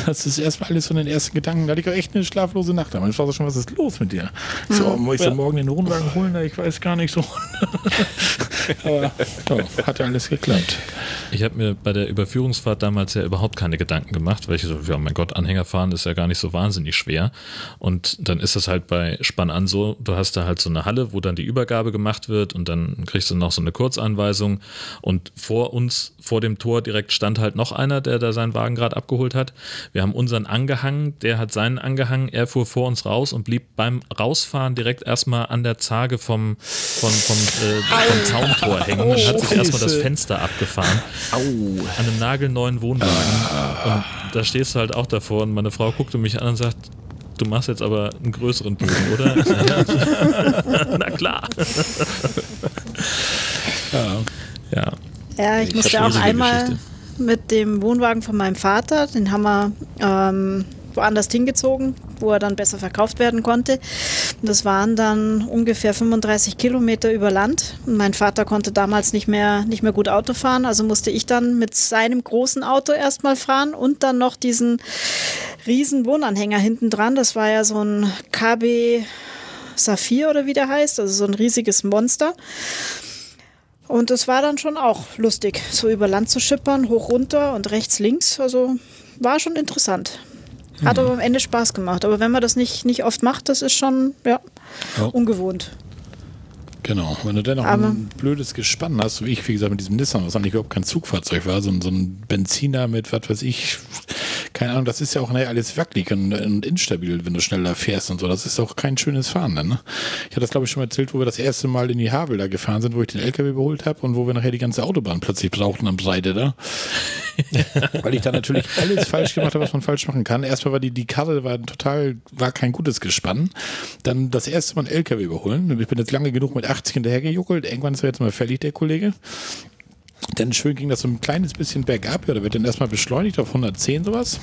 S1: Das ist erstmal alles von den ersten Gedanken. Da hatte ich auch echt eine schlaflose Nacht. Aber ich frage schon, was ist los mit dir? Mhm. So, muss ich ja. so morgen den Wohnwagen holen? Ich weiß gar nicht so. Aber ja, hat ja alles geklappt.
S2: Ich habe mir bei der Überführungsfahrt damals ja überhaupt keine Gedanken gemacht, weil ich so, ja mein Gott, Anhänger fahren ist ja gar nicht so wahnsinnig schwer. Und dann ist es halt bei Spann an so, du hast da halt so eine Halle, wo dann die Übergabe gemacht wird und dann kriegst du noch so eine Kurzanweisung. Und vor uns, vor dem Tor direkt stand halt noch einer, der da seinen Wagen gerade abgeholt hat. Wir haben unseren angehangen, der hat seinen angehangen, er fuhr vor uns raus und blieb beim Rausfahren direkt erstmal an der Zage vom, vom, vom, äh, vom Zauntor hängen und hat sich erstmal das Fenster abgefahren. Au. An einem nagelneuen Wohnwagen. Und da stehst du halt auch davor und meine Frau guckte mich an und sagt, du machst jetzt aber einen größeren Bogen, oder? Na klar.
S3: ja. ja. Ja, ich musste auch einmal Geschichte. Mit dem Wohnwagen von meinem Vater, den haben wir ähm, woanders hingezogen, wo er dann besser verkauft werden konnte. Das waren dann ungefähr 35 Kilometer über Land. mein Vater konnte damals nicht mehr, nicht mehr gut Auto fahren, also musste ich dann mit seinem großen Auto erstmal fahren und dann noch diesen riesen Wohnanhänger hinten dran. Das war ja so ein KB Saphir oder wie der heißt, also so ein riesiges Monster. Und es war dann schon auch lustig, so über Land zu schippern, hoch runter und rechts links. Also war schon interessant. Hat mhm. aber am Ende Spaß gemacht. Aber wenn man das nicht, nicht oft macht, das ist schon ja, ja. ungewohnt.
S1: Genau, wenn du dann noch aber ein blödes Gespann hast, wie ich, wie gesagt, mit diesem Nissan, was eigentlich überhaupt kein Zugfahrzeug war, so, so ein Benziner mit, was weiß ich, keine Ahnung, das ist ja auch naja, alles wackelig und, und, instabil, wenn du schneller fährst und so. Das ist auch kein schönes Fahren dann. Ne? Ich hatte das, glaube ich, schon mal erzählt, wo wir das erste Mal in die Havel da gefahren sind, wo ich den LKW überholt habe und wo wir nachher die ganze Autobahn plötzlich brauchten am Breite da. Weil ich da natürlich alles falsch gemacht habe, was man falsch machen kann. Erstmal war die, die Karre war total, war kein gutes Gespann. Dann das erste Mal einen LKW überholen. Ich bin jetzt lange genug mit 80 hinterhergejuckelt. Irgendwann ist er jetzt mal fällig, der Kollege. Dann schön ging das so ein kleines bisschen bergab. Ja, da wird dann erstmal beschleunigt auf 110 sowas.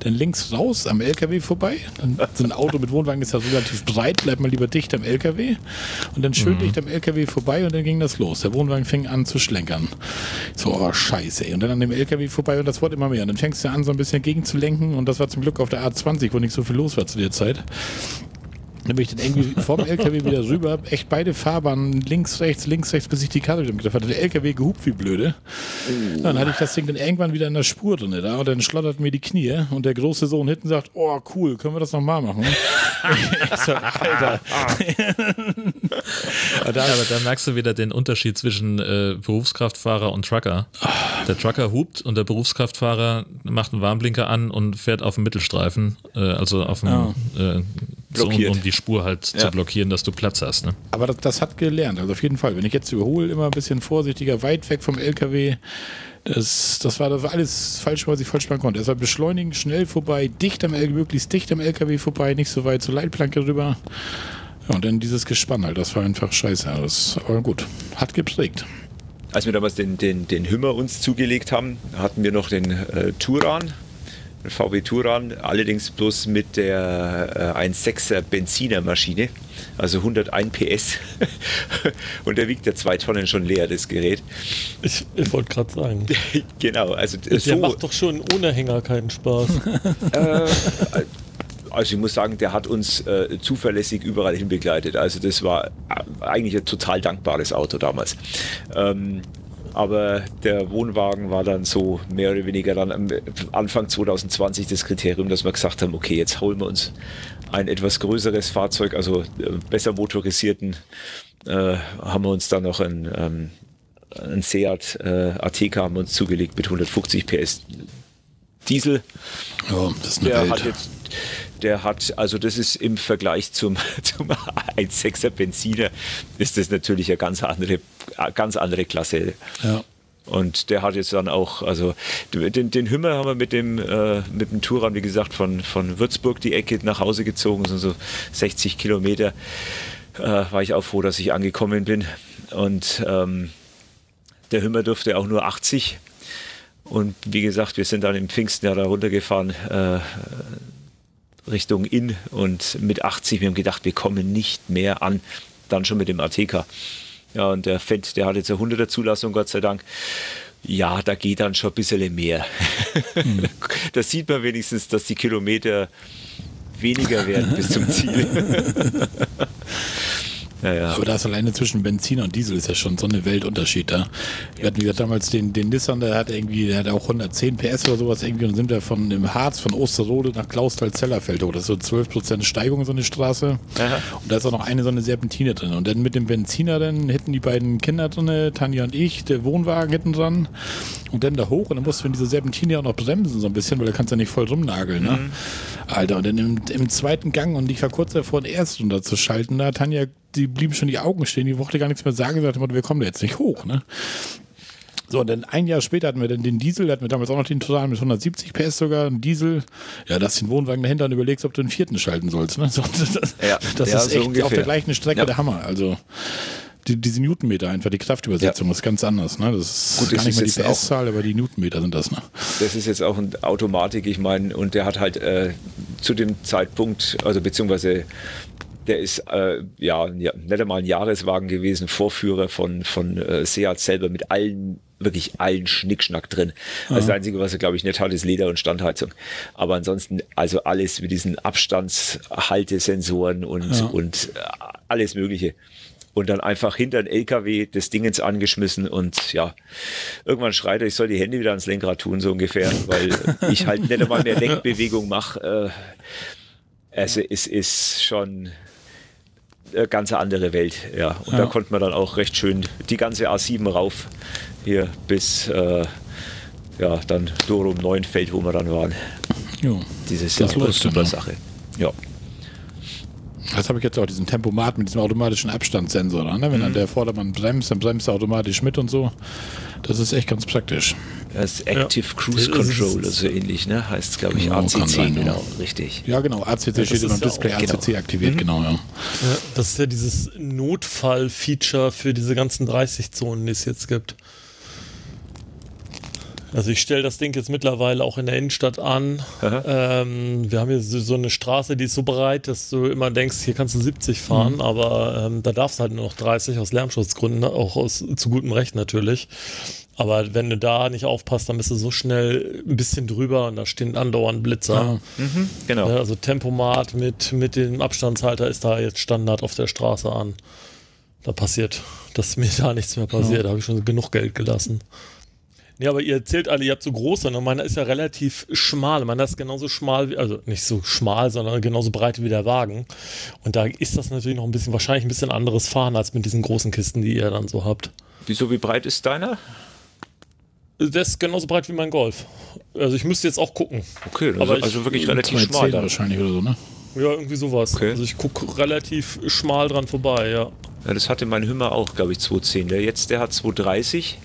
S1: Dann links raus am LKW vorbei. Dann so ein Auto mit Wohnwagen ist ja relativ breit, bleibt mal lieber dicht am LKW. Und dann schön mhm. dicht am LKW vorbei und dann ging das los. Der Wohnwagen fing an zu schlenkern. So, oh scheiße. Ey. Und dann an dem LKW vorbei und das wurde immer mehr. Und dann fängst du an, so ein bisschen gegenzulenken. Und das war zum Glück auf der A20, wo nicht so viel los war zu der Zeit. Dann bin ich dann irgendwie vom LKW wieder rüber, echt beide Fahrbahnen, links, rechts, links, rechts, bis ich die Karte wieder getroffen hatte. Der LKW gehupt wie blöde. Oh. Dann hatte ich das Ding dann irgendwann wieder in der Spur drin da und dann schlottert mir die Knie und der große Sohn hinten sagt, oh cool, können wir das nochmal machen? ich so, Alter.
S2: aber, da, aber da merkst du wieder den Unterschied zwischen äh, Berufskraftfahrer und Trucker. Der Trucker hupt und der Berufskraftfahrer macht einen Warnblinker an und fährt auf dem Mittelstreifen, äh, also auf dem oh. äh, so, um, um, die Spur halt ja. zu blockieren, dass du Platz hast. Ne?
S1: Aber das, das, hat gelernt, also auf jeden Fall. Wenn ich jetzt überhole, immer ein bisschen vorsichtiger, weit weg vom LKW. Das, das, war, das war alles falsch, was ich falsch machen konnte. Es war beschleunigen, schnell vorbei, dicht am LKW, möglichst dicht am LKW vorbei, nicht so weit zur Leitplanke rüber. Ja, und dann dieses Gespann halt, das war einfach scheiße. Das war gut. Hat geprägt.
S4: Als wir damals den, den, den Hümmer uns zugelegt haben, hatten wir noch den äh, Turan VW Touran, allerdings bloß mit der äh, 1.6er Benzinermaschine, also 101 PS. und der wiegt ja zwei Tonnen schon leer, das Gerät.
S5: Ich, ich wollte gerade sagen.
S4: genau, also
S5: der so, macht doch schon ohne Hänger keinen Spaß.
S4: äh, also ich muss sagen, der hat uns äh, zuverlässig überall hin begleitet. Also das war äh, eigentlich ein total dankbares Auto damals. Ähm, aber der Wohnwagen war dann so mehr oder weniger dann am Anfang 2020 das Kriterium, dass wir gesagt haben, okay, jetzt holen wir uns ein etwas größeres Fahrzeug, also äh, besser motorisierten, äh, haben wir uns dann noch ein, ähm, ein Seat äh, Ateca haben wir uns zugelegt mit 150 PS Diesel.
S1: Oh, das ist eine
S4: der
S1: Welt.
S4: hat jetzt der hat, also das ist im Vergleich zum, zum 1,6er Benziner, ist das natürlich eine ganz andere, ganz andere Klasse.
S1: Ja.
S4: Und der hat jetzt dann auch, also den, den Hümmer haben wir mit dem, äh, mit dem Touran, wie gesagt, von, von Würzburg die Ecke nach Hause gezogen, sind so 60 Kilometer. Äh, war ich auch froh, dass ich angekommen bin. Und ähm, der Hümmer durfte auch nur 80. Und wie gesagt, wir sind dann im Pfingsten ja da runtergefahren, äh, Richtung Inn und mit 80, wir haben gedacht, wir kommen nicht mehr an. Dann schon mit dem ATK. Ja, und der Fett, der hat jetzt eine 100er Zulassung, Gott sei Dank. Ja, da geht dann schon ein bisschen mehr. Mhm. da sieht man wenigstens, dass die Kilometer weniger werden bis zum Ziel.
S1: Ja, ja. Aber da ist alleine zwischen Benzin und Diesel ist ja schon so eine Weltunterschied da. Wir hatten, wie gesagt, damals den, den Nissan, der hat irgendwie, der hat auch 110 PS oder sowas irgendwie und sind wir von dem Harz, von Osterrode nach Klausthal-Zellerfeld hoch. Das ist so 12% Steigung, so eine Straße. Aha. Und da ist auch noch eine so eine Serpentine drin. Und dann mit dem Benziner dann hätten die beiden Kinder drin, Tanja und ich, der Wohnwagen hinten dran und dann da hoch und dann musst du in diese Serpentine auch noch bremsen so ein bisschen, weil da kannst du ja nicht voll rumnageln, ne? Mhm. Alter, und dann im, im, zweiten Gang und ich war kurz davor, den ersten runterzuschalten, da Tanja, die blieben schon die Augen stehen, die wollte gar nichts mehr sagen, sagte, wir kommen da jetzt nicht hoch, ne? So, und dann ein Jahr später hatten wir dann den Diesel, hatten wir damals auch noch den Total mit 170 PS sogar, einen Diesel. Ja, da hast du den Wohnwagen dahinter und überlegst, ob du den vierten schalten sollst. Ne? So, das, ja, das ja, ist so echt ungefähr. auf der gleichen Strecke ja. der Hammer. Also die, diese Newtonmeter einfach, die Kraftübersetzung ist ganz anders. Ne? Das ist Gut, gar nicht mehr die PS-Zahl, aber die Newtonmeter sind das. Ne?
S4: Das ist jetzt auch eine Automatik, ich meine, und der hat halt äh, zu dem Zeitpunkt, also beziehungsweise der ist äh, ja, nicht einmal ein Jahreswagen gewesen, Vorführer von, von äh, Seat selber mit allen wirklich allen Schnickschnack drin. Also das Einzige, was er, glaube ich, nicht hat, ist Leder und Standheizung. Aber ansonsten, also alles mit diesen Abstandshaltesensoren und, ja. und äh, alles Mögliche und dann einfach hinter den LKW des Dingens angeschmissen und ja, irgendwann schreit er, ich soll die Hände wieder ans Lenkrad tun, so ungefähr, weil ich halt nicht einmal mehr Lenkbewegung mache. Äh, also es ist schon eine ganz andere Welt, ja. Und ja. da konnte man dann auch recht schön die ganze A7 rauf hier bis äh, ja, dann Dorum Neuenfeld, wo wir dann waren. Jo, Diese ist ja eine super Sache. Ja.
S1: Das habe ich jetzt auch, diesen Tempomat mit diesem automatischen Abstandssensor. Ne? Wenn mhm. dann der Vordermann bremst, dann bremst er automatisch mit und so. Das ist echt ganz praktisch.
S4: Das ist Active ja. Cruise Control, so ähnlich, ne? Heißt es, glaube ich, genau, ACC, sein, genau, ja. richtig.
S1: Ja, genau, ACC ja, steht in dem Display, auch, ACC genau. aktiviert, mhm. genau, ja.
S5: Das ist ja dieses Notfall-Feature für diese ganzen 30-Zonen, die es jetzt gibt. Also ich stelle das Ding jetzt mittlerweile auch in der Innenstadt an. Ähm, wir haben hier so, so, eine Straße, die ist so breit, dass du immer denkst, hier kannst du 70 fahren, mhm. aber ähm, da darfst du halt nur noch 30 aus Lärmschutzgründen, auch aus zu gutem Recht natürlich. Aber wenn du da nicht aufpasst, dann bist du so schnell ein bisschen drüber und da stehen andauernd Blitzer. Ja. Mhm, genau. Also Tempomat mit, mit dem Abstandshalter ist da jetzt Standard auf der Straße an. Da passiert, dass mir da nichts mehr passiert. Ja. Da habe ich schon genug Geld gelassen. Ja, aber ihr erzählt alle, ihr habt so große, ne? meiner ist ja relativ schmal. Meiner ist genauso schmal, wie, also nicht so schmal, sondern genauso breit wie der Wagen. Und da ist das natürlich noch ein bisschen, wahrscheinlich ein bisschen anderes Fahren als mit diesen großen Kisten, die ihr dann so habt.
S4: Wieso, wie breit ist deiner?
S5: Der ist genauso breit wie mein Golf. Also ich müsste jetzt auch gucken.
S4: Okay, also, aber ich, also wirklich relativ schmal.
S1: Dann. wahrscheinlich oder so, ne?
S5: Ja, irgendwie sowas. Okay. Also ich gucke relativ schmal dran vorbei, ja.
S4: Ja, das hatte mein Hümmer auch, glaube ich, 210. Der jetzt, der hat 230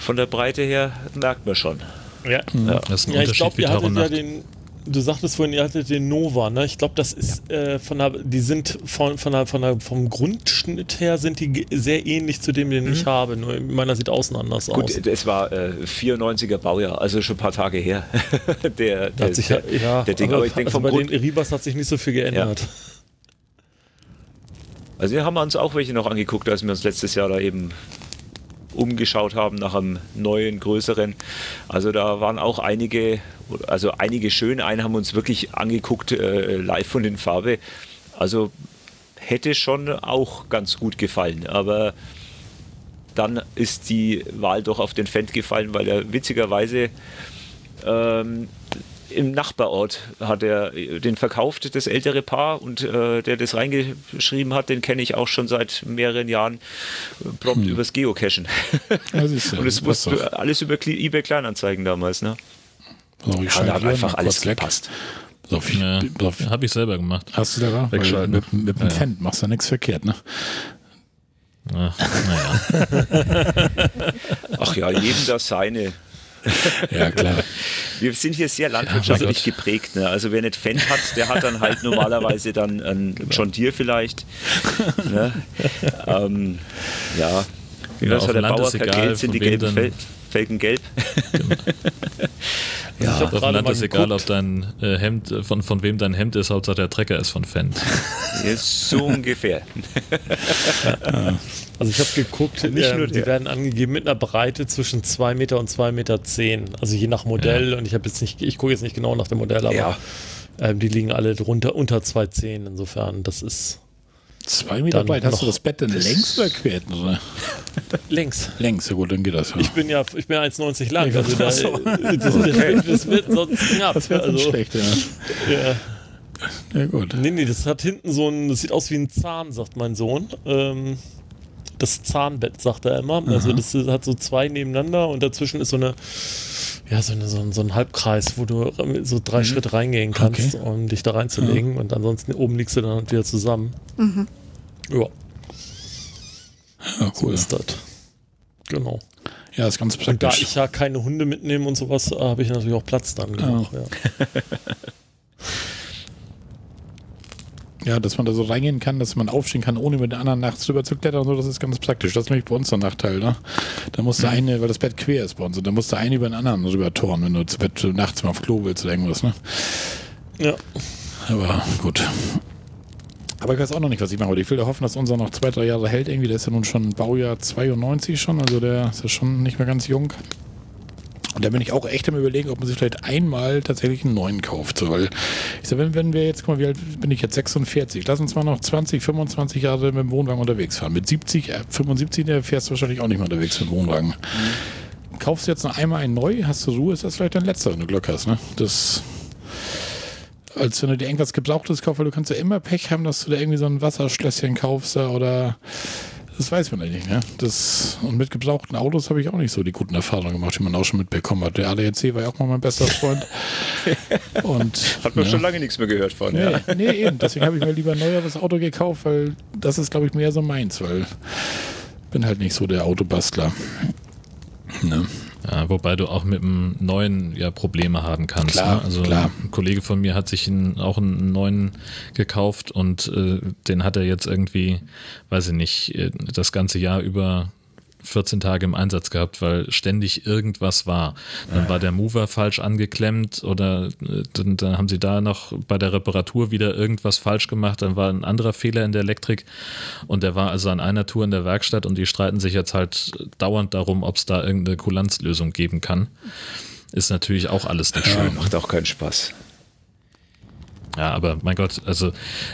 S4: von der Breite her merkt man schon.
S5: Ja, ja. das ist ein ja ich glaube, ihr hattet ja den, du sagtest vorhin, ihr hattet den Nova, ne? Ich glaube, das ist ja. äh, von der, die sind von, von der, von der, vom Grundschnitt her sind die sehr ähnlich zu dem, den mhm. ich habe. Nur meiner sieht außen anders
S4: Gut,
S5: aus.
S4: Gut, es war äh, 94er Baujahr, also schon ein paar Tage her. der, der,
S5: hat sich ja, ja, der Ding, aber, ich denke also vom bei Grund den Ribas hat sich nicht so viel geändert. Ja.
S4: Also wir haben uns auch welche noch angeguckt, als wir uns letztes Jahr da eben umgeschaut haben nach einem neuen, größeren. Also da waren auch einige, also einige schön. Einen haben uns wirklich angeguckt, äh, live von den Farbe. Also hätte schon auch ganz gut gefallen. Aber dann ist die Wahl doch auf den Fendt gefallen, weil er witzigerweise ähm, im Nachbarort hat er den verkauft, das ältere Paar, und äh, der das reingeschrieben hat, den kenne ich auch schon seit mehreren Jahren prompt hm. übers Geocachen. Ja, und das wusste alles über eBay Kleinanzeigen damals, ne?
S1: So, ich ja, da hat einfach alles gepasst.
S2: So viel, ja, so Habe ich selber gemacht.
S1: Hast du da Wegschalten. Mit, mit dem ja. Fan machst du nichts verkehrt, ne?
S2: Ach, naja.
S4: Ach ja, jedem das seine.
S1: ja, klar.
S4: Wir sind hier sehr landwirtschaftlich ja, geprägt. Ne? Also wer nicht Fan hat, der hat dann halt normalerweise dann ein genau. John Deere vielleicht. Ne? ähm, ja, ja, der Bauer per Geld sind die gelben Fel Felgen gelb. Genau.
S2: ja, also auf dem Land ist egal, ob dein äh, Hemd, äh, von, von wem dein Hemd ist, Hauptsache der Trecker ist von Fendt.
S4: so ungefähr.
S5: Also ich habe geguckt, Nicht nur die werden angegeben mit einer Breite zwischen 2 Meter und 2 Meter 10. Also je nach Modell. Ja. Und ich habe jetzt nicht, ich gucke jetzt nicht genau nach dem Modell, aber ja. ähm, die liegen alle drunter unter 2,10. Insofern, das ist
S1: Zwei Meter breit. Hast du das Bett denn längs oder quer? Oder?
S5: Längs.
S1: Längs, ja gut, dann geht das ja.
S5: Ich bin ja ich bin 1,90 lang. Also da,
S1: Ach so.
S5: das, das, das wird sonst knapp.
S1: das wäre
S5: also,
S1: schlecht, ja.
S5: ja.
S1: Ja gut.
S5: Nee, nee, das hat hinten so ein, das sieht aus wie ein Zahn, sagt mein Sohn. Ähm, das Zahnbett, sagt er immer. Also das ist- hat so zwei nebeneinander und dazwischen ist so eine, ja, so, eine, so, ein, so ein Halbkreis, wo du so drei Schritte reingehen kannst,
S1: Okay.
S5: um dich da reinzulegen. Und ansonsten oben liegst du dann wieder zusammen. Ja,
S1: Ja,
S5: so
S1: cool.
S5: ist das. Genau.
S1: Ja, ist ganz
S5: Und da
S1: praktisch.
S5: ich ja keine Hunde mitnehme und sowas, habe ich natürlich auch Platz dann genug. Ja.
S1: Ja, dass man da so reingehen kann, dass man aufstehen kann, ohne mit den anderen nachts drüber zu klettern und so, das ist ganz praktisch. Das ist nämlich bei uns der Nachteil, ne? Da muss der eine, weil das Bett quer ist bei uns, und da muss der eine über den anderen rüber toren, wenn du zu Bett nachts mal auf Klo willst oder irgendwas, ne?
S5: ja.
S1: Aber gut. Aber ich weiß auch noch nicht, was ich mache. Aber ich will ja hoffen, dass unser noch zwei, drei Jahre hält. Irgendwie, der ist ja nun schon Baujahr 92 schon, also der ist ja schon nicht mehr ganz jung. Und da bin ich auch echt am überlegen, ob man sich vielleicht einmal tatsächlich einen neuen kauft. So, weil ich sag, wenn, wenn wir jetzt, guck mal, wie alt bin ich jetzt? 46. Lass uns mal noch 20, 25 Jahre mit dem Wohnwagen unterwegs fahren. Mit 70, äh, 75, der fährst du wahrscheinlich auch nicht mehr unterwegs mit dem Wohnwagen. Kaufst du jetzt noch einmal einen neu, hast du Ruhe, ist das vielleicht dein letzter, wenn du Glück hast, ne? Das als wenn du dir irgendwas Gebrauchtes kaufst, weil du kannst ja immer Pech haben, dass du da irgendwie so ein Wasserschlösschen kaufst ja, oder das weiß man eigentlich, ne? Das, und mit gebrauchten Autos habe ich auch nicht so die guten Erfahrungen gemacht, die man auch schon mitbekommen hat. Der ADAC war ja auch mal mein bester Freund. und,
S4: Hat man
S1: ja.
S4: schon lange nichts mehr gehört von.
S1: Nee,
S4: Ja.
S1: nee, eben. Deswegen habe ich mir lieber ein neueres Auto gekauft, weil das ist, glaube ich, mehr so meins, weil bin halt nicht so der Autobastler. Ne?
S2: Ja, wobei du auch mit dem neuen ja Probleme haben kannst.
S1: Klar,
S2: ne? Also
S1: klar.
S2: ein Kollege von mir hat sich einen, auch einen neuen gekauft und äh, den hat er jetzt irgendwie, weiß ich nicht, äh, das ganze Jahr über 14 Tage im Einsatz gehabt, weil ständig irgendwas war. Dann war der Mover falsch angeklemmt oder äh, dann, dann haben sie da noch bei der Reparatur wieder irgendwas falsch gemacht. Dann war ein anderer Fehler in der Elektrik und der war also an einer Tour in der Werkstatt und die streiten sich jetzt halt dauernd darum, ob es da irgendeine Kulanzlösung geben kann. Ist natürlich auch alles nicht schön.
S4: Macht auch keinen Spaß.
S2: Ja, aber mein Gott, also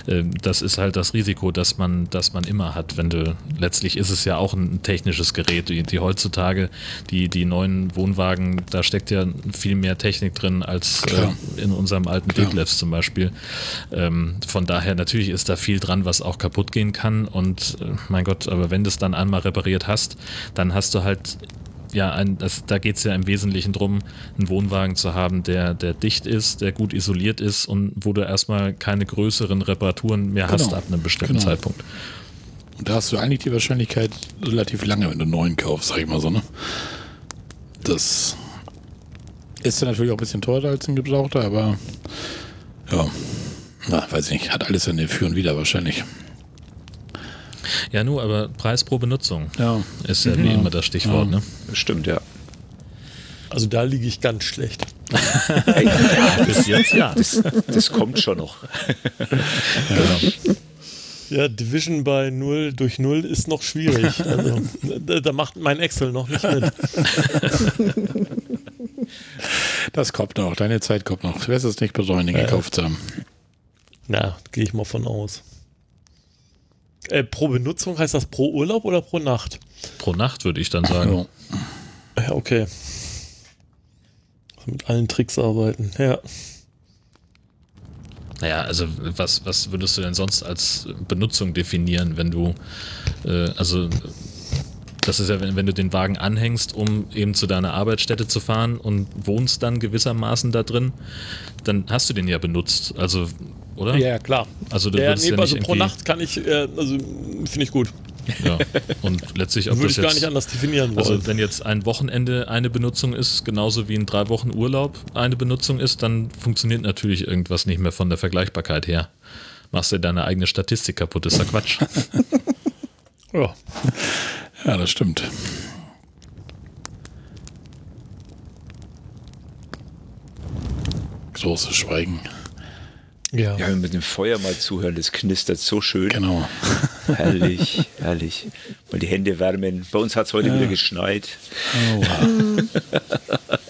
S2: äh, das ist halt das Risiko, das man, das man immer hat, wenn du letztlich ist es ja auch ein technisches Gerät. Die, die heutzutage, die, die neuen Wohnwagen, da steckt ja viel mehr Technik drin als äh, in unserem alten. Detlefs zum Beispiel. Ähm, von daher natürlich ist da viel dran, was auch kaputt gehen kann. Und äh, mein Gott, aber wenn du es dann einmal repariert hast, dann hast du halt ja, ein, das, da geht es ja im Wesentlichen drum, einen Wohnwagen zu haben, der, der dicht ist, der gut isoliert ist und wo du erstmal keine größeren Reparaturen mehr hast
S1: Genau.
S2: ab einem bestimmten
S1: Genau.
S2: Zeitpunkt.
S1: Und da hast du eigentlich die Wahrscheinlichkeit relativ lange, wenn du einen neuen kaufst, sag ich mal so, ne? Das ist dann natürlich auch ein bisschen teurer als ein Gebrauchter, aber ja, na, weiß ich nicht, hat alles seine Für und Wider wahrscheinlich.
S2: Ja, nur, aber Preis pro Benutzung
S1: Ja,
S2: ist ja wie immer das Stichwort.
S1: Ja.
S2: Ne?
S4: Stimmt, ja.
S5: Also da liege ich ganz schlecht.
S2: Bis jetzt ja.
S4: Das, das kommt schon noch.
S5: Ja, Division bei 0 durch 0 ist noch schwierig. Also, da, da macht mein Excel noch nicht mit.
S1: das kommt noch, deine Zeit kommt noch. Du wirst es nicht
S5: Ja.
S1: gekauft zu haben.
S5: Na, gehe ich mal von aus. Äh, pro Benutzung heißt das pro Urlaub oder pro Nacht?
S2: Pro Nacht würde ich dann sagen.
S1: Ja.
S5: Okay. Mit allen Tricks arbeiten. Ja.
S2: Naja, also was, was würdest du denn sonst als Benutzung definieren, wenn du, äh, also das ist ja, wenn, wenn du den Wagen anhängst, um eben zu deiner Arbeitsstätte zu fahren und wohnst dann gewissermaßen da drin, dann hast du den ja benutzt, also, oder?
S5: Ja, klar.
S2: Also du
S5: Ja,
S2: würdest
S5: nee,
S2: ja nicht
S5: also pro Nacht kann ich, äh, also finde ich gut.
S2: Ja. Und letztlich, ob
S5: Würde
S2: das
S5: ich gar
S2: jetzt,
S5: nicht anders definieren wollen.
S2: also wenn jetzt ein Wochenende eine Benutzung ist, genauso wie ein drei Wochen Urlaub eine Benutzung ist, dann funktioniert natürlich irgendwas nicht mehr von der Vergleichbarkeit her. Machst du deine eigene Statistik kaputt, ist ja Quatsch.
S5: ja.
S1: ja, das stimmt. Großes Schweigen.
S5: Ja.
S4: Ja, mit dem Feuer mal zuhören, das knistert so schön.
S1: Genau.
S4: Herrlich, herrlich. Mal die Hände wärmen. Bei uns hat es heute wieder geschneit.
S1: Oh, wow.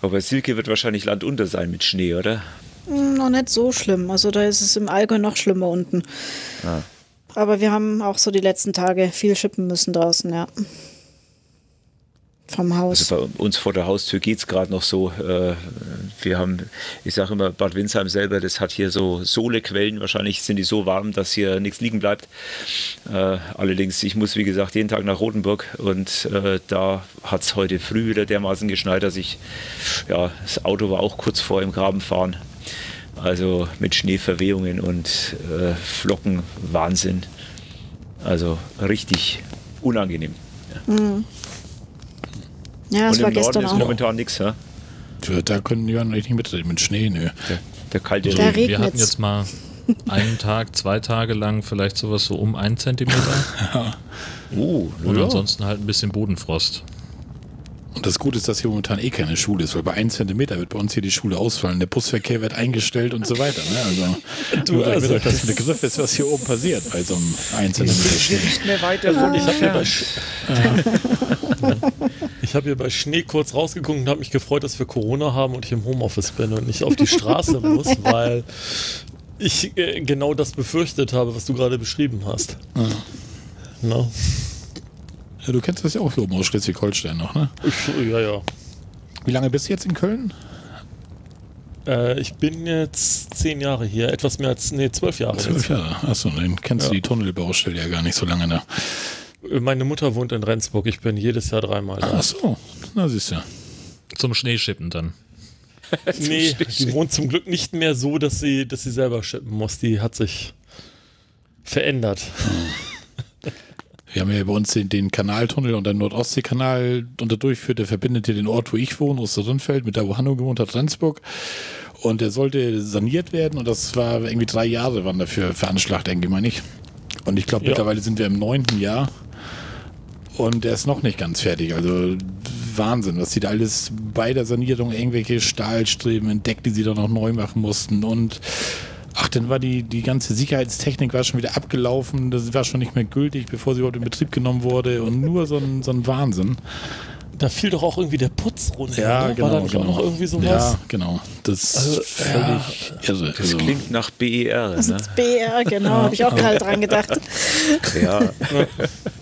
S4: Aber Silke wird wahrscheinlich landunter sein mit Schnee, oder?
S3: Hm, noch nicht so schlimm. Also da ist es im Allgäu noch schlimmer unten. Ah. Aber wir haben auch so die letzten Tage viel schippen müssen draußen, ja. Vom Haus.
S4: Also bei uns vor der Haustür geht es gerade noch so. Äh, wir haben, ich sage immer, Bad Windsheim selber, das hat hier so Sohlequellen. Wahrscheinlich sind die so warm, dass hier nichts liegen bleibt. Äh, allerdings, ich muss wie gesagt jeden Tag nach Rotenburg und äh, da hat es heute früh wieder dermaßen geschneit, dass ich, ja, das Auto war auch kurz vor im Graben fahren. Also mit Schneeverwehungen und Flocken, Wahnsinn. Also richtig unangenehm.
S3: Ja, mhm. Ja das
S4: und
S3: war
S4: im
S3: gestern
S4: Norden ist
S3: auch.
S4: momentan nichts. Ja?
S1: Da können die nicht mitreden mit Schnee, nö.
S4: Der, der kalte
S3: Da
S2: Wir
S3: regnet's.
S2: hatten jetzt mal einen Tag, zwei Tage lang vielleicht sowas so um einen Zentimeter.
S4: Uh,
S2: Und
S4: ja.
S2: ansonsten halt ein bisschen Bodenfrost.
S1: Und das Gute ist, dass hier momentan eh keine Schule ist, weil bei 1 Zentimeter wird bei uns hier die Schule ausfallen. Der Busverkehr wird eingestellt und so weiter. Ne? Also,
S5: Du,
S1: nur damit
S5: also-
S1: euch das ein Begriff ist, was hier oben passiert bei so einem 1 Zentimeter Schnee.
S4: nicht mehr weit davon
S5: Ich habe hier, bei
S4: entfernt.
S5: Sch- ich hab hier bei Schnee kurz rausgeguckt und habe mich gefreut, dass wir Corona haben und ich im Homeoffice bin und nicht auf die Straße muss, weil ich äh, genau das befürchtet habe, was du gerade beschrieben hast. Na,
S1: Ja, du kennst das ja auch hier oben aus Schleswig-Holstein noch, ne?
S5: ich, ja, ja.
S1: Wie lange bist du jetzt in Köln?
S5: Äh, ich bin jetzt zehn Jahre hier, etwas mehr als, nee, zwölf Jahre.
S1: Zwölf Jahre. Achso, dann kennst du
S5: Ja.
S1: die Tunnelbaustelle ja gar nicht so lange, ne?
S5: Meine Mutter wohnt in Rendsburg, ich bin jedes Jahr dreimal da.
S1: Achso, na siehst du.
S2: Zum Schneeschippen dann.
S5: Nee, die wohnt zum Glück nicht mehr so, dass sie, dass sie selber schippen muss. Die hat sich verändert.
S1: Wir haben ja bei uns den, den Kanaltunnel und den Nordostseekanal unter durchführt. Der verbindet hier den Ort, wo ich wohne, Osterrindfeld, mit da, wo Hanno gewohnt hat, Rendsburg. Und der sollte saniert werden und das war irgendwie drei Jahre waren dafür veranschlagt, denke ich meine ich. Und ich glaube,
S5: Ja.
S1: mittlerweile sind wir im neunten Jahr und der ist noch nicht ganz fertig. Also Wahnsinn, was sie da alles bei der Sanierung irgendwelche Stahlstreben entdeckt, die sie da noch neu machen mussten und Ach, dann war die, die ganze Sicherheitstechnik war schon wieder abgelaufen, das war schon nicht mehr gültig, bevor sie überhaupt in Betrieb genommen wurde und nur so ein, so ein Wahnsinn.
S5: Da fiel doch auch irgendwie der Putz runter.
S1: Ja,
S5: ne?
S1: genau.
S5: War da nicht
S1: genau.
S5: auch noch irgendwie sowas?
S1: Ja, genau. Das ist
S5: Also,
S1: völlig irre.
S4: Das
S1: Also,
S4: klingt nach BER.
S3: Das
S4: Ne?
S3: ist BR, genau, habe ich auch gerade dran gedacht.
S4: Ja.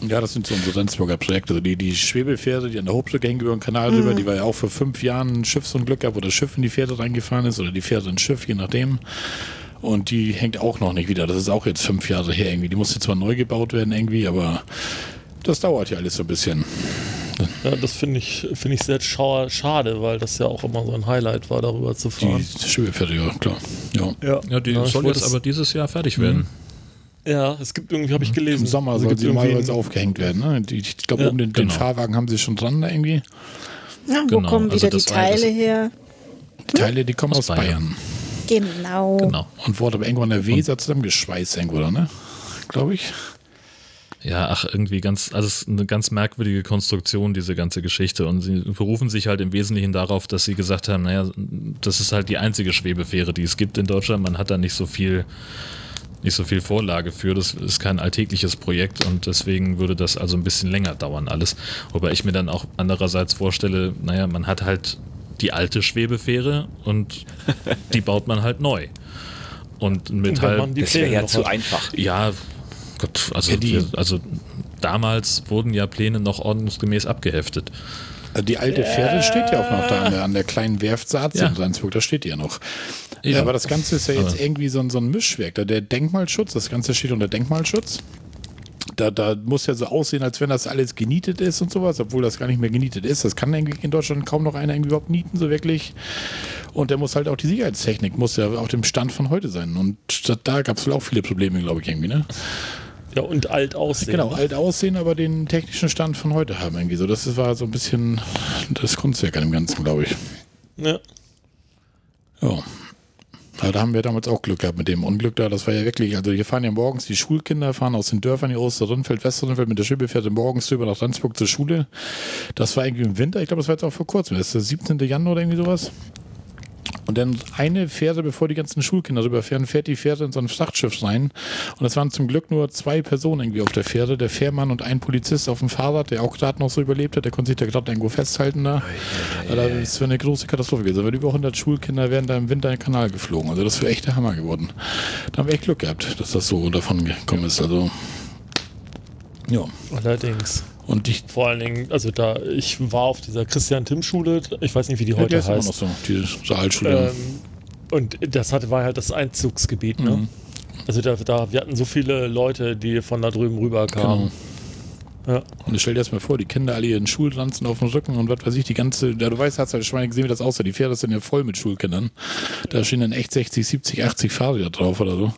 S1: ja, das sind so unsere Rendsburger Projekte. Also die, die Schwebefähre, die an der Hauptbrücke hängen über den Kanal rüber, die war ja auch vor fünf Jahren ein Schiffsunglück gab, wo das Schiff in die Fähre reingefahren ist oder die Fähre ins Schiff, je nachdem. Und die hängt auch noch nicht wieder. Das ist auch jetzt fünf Jahre her irgendwie. Die musste zwar neu gebaut werden irgendwie, aber das dauert ja alles so ein bisschen.
S5: Ja, das finde ich, finde ich sehr schade, weil das ja auch immer so ein Highlight war, darüber zu
S1: Die
S5: fahren.
S1: Schwebefähre, ja, klar. Ja.
S5: Ja,
S2: Ja, die
S5: Ja,
S2: soll jetzt aber dieses Jahr fertig werden.
S5: ja, es gibt irgendwie, habe ich gelesen.
S1: Im Sommer soll sie
S5: ein-
S1: aufgehängt werden. Ne? Die, ich glaube,
S5: Ja,
S1: oben den, den
S2: genau.
S1: Fahrwagen haben sie schon dran da irgendwie.
S3: Ja, wo
S2: Genau,
S3: kommen
S2: also
S3: wieder die
S2: ja das-
S3: Teile her?
S1: Die Teile, die kommen aus,
S2: Aus
S1: Bayern.
S2: Bayern.
S3: Genau.
S2: Genau.
S1: Und wurde aber irgendwo an der Weser zusammengeschweißt irgendwo, da, ne? Glaube ich.
S2: Ja, ach, irgendwie ganz, also es ist eine ganz merkwürdige Konstruktion, diese ganze Geschichte. Und sie berufen sich halt im Wesentlichen darauf, dass sie gesagt haben, naja, das ist halt die einzige Schwebefähre, die es gibt in Deutschland. Man hat da nicht so viel, nicht so viel Vorlage für. Das ist kein alltägliches Projekt und deswegen würde das also ein bisschen länger dauern alles. Wobei ich mir dann auch andererseits vorstelle, naja, man hat halt die alte Schwebefähre und die baut man halt neu. Und ein
S5: Und die
S4: Das wäre ja zu einfach.
S2: Ja, Gott, also,
S1: Ja, die-
S2: wir, also damals wurden ja Pläne noch ordnungsgemäß abgeheftet.
S1: Also die alte Pferde steht ja auch noch da an der, an der kleinen Werft Saatz
S2: Ja.
S1: in Salzburg, da steht die ja noch.
S2: Ja.
S1: Ja, aber das Ganze ist ja jetzt
S2: Aber-
S1: irgendwie so ein, so ein Mischwerk. Da der Denkmalschutz, das Ganze steht unter Denkmalschutz. Da, da muss ja so aussehen, als wenn das alles genietet ist und sowas, obwohl das gar nicht mehr genietet ist. Das kann eigentlich in Deutschland kaum noch einer irgendwie überhaupt nieten, so wirklich. Und der muss halt auch die Sicherheitstechnik, muss ja auf dem Stand von heute sein. Und da, da gab es wohl auch viele Probleme, glaube ich, irgendwie, ne?
S5: Ja, und alt aussehen.
S1: Genau, alt aussehen, aber den technischen Stand von heute haben irgendwie so. Das war so ein bisschen das Kunstwerk an dem Ganzen, glaube ich.
S5: Ja.
S1: Ja. Aber da haben wir damals auch Glück gehabt mit dem Unglück da. Das war ja wirklich, also hier fahren ja morgens die Schulkinder, fahren aus den Dörfern, hier Osterrindfeld, Westerrindfeld mit der Schiffe morgens drüber nach Rendsburg zur Schule. Das war irgendwie im Winter, ich glaube, das war jetzt auch vor kurzem. Das ist der 17. Januar oder irgendwie sowas. Und dann eine Fähre, bevor die ganzen Schulkinder rüberfahren, fährt die Fähre in so ein Frachtschiff rein. Und es waren zum Glück nur zwei Personen irgendwie auf der Fähre, der Fährmann und ein Polizist auf dem Fahrrad, der auch gerade noch so überlebt hat. Der konnte sich da gerade irgendwo festhalten da. Ja, das wäre eine große Katastrophe gewesen. Aber über 100 Schulkinder wären da im Winter in den Kanal geflogen. Also das wäre echt der Hammer geworden. Da haben wir echt Glück gehabt, dass das so davon gekommen ist. Also ja.
S5: Allerdings.
S1: Und ich,
S5: Vor allen Dingen, also da, ich war auf dieser Christian-Timm-Schule, ich weiß nicht, wie die heute
S1: ja, die
S5: heißt.
S1: Immer noch so, die Realschule.
S5: Ähm, und das hatte, war halt das Einzugsgebiet, ne?
S1: Mhm.
S5: Also da, da, wir hatten so viele Leute, die von da drüben rüber kamen.
S1: Genau.
S5: Ja.
S1: Und ich stell dir das mal vor, die Kinder alle ihren Schulranzen auf dem Rücken und was weiß ich, die ganze, ja, du weißt, hast ja schon mal gesehen, wie das aussieht. Die Pferde sind ja voll mit Schulkindern. Da stehen dann echt 60, 70, 80 Fahrräder drauf oder so.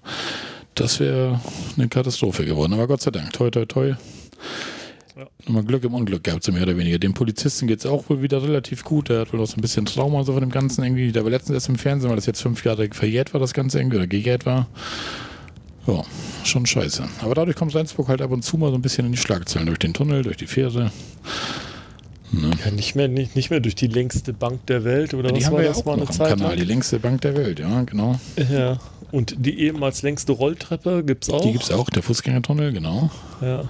S1: Das wäre eine Katastrophe geworden. Aber Gott sei Dank, toi, toi, toi.
S5: Ja.
S1: Nochmal Glück im Unglück gehabt, so mehr oder weniger. Dem Polizisten geht es auch wohl wieder relativ gut. Der hat wohl noch so ein bisschen Trauma so von dem Ganzen irgendwie. Der war letztens erst im Fernsehen, weil das jetzt fünf Jahre verjährt war, das Ganze irgendwie, oder gejährt war. Ja, schon scheiße. Aber dadurch kommt Rendsburg halt ab und zu mal so ein bisschen in die Schlagzeilen. Durch den Tunnel, durch die Fähre. Ne?
S5: Ja, nicht mehr, nicht, nicht mehr durch die längste Bank der Welt oder
S1: Die
S5: was
S1: haben
S5: war
S1: wir ja
S5: das
S1: auch
S5: mal
S1: noch
S5: eine
S1: am
S5: Zeit
S1: Kanal.
S5: lang?
S1: Die längste Bank der Welt, ja, genau.
S5: Ja. Und die ehemals längste Rolltreppe gibt's auch.
S1: Die gibt es auch, der Fußgängertunnel, genau.
S5: Ja.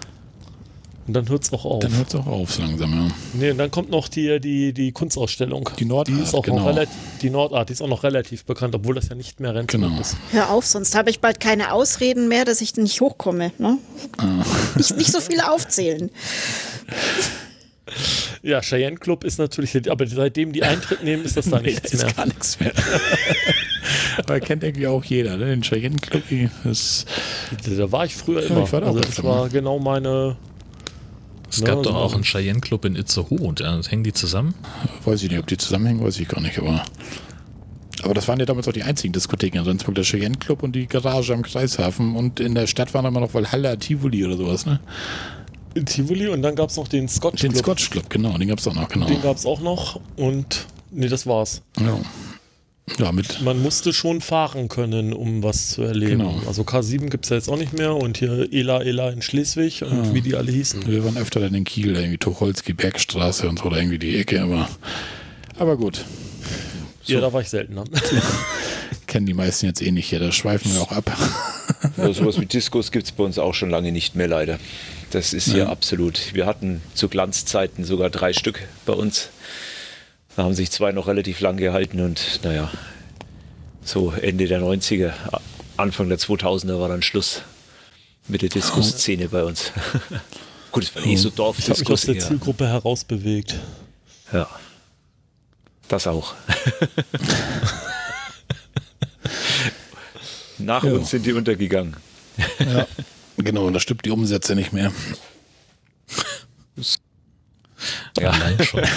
S5: Und dann hört's auch auf.
S1: Dann hört es auch auf, langsam, ja.
S5: Nee, und dann kommt noch die, die, die Kunstausstellung.
S1: Die Nordart,
S5: die ist auch
S1: genau.
S5: noch relativ, die Nordart, die ist auch noch relativ bekannt, obwohl das ja nicht mehr Rendsburg
S1: Genau.
S5: ist.
S3: Hör auf, sonst habe ich bald keine Ausreden mehr, dass ich nicht hochkomme. Ne?
S1: Ah.
S3: Nicht, nicht so viele aufzählen.
S5: Ja, Cheyenne Club ist natürlich, aber seitdem die Eintritt nehmen, ist das da
S1: Nee,
S5: nichts
S1: da ist
S5: mehr.
S1: gar nichts mehr. Aber kennt irgendwie auch jeder, ne? Den Cheyenne Club, das
S5: Da war ich früher
S1: Ja,
S5: immer.
S1: ich war da
S5: also das war genau meine.
S2: Es
S5: Ja,
S2: gab doch
S5: so.
S2: auch einen Cheyenne-Club in Itzehoe und ja, hängen die zusammen?
S1: weiß ich nicht, ob die zusammenhängen, weiß ich gar nicht, aber. Aber das waren ja damals auch die einzigen Diskotheken in Rendsburg, der Cheyenne Club und die Garage am Kreishafen. Und in der Stadt waren immer noch Valhalla, Tivoli oder sowas, ne?
S5: in Tivoli und dann gab es noch den Scotch
S1: Den
S5: Club.
S1: Scotch Club, genau, den gab es auch noch, genau.
S5: Den gab es auch noch und nee, das war's.
S1: Ja. Ja, mit.
S5: Man musste schon fahren können, um was zu erleben.
S1: Genau.
S5: Also K7 gibt es ja jetzt auch nicht mehr und hier Ela Ela in Schleswig und wie die alle hießen.
S1: Wir waren öfter dann in Kiel, irgendwie Tucholsky, Bergstraße und so, da irgendwie die Ecke, aber. Aber gut,
S5: Ja, da war ich seltener.
S1: kennen die meisten jetzt eh nicht hier, da schweifen wir auch ab.
S4: Ja, sowas wie Diskos gibt es bei uns auch schon lange nicht mehr, leider. Das ist hier absolut. Wir hatten zu Glanzzeiten sogar drei Stück bei uns. Da haben sich zwei noch relativ lang gehalten und naja, so Ende der 90er, A- Anfang der 2000er war dann Schluss mit der Disco-Szene bei uns. Gut, es war eh so
S5: Ich habe mich aus der. Zielgruppe herausbewegt.
S4: ja. Das auch. Nach
S1: Ja.
S4: uns sind die untergegangen.
S1: Ja, genau, da stimmt die Umsätze nicht mehr.
S4: Ja.
S2: Allein schon.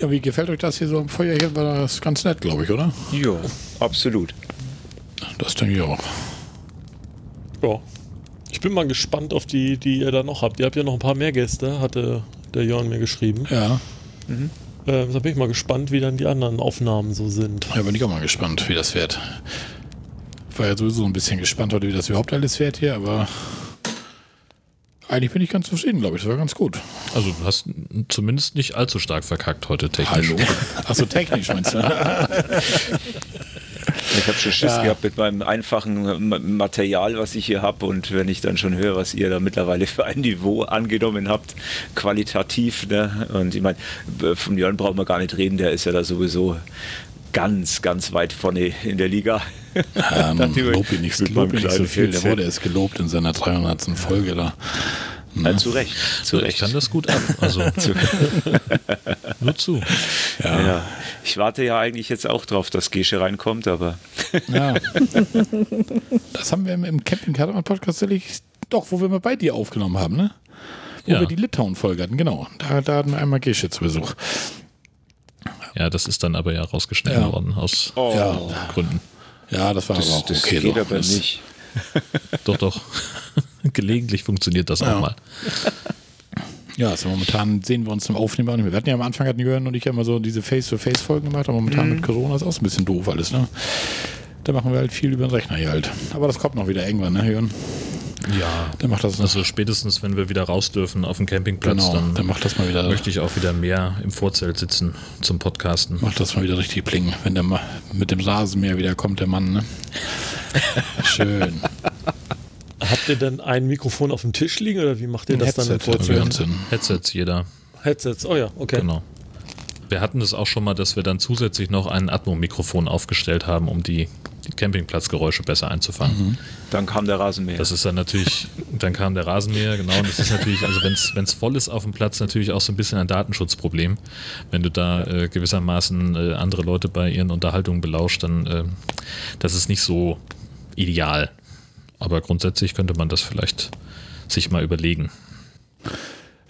S1: Ja, wie gefällt euch das hier so am Feuerchen? War das ganz nett, glaube ich, oder?
S4: Ja, absolut.
S1: Das denke ich auch.
S5: Ja. Ich bin mal gespannt auf die, die ihr da noch habt. Ihr habt ja noch ein paar mehr Gäste, hatte der Jörn mir geschrieben.
S1: Ja,
S5: Äh, da bin ich mal gespannt, wie dann die anderen Aufnahmen so sind.
S1: da bin ich auch mal gespannt, wie das wird. Ich war ja sowieso ein bisschen gespannt heute, wie das überhaupt alles wird hier, aber eigentlich bin ich ganz zufrieden, glaube ich. Das war ganz gut.
S2: Also du hast zumindest nicht allzu stark verkackt heute technisch.
S1: Hallo. Achso, technisch meinst du?
S4: Ich habe schon Schiss
S1: Ja.
S4: gehabt mit meinem einfachen Ma- Material, was ich hier habe. Und wenn ich dann schon höre, was ihr da mittlerweile für ein Niveau angenommen habt, qualitativ. Ne? Und ich meine, von Jörn brauchen wir gar nicht reden, der ist ja da sowieso ganz, ganz weit vorne in der Liga.
S1: Ähm, lob ihn nicht, lob ihn nicht so viel. Der wurde erst gelobt in seiner 300. Folge da.
S4: Ja, zu Recht, zu
S2: Ich
S4: Recht.
S2: kann das gut ab. Also nur zu.
S4: ja. Ja. Ich warte ja eigentlich jetzt auch drauf, dass Gesche reinkommt, aber
S1: Ja. das haben wir im, im Camping Caravan Podcast tatsächlich, doch, wo wir mal bei dir aufgenommen haben, ne? Wo
S2: Ja.
S1: wir die Litauen-Folge hatten, genau. Da, da hatten wir einmal Gesche zu Besuch.
S2: Ja, das ist dann aber ja rausgeschnitten
S1: Ja.
S2: worden aus
S1: Ja.
S2: Gründen.
S1: Ja, das war
S4: das,
S1: aber auch
S4: das
S1: okay.
S4: geht
S1: so.
S4: aber
S1: das,
S4: nicht.
S2: Doch, doch. Gelegentlich funktioniert das
S1: Ja.
S2: auch mal.
S1: Ja, also momentan sehen wir uns zum Aufnehmen auch nicht mehr. Wir hatten ja am Anfang, hatten Jörn und ich ja immer so diese Face-to-Face-Folgen gemacht, aber momentan
S4: Mhm.
S1: mit Corona ist auch so ein bisschen doof alles, ne? Da machen wir halt viel über den Rechner hier halt. Aber das kommt noch wieder irgendwann, ne, Jörn?
S2: Ja,
S1: dann macht das
S2: also spätestens, wenn wir wieder raus dürfen auf dem Campingplatz,
S1: genau,
S2: dann,
S1: dann macht das mal wieder.
S2: möchte ich auch wieder mehr im Vorzelt sitzen zum Podcasten.
S1: Macht das mal wieder richtig bling, wenn der mit dem Rasenmäher wieder kommt, der Mann. Ne? Schön.
S5: Habt ihr denn ein Mikrofon auf dem Tisch liegen oder wie macht ihr das
S1: Headset,
S5: dann im Vorzelt?
S2: Headsets jeder.
S5: Headsets, oh ja, okay.
S2: Genau. Wir hatten das auch schon mal, dass wir dann zusätzlich noch ein Atmo-Mikrofon aufgestellt haben, um die, die Campingplatzgeräusche besser einzufangen. Mhm.
S4: Dann kam der Rasenmäher.
S2: Das ist dann natürlich, dann kam der Rasenmäher, genau. Und das ist natürlich, also wenn es voll ist auf dem Platz, natürlich auch so ein bisschen ein Datenschutzproblem. Wenn du da äh, gewissermaßen äh, andere Leute bei ihren Unterhaltungen belauscht, dann äh, das ist nicht so ideal. Aber grundsätzlich könnte man das vielleicht sich mal überlegen.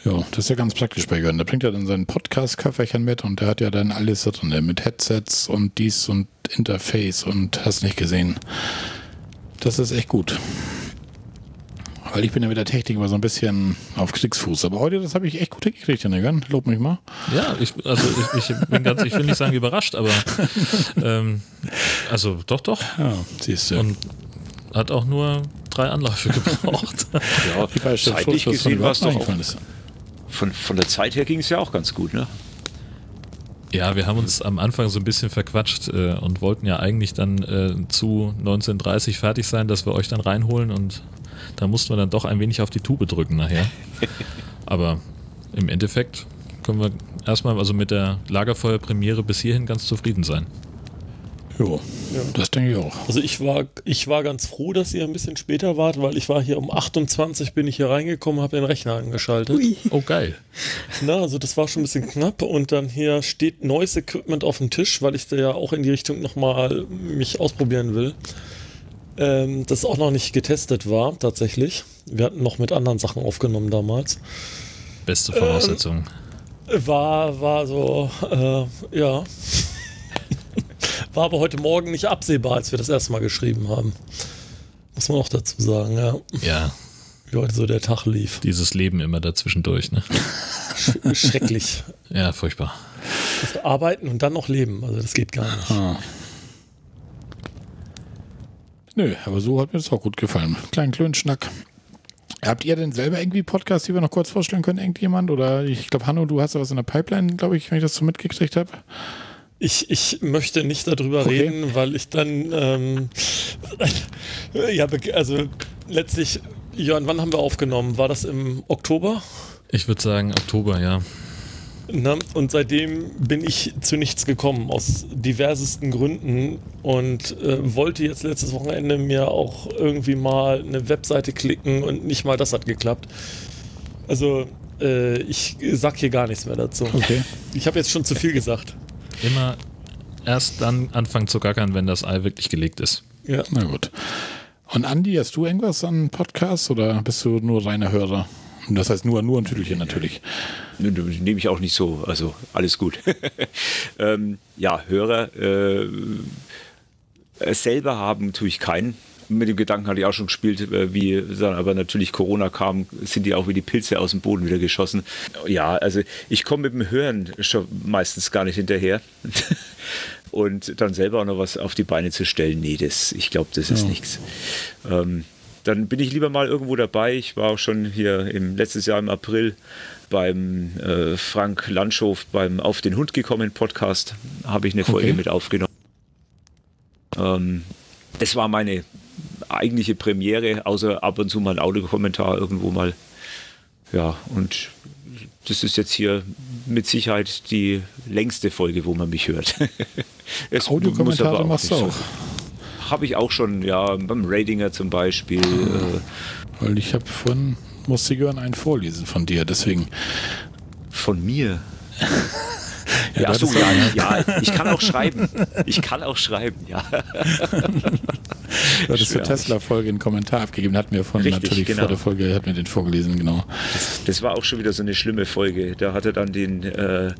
S1: Ja, das ist ja ganz praktisch bei Jörn. Der bringt ja dann seinen Podcast-Köfferchen mit und der hat ja dann alles drin, mit Headsets und dies und Interface und hast nicht gesehen. Das ist echt gut. Weil ich bin ja mit der Technik immer so ein bisschen auf Kriegsfuß. Aber heute, das habe ich echt gut hingekriegt, Jörn. Lob mich mal.
S2: Ja, ich, also ich, ich, bin ganz, ich will nicht sagen überrascht, aber ähm, also doch, doch.
S1: Ja, siehst du.
S2: Und hat auch nur drei Anläufe gebraucht.
S4: ja, zeitlich gesehen war es doch auch, von, von der Zeit her ging es ja auch ganz gut, ne?
S2: Ja, wir haben uns am Anfang so ein bisschen verquatscht äh, und wollten ja eigentlich dann äh, zu 1930 fertig sein, dass wir euch dann reinholen und da mussten wir dann doch ein wenig auf die Tube drücken nachher. Aber im Endeffekt können wir erstmal also mit der Lagerfeuerpremiere bis hierhin ganz zufrieden sein.
S1: Jo, ja, das denke ich auch.
S5: Also ich war, ich war ganz froh, dass ihr ein bisschen später wart, weil ich war hier um 28 bin ich hier reingekommen, habe den Rechner angeschaltet. Ui.
S2: Oh geil.
S5: Na, also das war schon ein bisschen knapp und dann hier steht neues Equipment auf dem Tisch, weil ich da ja auch in die Richtung nochmal mich ausprobieren will. Ähm, das auch noch nicht getestet war, tatsächlich. Wir hatten noch mit anderen Sachen aufgenommen damals.
S2: Beste Voraussetzung.
S5: Ähm, war, war so, äh, ja. War aber heute Morgen nicht absehbar, als wir das erste Mal geschrieben haben. Muss man auch dazu sagen, ja.
S2: Ja.
S5: Wie heute so der Tag lief.
S2: Dieses Leben immer dazwischendurch, ne?
S5: Sch schrecklich.
S2: Ja, furchtbar.
S5: Also arbeiten und dann noch leben, also das geht gar nicht. Ah.
S1: Nö, aber so hat mir das auch gut gefallen. Kleinen Klönschnack. Habt ihr denn selber irgendwie Podcasts, die wir noch kurz vorstellen können, irgendjemand? Oder ich glaube, Hanno, du hast ja was in der Pipeline, glaube ich, wenn ich das so mitgekriegt habe.
S5: Ich, ich möchte nicht darüber okay. reden, weil ich dann, ähm, ja, also letztlich, Jörn, wann haben wir aufgenommen? War das im Oktober?
S2: Ich würde sagen Oktober, ja.
S5: Na, und seitdem bin ich zu nichts gekommen, aus diversesten Gründen und äh, wollte jetzt letztes Wochenende mir auch irgendwie mal eine Webseite klicken und nicht mal das hat geklappt. Also, äh, ich sag hier gar nichts mehr dazu.
S1: Okay.
S5: Ich habe jetzt schon zu viel gesagt.
S2: Immer erst dann anfangen zu gackern, wenn das Ei wirklich gelegt ist.
S1: Ja. Na gut. Und Andi, hast du irgendwas an Podcasts oder bist du nur reiner Hörer? Das heißt nur, nur ein Tüdelchen natürlich.
S4: Nehme ich auch nicht so, also alles gut. ähm, ja, Hörer äh, selber haben tue ich keinen mit dem Gedanken hatte ich auch schon gespielt, äh, wie dann aber natürlich Corona kam, sind die auch wie die Pilze aus dem Boden wieder geschossen. Ja, also ich komme mit dem Hören schon meistens gar nicht hinterher. Und dann selber auch noch was auf die Beine zu stellen, nee, das, ich glaube, das ist ja. nichts. Ähm, dann bin ich lieber mal irgendwo dabei. Ich war auch schon hier im letztes Jahr im April beim äh, Frank Landschow beim Auf den Hund gekommen Podcast, habe ich eine Folge okay. mit aufgenommen. Ähm, das war meine eigentliche Premiere, außer ab und zu mal ein Audiokommentar irgendwo mal. Ja, und das ist jetzt hier mit Sicherheit die längste Folge, wo man mich hört.
S1: Audiokommentare machst du auch.
S4: Habe ich auch schon, ja, beim Ratinger zum Beispiel. Äh.
S1: Weil ich habe von musste Jörn einen vorlesen von dir, deswegen.
S4: Von mir? Ja, ja, so, ja, ja, ich kann auch schreiben. Ich kann auch schreiben, ja.
S1: Du hattest zur Tesla-Folge einen Kommentar abgegeben, hatten wir von Richtig, natürlich genau. vor der Folge, hat mir den vorgelesen, genau.
S4: Das, das, war auch schon wieder so eine schlimme Folge. Da hat er dann den, äh,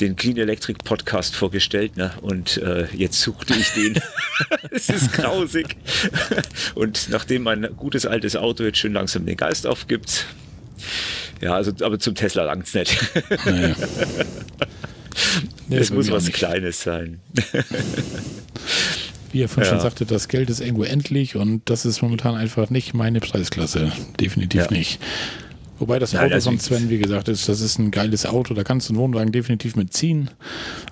S4: den Clean Electric Podcast vorgestellt, ne? Und äh, jetzt suchte ich den. es ist grausig. Und nachdem mein gutes altes Auto jetzt schön langsam den Geist aufgibt, ja, also aber zum Tesla langt es nicht. Nee, es muss was. Kleines sein.
S1: wie er vorhin ja. schon sagte, das Geld ist irgendwo endlich und das ist momentan einfach nicht meine Preisklasse. Definitiv ja. nicht. Wobei das Nein, Auto also von Sven, wie gesagt, ist, das ist ein geiles Auto, da kannst du einen Wohnwagen definitiv mitziehen.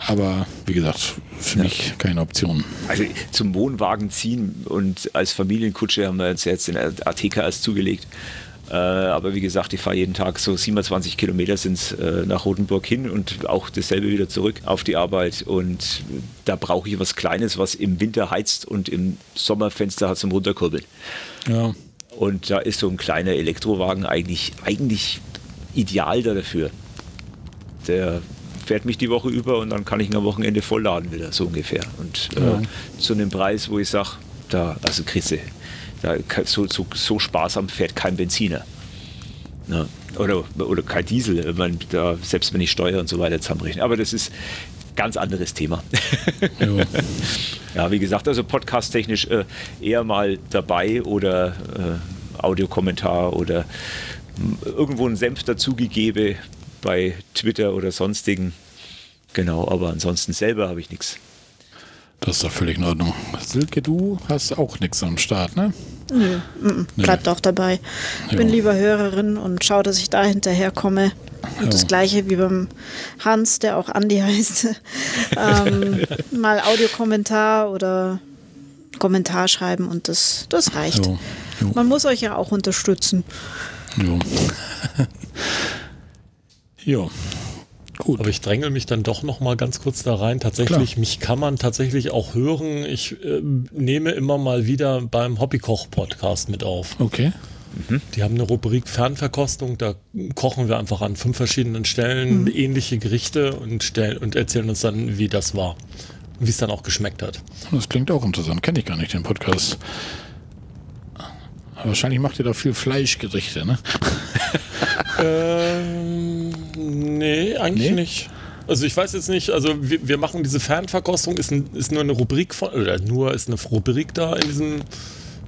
S1: Aber wie gesagt, für ja. mich keine Option.
S4: Also zum Wohnwagen ziehen und als Familienkutsche haben wir uns jetzt den ATK erst zugelegt. Äh, aber wie gesagt, ich fahre jeden Tag so 27 Kilometer sind äh, nach Rotenburg hin und auch dasselbe wieder zurück auf die Arbeit. Und da brauche ich was Kleines, was im Winter heizt und im Sommerfenster hat zum Runterkurbeln.
S1: Ja.
S4: Und da ist so ein kleiner Elektrowagen eigentlich, eigentlich ideal dafür. Der fährt mich die Woche über und dann kann ich ihn am Wochenende vollladen wieder, so ungefähr. Und äh, ja. zu einem Preis, wo ich sage, da, also Chrisse, da, so, so, so sparsam fährt kein Benziner. Ja. Oder, oder kein Diesel, man, da, selbst wenn ich Steuer und so weiter zusammenrechne. Aber das ist ein ganz anderes Thema. Ja, ja wie gesagt, also podcast-technisch äh, eher mal dabei oder äh, Audiokommentar oder äh, irgendwo einen Senf dazugegebe bei Twitter oder sonstigen. Genau, aber ansonsten selber habe ich nichts.
S1: Das ist doch völlig in Ordnung. Silke, du hast auch nichts am Start, ne?
S3: Nö, m -m, bleibt nee. auch dabei. Ich bin lieber Hörerin und schaue, dass ich da hinterher komme. Und jo. das gleiche wie beim Hans, der auch Andi heißt. ähm, mal Audiokommentar oder Kommentar schreiben und das, das reicht. Jo. Jo. Man muss euch ja auch unterstützen.
S1: Jo. jo.
S5: Gut. Aber ich dränge mich dann doch noch mal ganz kurz da rein. Tatsächlich, Klar. mich kann man tatsächlich auch hören. Ich äh, nehme immer mal wieder beim Hobbykoch-Podcast mit auf.
S1: Okay.
S5: Mhm. Die haben eine Rubrik Fernverkostung, da kochen wir einfach an fünf verschiedenen Stellen mhm. ähnliche Gerichte und, stellen, und erzählen uns dann, wie das war. Und wie es dann auch geschmeckt hat.
S1: Das klingt auch interessant. Kenne ich gar nicht, den Podcast. Wahrscheinlich macht ihr da viel Fleischgerichte, ne?
S5: ähm, nee, eigentlich nee? nicht. Also ich weiß jetzt nicht, also wir, wir machen diese Fernverkostung, ist, ein, ist nur eine Rubrik von, oder nur ist eine Rubrik da in diesem,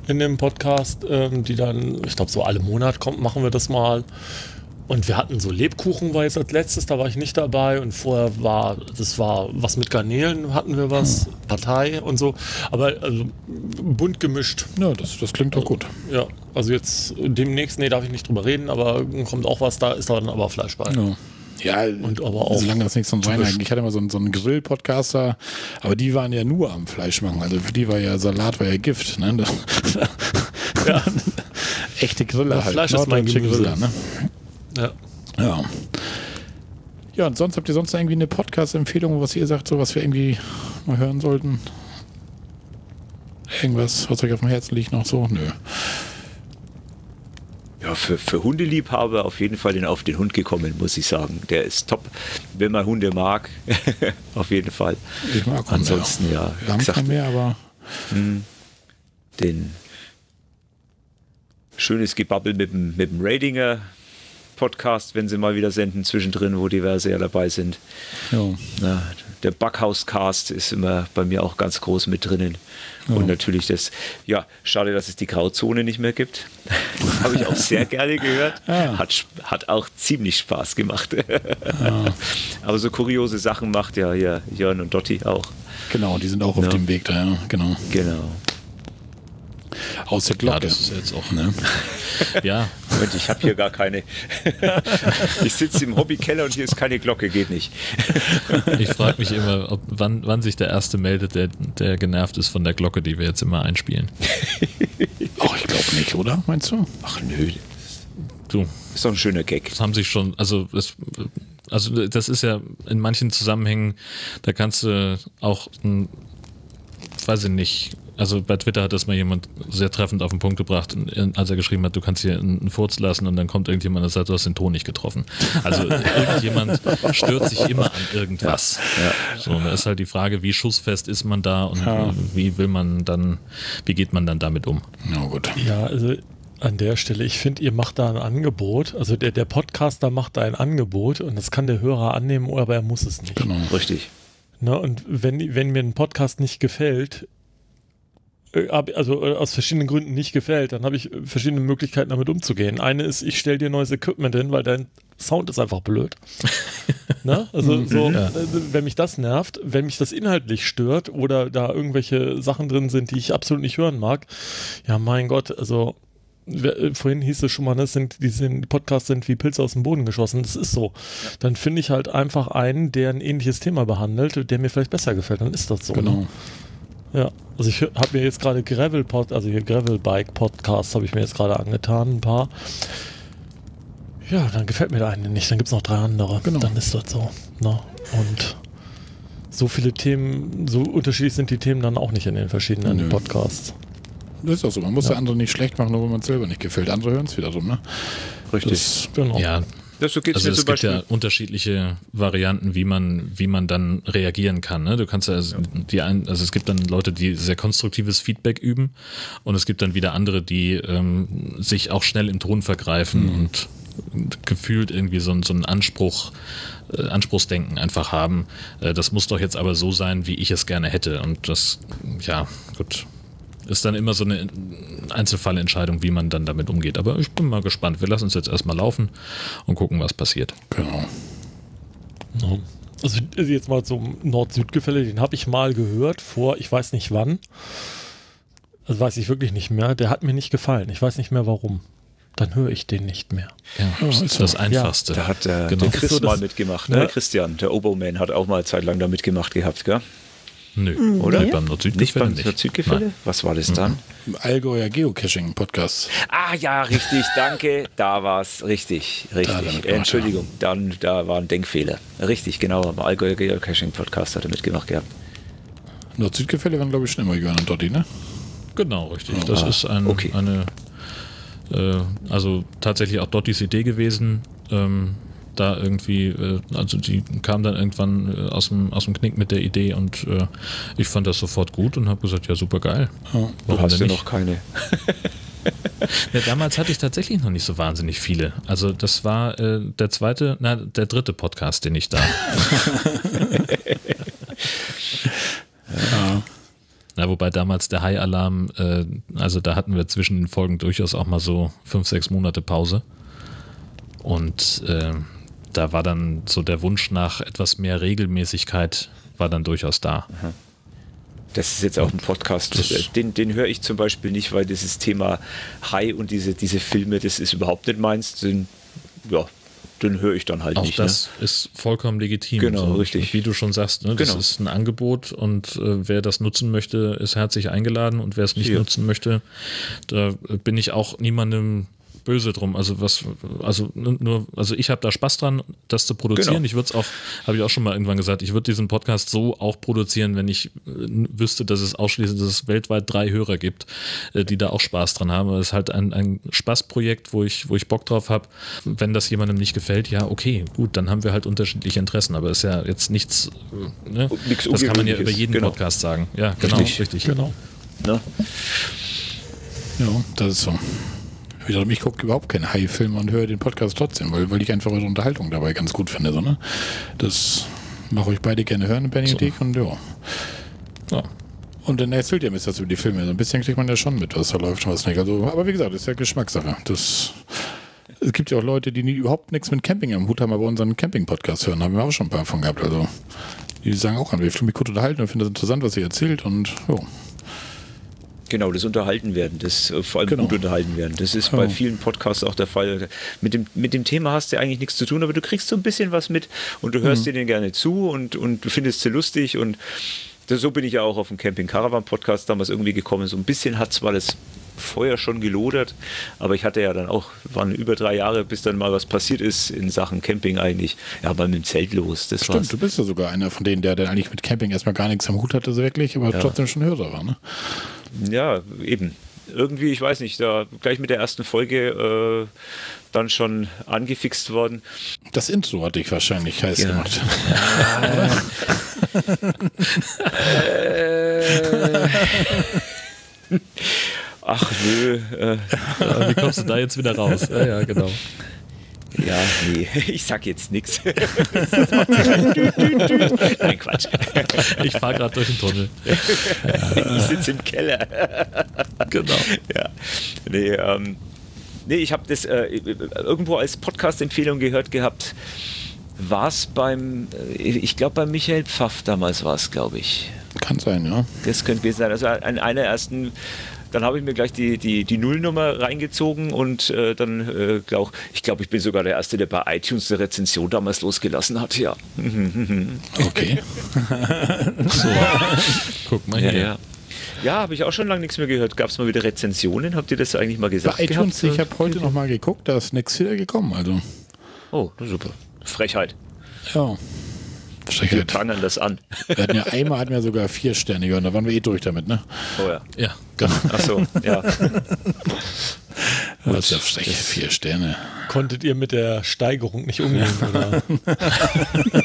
S5: in dem Podcast, ähm, die dann, ich glaube so alle Monat kommt, machen wir das mal. Und wir hatten so Lebkuchen, war jetzt als letztes, da war ich nicht dabei. Und vorher war, das war was mit Garnelen, hatten wir was, hm. Partei und so. Aber also, bunt gemischt.
S1: Ja, das, das klingt doch gut.
S5: Ja, also jetzt demnächst, nee, darf ich nicht drüber reden, aber kommt auch was, da ist dann aber Fleisch bei.
S1: Ja. Ja, und aber auch solange das nichts von Wein Ich hatte mal so einen, so einen Grill-Podcaster, aber die waren ja nur am Fleisch machen. Also für die war ja Salat war ja Gift. Ne? ja. Echte Griller ja,
S5: halt. Fleisch ist mein Gemüse. Griller, ne?
S1: Ja. Ja. Ja, und sonst habt ihr sonst irgendwie eine Podcast-Empfehlung, was ihr sagt, so was wir irgendwie mal hören sollten? Irgendwas, was euch auf dem Herzen liegt noch so? Nö.
S4: Ja, für, für Hundeliebhaber auf jeden Fall den Auf den Hund gekommen, muss ich sagen. Der ist top, wenn man Hunde mag. auf jeden Fall.
S1: Ich mag Hunde.
S4: Ansonsten, ja.
S1: Wir haben gesagt, mehr, aber.
S4: Hm. Den schönes Gebabbel mit dem, mit dem Ratinger Podcast, wenn sie mal wieder senden, zwischendrin, wo diverse ja dabei sind. Ja. Na, der Backhaus-Cast ist immer bei mir auch ganz groß mit drinnen. Ja. Und natürlich das, ja, schade, dass es die Grauzone nicht mehr gibt. Habe ich auch sehr gerne gehört. Ja. Hat, hat auch ziemlich Spaß gemacht. Ja. Aber so kuriose Sachen macht ja hier Jörn und Dotti auch.
S1: Genau, die sind auch auf dem Weg da, ja, genau.
S4: Genau.
S1: Aus der Glocke. Ja,
S2: das ist jetzt auch, ne?
S4: ja. Und ich habe hier gar keine. ich sitze im Hobbykeller und hier ist keine Glocke, geht nicht.
S2: ich frage mich immer, ob, wann, wann sich der Erste meldet, der, der genervt ist von der Glocke, die wir jetzt immer einspielen.
S1: Ach, ich glaube nicht, oder? Meinst du?
S4: Ach nö. Du. Ist doch ein schöner Gag.
S2: Das haben sich schon, also das, also das ist ja in manchen Zusammenhängen, da kannst du auch, weiß ich nicht, also bei Twitter hat das mal jemand sehr treffend auf den Punkt gebracht, als er geschrieben hat, du kannst hier einen Furz lassen und dann kommt irgendjemand und sagt, du hast den Ton nicht getroffen. Also irgendjemand stört sich immer an irgendwas. Ja. Ja. So, da ist halt die Frage, wie schussfest ist man da und ja. wie will man dann, wie geht man dann damit um?
S1: Na gut.
S5: Ja, also an der Stelle, ich finde, ihr macht da ein Angebot. Also der, der Podcaster macht da ein Angebot und das kann der Hörer annehmen, aber er muss es nicht.
S4: Genau, richtig.
S5: Na, und wenn, wenn mir ein Podcast nicht gefällt, also äh, aus verschiedenen Gründen nicht gefällt, dann habe ich verschiedene Möglichkeiten damit umzugehen. Eine ist, ich stelle dir neues Equipment hin, weil dein Sound ist einfach blöd. ne? Also
S1: Mhm.
S5: so,
S2: Ja.
S5: äh, wenn mich das nervt, wenn mich das inhaltlich stört oder da irgendwelche Sachen drin sind, die ich absolut nicht hören mag, ja mein Gott, also wer- äh, vorhin hieß es schon mal, das sind, die, sind, die Podcasts sind wie Pilze aus dem Boden geschossen. Das ist so. Dann finde ich halt einfach einen, der ein ähnliches Thema behandelt, der mir vielleicht besser gefällt. Dann ist das so.
S1: Genau.
S5: Ne? Ja. Also ich habe mir jetzt gerade Gravel Pod, also hier Gravel Bike Podcasts habe ich mir jetzt gerade angetan, ein paar. Ja, dann gefällt mir der eine nicht. Dann gibt es noch drei andere.
S1: Genau.
S5: Dann ist das so. Ne? Und so viele Themen, so unterschiedlich sind die Themen dann auch nicht in den verschiedenen
S1: Nö.
S5: Podcasts.
S1: Das ist auch so. Man muss
S5: Ja.
S1: der andere nicht schlecht machen, nur wenn man es selber nicht gefällt. Andere hören es wiederum, ne?
S4: Richtig.
S1: Das,
S5: Genau.
S2: Ja,
S4: Das, so geht's
S2: also
S4: mir
S2: es
S4: zum
S2: gibt
S4: Beispiel.
S2: ja unterschiedliche Varianten, wie man, wie man dann reagieren kann. Ne? Du kannst ja, also, die ein, also es gibt dann Leute, die sehr konstruktives Feedback üben und es gibt dann wieder andere, die ähm, sich auch schnell im Ton vergreifen und gefühlt irgendwie so, ein- so einen Anspruch, äh, Anspruchsdenken einfach haben. Äh, das muss doch jetzt aber so sein, wie ich es gerne hätte. Und das, ja, gut. Ist dann immer so eine Einzelfallentscheidung, wie man dann damit umgeht. Aber ich bin mal gespannt. Wir lassen uns jetzt erstmal laufen und gucken, was passiert.
S1: genau.
S5: Ja. Also jetzt mal zum Nord-Süd-Gefälle, den habe ich mal gehört vor, ich weiß nicht wann. Das weiß ich wirklich nicht mehr. Der hat mir nicht gefallen. Ich weiß nicht mehr warum. Dann höre ich den nicht mehr.
S2: Ja, das ist das Einfachste.
S4: Da hat der,
S2: Genau.
S4: der Chris
S5: so
S4: mal mitgemacht, ne?
S5: Ja.
S4: Christian, der Oberman hat auch mal eine Zeit lang da mitgemacht gehabt, gell?
S2: Nö,
S4: Oder?
S2: Beim
S4: Nicht
S2: Nord-Süd-Gefälle
S4: beim
S2: nicht.
S4: Südgefälle?
S2: Nein.
S4: Was war das dann?
S1: Allgäuer Geocaching-Podcast.
S4: Ah ja, richtig, danke. Da war es richtig,
S1: Da
S4: richtig.
S1: mitgemacht,
S4: Entschuldigung, dann da war ein Denkfehler. Richtig, genau. Am Allgäuer Geocaching Podcast hat er mitgemacht gehabt.
S1: Nord-Süd-Gefälle waren, glaube ich, schon immer Jörn und Dotti, ne?
S2: Genau, richtig. Das
S1: Ah,
S2: ist ein,
S4: okay.
S2: eine, äh, also tatsächlich auch Dottis Idee gewesen. Ähm, da irgendwie, äh, also die kam dann irgendwann äh, aus, dem, aus dem Knick mit der Idee und äh, ich fand das sofort gut und habe gesagt, ja, super geil.
S1: Ja.
S4: Du hast ja noch keine.
S2: Ja, damals hatte ich tatsächlich noch nicht so wahnsinnig viele. Also das war äh, der zweite, na, der dritte Podcast, den ich da.
S1: Ja.
S2: Na, wobei damals der High-Alarm, äh, also da hatten wir zwischen den Folgen durchaus auch mal so fünf, sechs Monate Pause. Und äh, da war dann so der Wunsch nach etwas mehr Regelmäßigkeit war dann durchaus da.
S4: Das ist jetzt auch ein Podcast,
S2: Das-
S4: äh, den, den höre ich zum Beispiel nicht, weil dieses Thema High und diese, diese Filme, das ist überhaupt nicht meins. Den, ja, den höre ich dann halt
S2: Auch
S4: nicht. Ne?
S2: das ist vollkommen legitim.
S4: Genau, richtig.
S2: Wie du schon sagst, ne, das
S4: Genau.
S2: ist ein Angebot und äh, wer das nutzen möchte, ist herzlich eingeladen und wer es nicht
S4: Hier.
S2: nutzen möchte, da bin ich auch niemandem böse drum. Also was, also nur, also ich habe da Spaß dran, das zu produzieren.
S4: Genau.
S2: Ich würde es auch, habe ich auch schon mal irgendwann gesagt, ich würde diesen Podcast so auch produzieren, wenn ich wüsste, dass es ausschließlich, dass es weltweit drei Hörer gibt, äh, die da auch Spaß dran haben. Es ist halt ein, ein Spaßprojekt, wo ich, wo ich Bock drauf habe. Wenn das jemandem nicht gefällt, ja, okay, gut, dann haben wir halt unterschiedliche Interessen, aber ist ja jetzt nichts, äh, ne?
S4: Nichts
S2: das kann man ja über jeden
S4: genau.
S2: Podcast sagen. Ja, genau,
S4: Richtig.
S2: richtig.
S5: Genau.
S4: Ne?
S1: ja, das ist so. Wiederum, ich gucke überhaupt keine High-Filme und höre den Podcast trotzdem, weil, weil ich einfach eure Unterhaltung dabei ganz gut finde. So, ne? Das mache ich beide gerne hören, Benny und ich, und ja.
S2: Ja.
S1: Und dann erzählt ihr mir das über die Filme. So ein bisschen kriegt man ja schon mit, was da läuft und was nicht. Also, aber wie gesagt, das ist ja Geschmackssache. Das, es gibt ja auch Leute, die nie, überhaupt nichts mit Camping am Hut haben, aber unseren Camping-Podcast hören. haben wir auch schon ein paar von gehabt. Also, die sagen auch an, wir mich gut unterhalten und finden das interessant, was ihr erzählt. Und ja,
S4: Genau, das Unterhalten werden, das äh, vor allem
S1: Genau.
S4: gut unterhalten werden. Das ist
S1: Ja.
S4: bei vielen Podcasts auch der Fall. Mit dem, mit dem Thema hast du eigentlich nichts zu tun, aber du kriegst so ein bisschen was mit und du hörst dir den gerne zu und, und du findest sie lustig und das, so bin ich ja auch auf dem Camping Caravan Podcast damals irgendwie gekommen. So ein bisschen hat zwar das Feuer schon gelodert, aber ich hatte ja dann auch, waren über drei Jahre, bis dann mal was passiert ist in Sachen Camping eigentlich. Ja, mal mit dem Zelt los. Das war's.
S1: stimmt, du bist ja sogar einer von denen, der dann eigentlich mit Camping erstmal gar nichts am Hut hatte, so wirklich, aber trotzdem schon Hörer war. Ne?
S4: Ja, eben. Irgendwie, ich weiß nicht, da gleich mit der ersten Folge äh, dann schon angefixt worden.
S1: Das Intro hatte ich wahrscheinlich heiß
S4: Ja.
S1: gemacht.
S4: Ach nö, äh,
S2: Ja, Wie kommst du da jetzt wieder raus? Ja, ja, genau.
S4: ja, nee, ich sag jetzt nichts. Nein, Quatsch.
S2: Ich fahre gerade durch den Tunnel.
S4: Ich sitze im Keller.
S2: Genau.
S4: Ja, nee, ähm, nee, ich habe das äh, irgendwo als Podcast-Empfehlung gehört gehabt. War es beim, äh, ich glaube bei Michael Pfaff damals war es, glaube ich.
S1: Kann sein, ja.
S4: Das könnte gewesen sein. Also an einer ersten dann habe ich mir gleich die, die, die Nullnummer reingezogen und äh, dann, äh, glaub, ich glaube, ich bin sogar der Erste, der bei iTunes eine Rezension damals losgelassen hat, ja.
S1: Okay.
S2: so. Guck mal hier.
S4: Ja, ja. Ja habe ich auch schon lange nichts mehr gehört. Gab es mal wieder Rezensionen? Habt ihr das eigentlich mal gesagt?
S1: Bei iTunes, gehabt? ich habe heute noch mal geguckt, da ist nichts wieder gekommen. Also.
S4: Oh, super. Frechheit.
S1: Ja.
S4: Wir prangern das an.
S1: Wir hatten ja einmal hatten wir sogar vier Sterne gehört, da waren wir eh durch damit, ne?
S4: Oh ja.
S2: Ja,
S1: genau.
S4: Ach so, ja.
S1: Das ist ja frech, vier Sterne.
S5: Konntet ihr mit der Steigerung nicht umgehen, oder?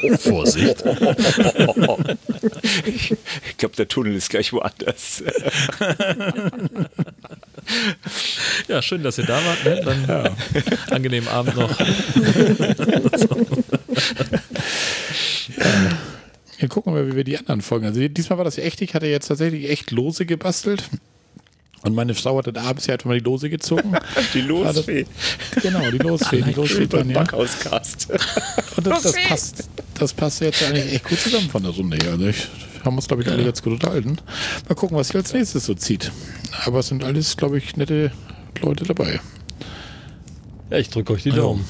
S2: oh, Vorsicht.
S4: ich glaube, der Tunnel ist gleich woanders.
S2: ja, schön, dass ihr da wart. Ne? Dann ja. angenehmen Abend noch.
S1: Ja. Wir gucken mal, wie wir die anderen Folgen. Also diesmal war das ja echt. Ich hatte jetzt tatsächlich echt Lose gebastelt. Und meine Frau hat dann abends ja einfach mal die Lose gezogen.
S4: Die Losfee.
S1: genau, die Losfee. Die Losfee
S4: dann, ja. Backhauscast.
S1: Und das, das, passt, das passt jetzt eigentlich echt gut zusammen von der Runde her. Also ich haben uns, glaube ich, alle ganz gut unterhalten. Mal gucken, was sich als nächstes so zieht. Aber es sind alles, glaube ich, nette Leute dabei.
S5: Ja, ich drücke euch die Daumen.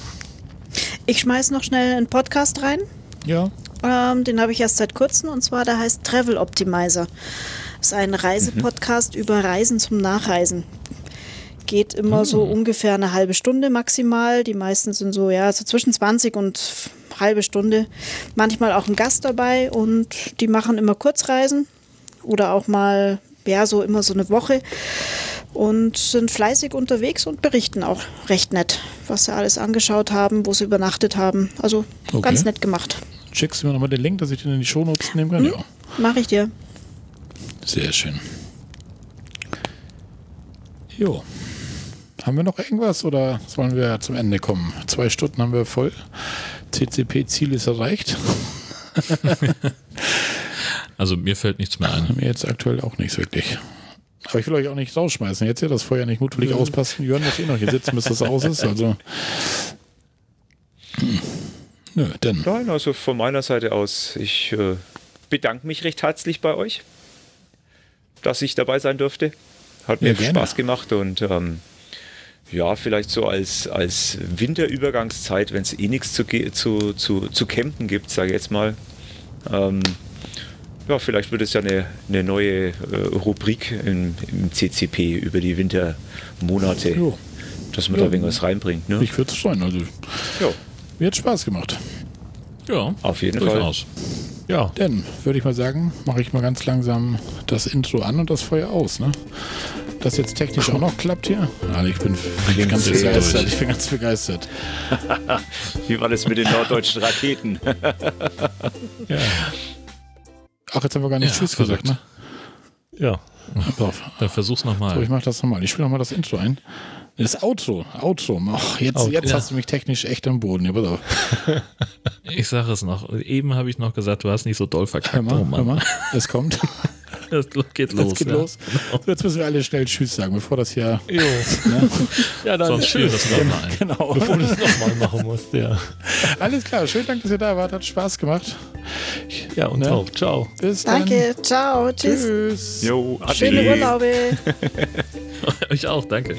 S3: Ich schmeiß noch schnell einen Podcast rein.
S1: Ja.
S3: Ähm, den habe ich erst seit kurzem und zwar der heißt Travel Optimizer. Das ist ein Reisepodcast mhm. über Reisen zum Nachreisen. Geht immer mhm. so ungefähr eine halbe Stunde maximal. Die meisten sind so, ja, so zwischen 20 und halbe Stunde. Manchmal auch ein Gast dabei und die machen immer Kurzreisen oder auch mal, ja, so immer so eine Woche und sind fleißig unterwegs und berichten auch recht nett, was sie alles angeschaut haben, wo sie übernachtet haben. Also okay. ganz nett gemacht
S1: schickst du mir nochmal den Link, dass ich den in die Shownotes nehmen kann? Hm? Ja.
S3: Mach ich dir.
S1: Sehr schön. Jo. Haben wir noch irgendwas oder sollen wir zum Ende kommen? Zwei Stunden haben wir voll. CCP-Ziel ist erreicht.
S2: also mir fällt nichts mehr ein.
S1: Mir jetzt aktuell auch nichts wirklich. Aber ich will euch auch nicht rausschmeißen. Jetzt ja das Feuer nicht mutwillig auspassen. Jörn muss eh noch hier sitzen, bis das aus ist. Also.
S4: Nö, denn. Nein, also von meiner Seite aus, ich äh, bedanke mich recht herzlich bei euch, dass ich dabei sein durfte. Hat mir ja, Spaß gemacht und ähm, ja, vielleicht so als, als Winterübergangszeit, wenn es eh nichts zu, zu, zu, zu campen gibt, sage ich jetzt mal. Ähm, ja, vielleicht wird es ja eine, eine neue äh, Rubrik im, im, CCP über die Wintermonate, jo. dass man ja. da irgendwas reinbringt. Ne?
S1: Ich würde es freuen. Also, ja. Mir hat Spaß gemacht.
S4: Ja, auf jeden Fall.
S1: Ja. Dann würde ich mal sagen, mache ich mal ganz langsam das Intro an und das Feuer aus. Ne? Das jetzt technisch auch noch klappt hier. Ja, ich bin, bin ganz begeistert. Ich bin ganz begeistert.
S4: Wie war das mit den norddeutschen Raketen?
S1: ja. Ach, jetzt haben wir gar nicht ja, Tschüss gesagt, ne?
S5: Ja.
S2: Dann versuch's nochmal.
S1: So, ich mach das nochmal. Ich spiele nochmal das Intro ein. Das Outro, Outro. Ach, jetzt, Outro. jetzt ja. hast du mich technisch echt am Boden. Ja, pass auf.
S2: Ich sage es noch. Eben habe ich noch gesagt, du hast nicht so doll verkackt. Hör
S1: mal, oh, hör mal. Es kommt.
S2: Das geht los.
S1: Das geht ja. los. So, jetzt müssen wir alle schnell Tschüss sagen, bevor das hier.
S5: Jo. Ne? Ja, dann
S2: Sonst spiel das nochmal ein.
S5: Genau. Bevor du es nochmal machen musst, ja.
S1: Alles klar, schönen Dank, dass ihr da wart. Hat Spaß gemacht.
S5: Ja, und ne? auch. Ciao.
S3: Bis dann. Danke, ciao. Tschüss.
S1: Tschüss.
S4: Jo,
S3: Schöne Urlaube.
S2: Euch auch, danke.